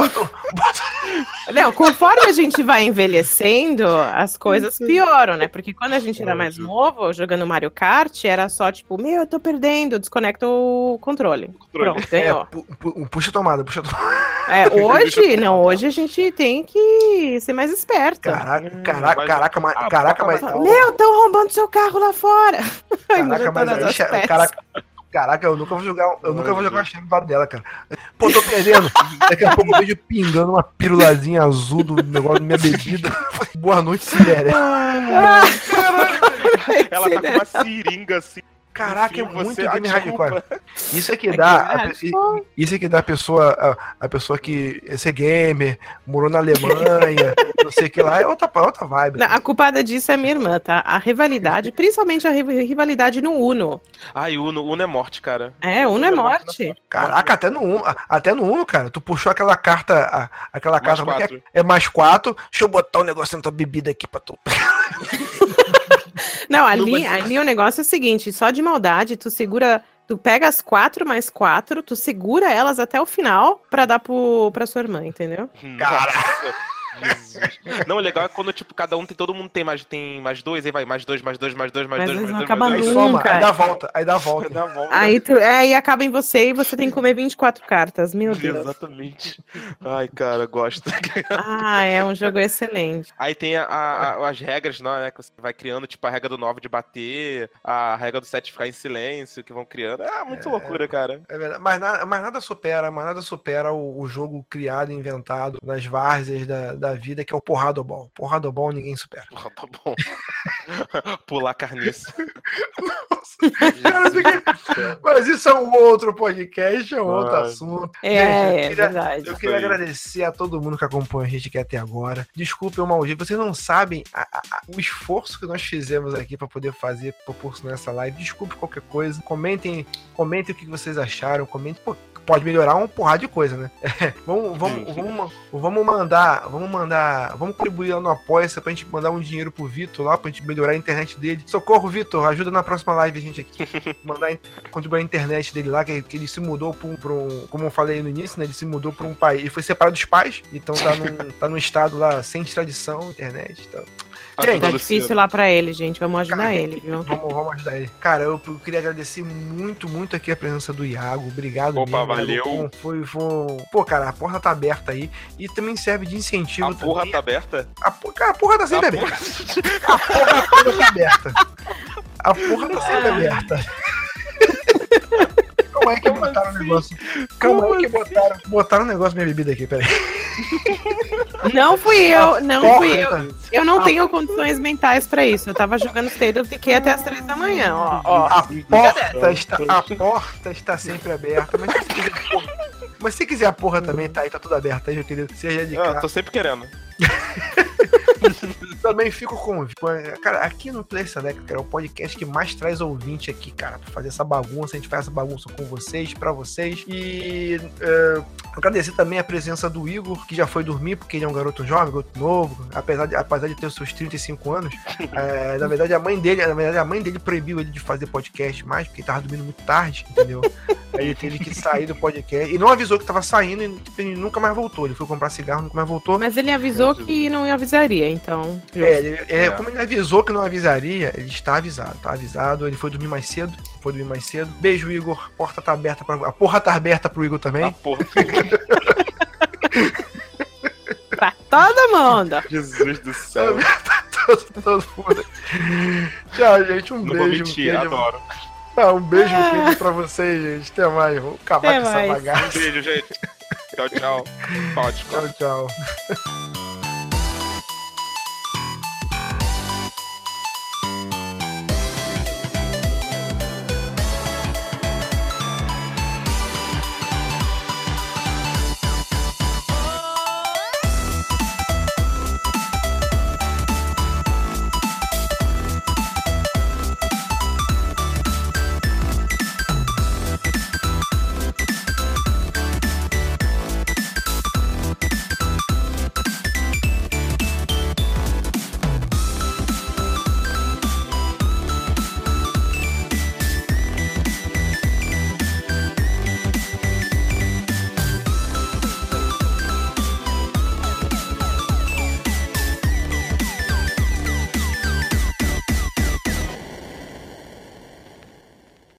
Não, conforme a gente vai envelhecendo, as coisas pioram, né? Porque quando a gente era mais novo, jogando Mario Kart, era só tipo, meu, eu tô perdendo, desconecta o controle. Pronto, É, ganhou. pu- pu- puxa a tomada, puxa a tomada. É, hoje, não, hoje a gente tem que ser mais esperto. Caraca, Hum, caraca, caraca, mas, Ah, caraca, mas. mais- Meu, estão roubando seu carro lá fora. Caraca, mas aí, che- caraca, caraca, eu nunca vou jogar, eu nunca vou jogar a chave do lado dela, cara. Pô, tô perdendo. Daqui a pouco eu vejo pingando uma pirulazinha azul do negócio da minha bebida. Boa noite, Sibéria. Ela tá com uma seringa assim. Caraca, é Enfim, muito você- ah, game hardcore. Isso é que dá. a Isso é que dá a pessoa, a, a pessoa que é ser gamer, morou na Alemanha, não sei o que lá, é outra, outra vibe. Não, a culpada disso é minha irmã, tá? A rivalidade, principalmente a ri- rivalidade no Uno. Ai, Uno, Uno é morte, cara. É, Uno é morte. Caraca, até no Uno, até no Uno, cara, tu puxou aquela carta, a- aquela Mais carta, é é? é mais quatro, deixa eu botar um negócio na tua bebida aqui pra tu. Não, ali, ali o negócio é o seguinte, só de maldade, tu segura, tu pega as quatro mais quatro, tu segura elas até o final pra dar pro, pra sua irmã, entendeu? Nossa. Não, o legal é quando, tipo, cada um tem, todo mundo tem mais, tem mais dois, aí vai mais dois, mais dois, mais dois, mais Mas dois, mais não dois, acabam mais Aí dois. soma, Nunca. aí dá volta, aí dá volta. Dá a volta. Aí, tu, é, aí acaba em você e você tem que comer 24 cartas. Meu Deus. Exatamente. Ai, cara, gosto. Ah, é um jogo excelente. Aí tem a- a- as regras, né, que você vai criando, tipo, a regra do 9 de bater, a regra do 7 ficar em silêncio, que vão criando. Ah, muito loucura, cara. É verdade. Mas, nada, mas nada supera, mas nada supera o, o jogo criado e inventado nas várzeas da, da vida, que é o Porradobol. Porradobol ninguém supera. Tá bom. Pular carniça. Mas isso é um outro podcast, é um outro assunto. É, Gente, eu é queria- verdade. Eu queria agradecer a todo mundo que acompanha a gente aqui até agora. Desculpe o mau jeito, vocês não sabem a- a- o esforço que nós fizemos aqui para poder fazer, proporcionar essa live. Desculpe qualquer coisa. Comentem, comentem o que vocês acharam. Comentem, pô, pode melhorar uma porrada de coisa, né? vamos, vamos, vamos, vamos mandar, vamos mandar, vamos contribuir lá no Apoia-se pra gente mandar um dinheiro pro Vitor lá, pra gente melhorar a internet dele. Socorro, Vitor, ajuda na próxima live a gente aqui. Mandar, contribuir a internet dele lá, que, que ele se mudou pra um, pra um- como eu falei no início, né? Ele se mudou pra um país, ele foi separado dos pais, então tá num, tá num estado lá sem tradição, internet, então. Gente, Tá difícil lá pra ele, gente. Vamos ajudar Cara, ele, viu? Vamos, vamos ajudar ele. Cara, eu, eu queria agradecer muito, muito aqui a presença do Iago. Obrigado. Opa, mesmo, valeu. Iago. Foi, foi. Pô, cara, a porta tá aberta aí. E também serve de incentivo. A porra também. tá aberta? A, cara, a porra tá sempre A aberta. A porra toda tá aberta. A porra tá sempre aberta. Como é que botaram o negócio? Como, é que botaram, botaram o negócio da minha bebida aqui? Peraí. Não fui eu, não fui eu. Eu não tenho condições mentais pra isso. Eu tava jogando State of Decay até as três da manhã, ó. ó. A porta, está, a porta está sempre aberta. Mas se quiser, porra, mas se quiser a porra também, tá aí, tá tudo aberto aí, meu querido. Seja de Ah, tô sempre querendo. Também fico com. Cara, aqui no Play Select, cara, é o podcast que mais traz ouvinte aqui, cara, pra fazer essa bagunça. A gente faz essa bagunça com vocês, pra vocês. E é, agradecer também a presença do Igor, que já foi dormir, porque ele é um garoto jovem, garoto novo, apesar de, apesar de ter os seus 35 anos. É, na verdade, a mãe dele, na verdade, a mãe dele proibiu ele de fazer podcast mais, porque ele tava dormindo muito tarde, entendeu? Aí ele teve que sair do podcast. E não avisou que tava saindo e tipo, ele nunca mais voltou. Ele foi comprar cigarro, nunca mais voltou. Mas ele avisou que não avisaria, então. É, ele- é, É. como ele avisou que não avisaria, ele está avisado, tá avisado. Ele foi dormir mais cedo, foi dormir mais cedo. Beijo, Igor. A porta tá aberta pra. A porra tá aberta pro Igor A também. porra. Pra todo mundo. Jesus do céu. todo, todo mundo. Tchau, gente. Um Não vou beijo. mentir, um beijo, adoro. Ah, um beijo beijo pra vocês, gente. Até mais. Vou acabar Até com essa mais. bagaça. Um beijo, gente. Tchau, tchau. Pode, Tchau, tchau.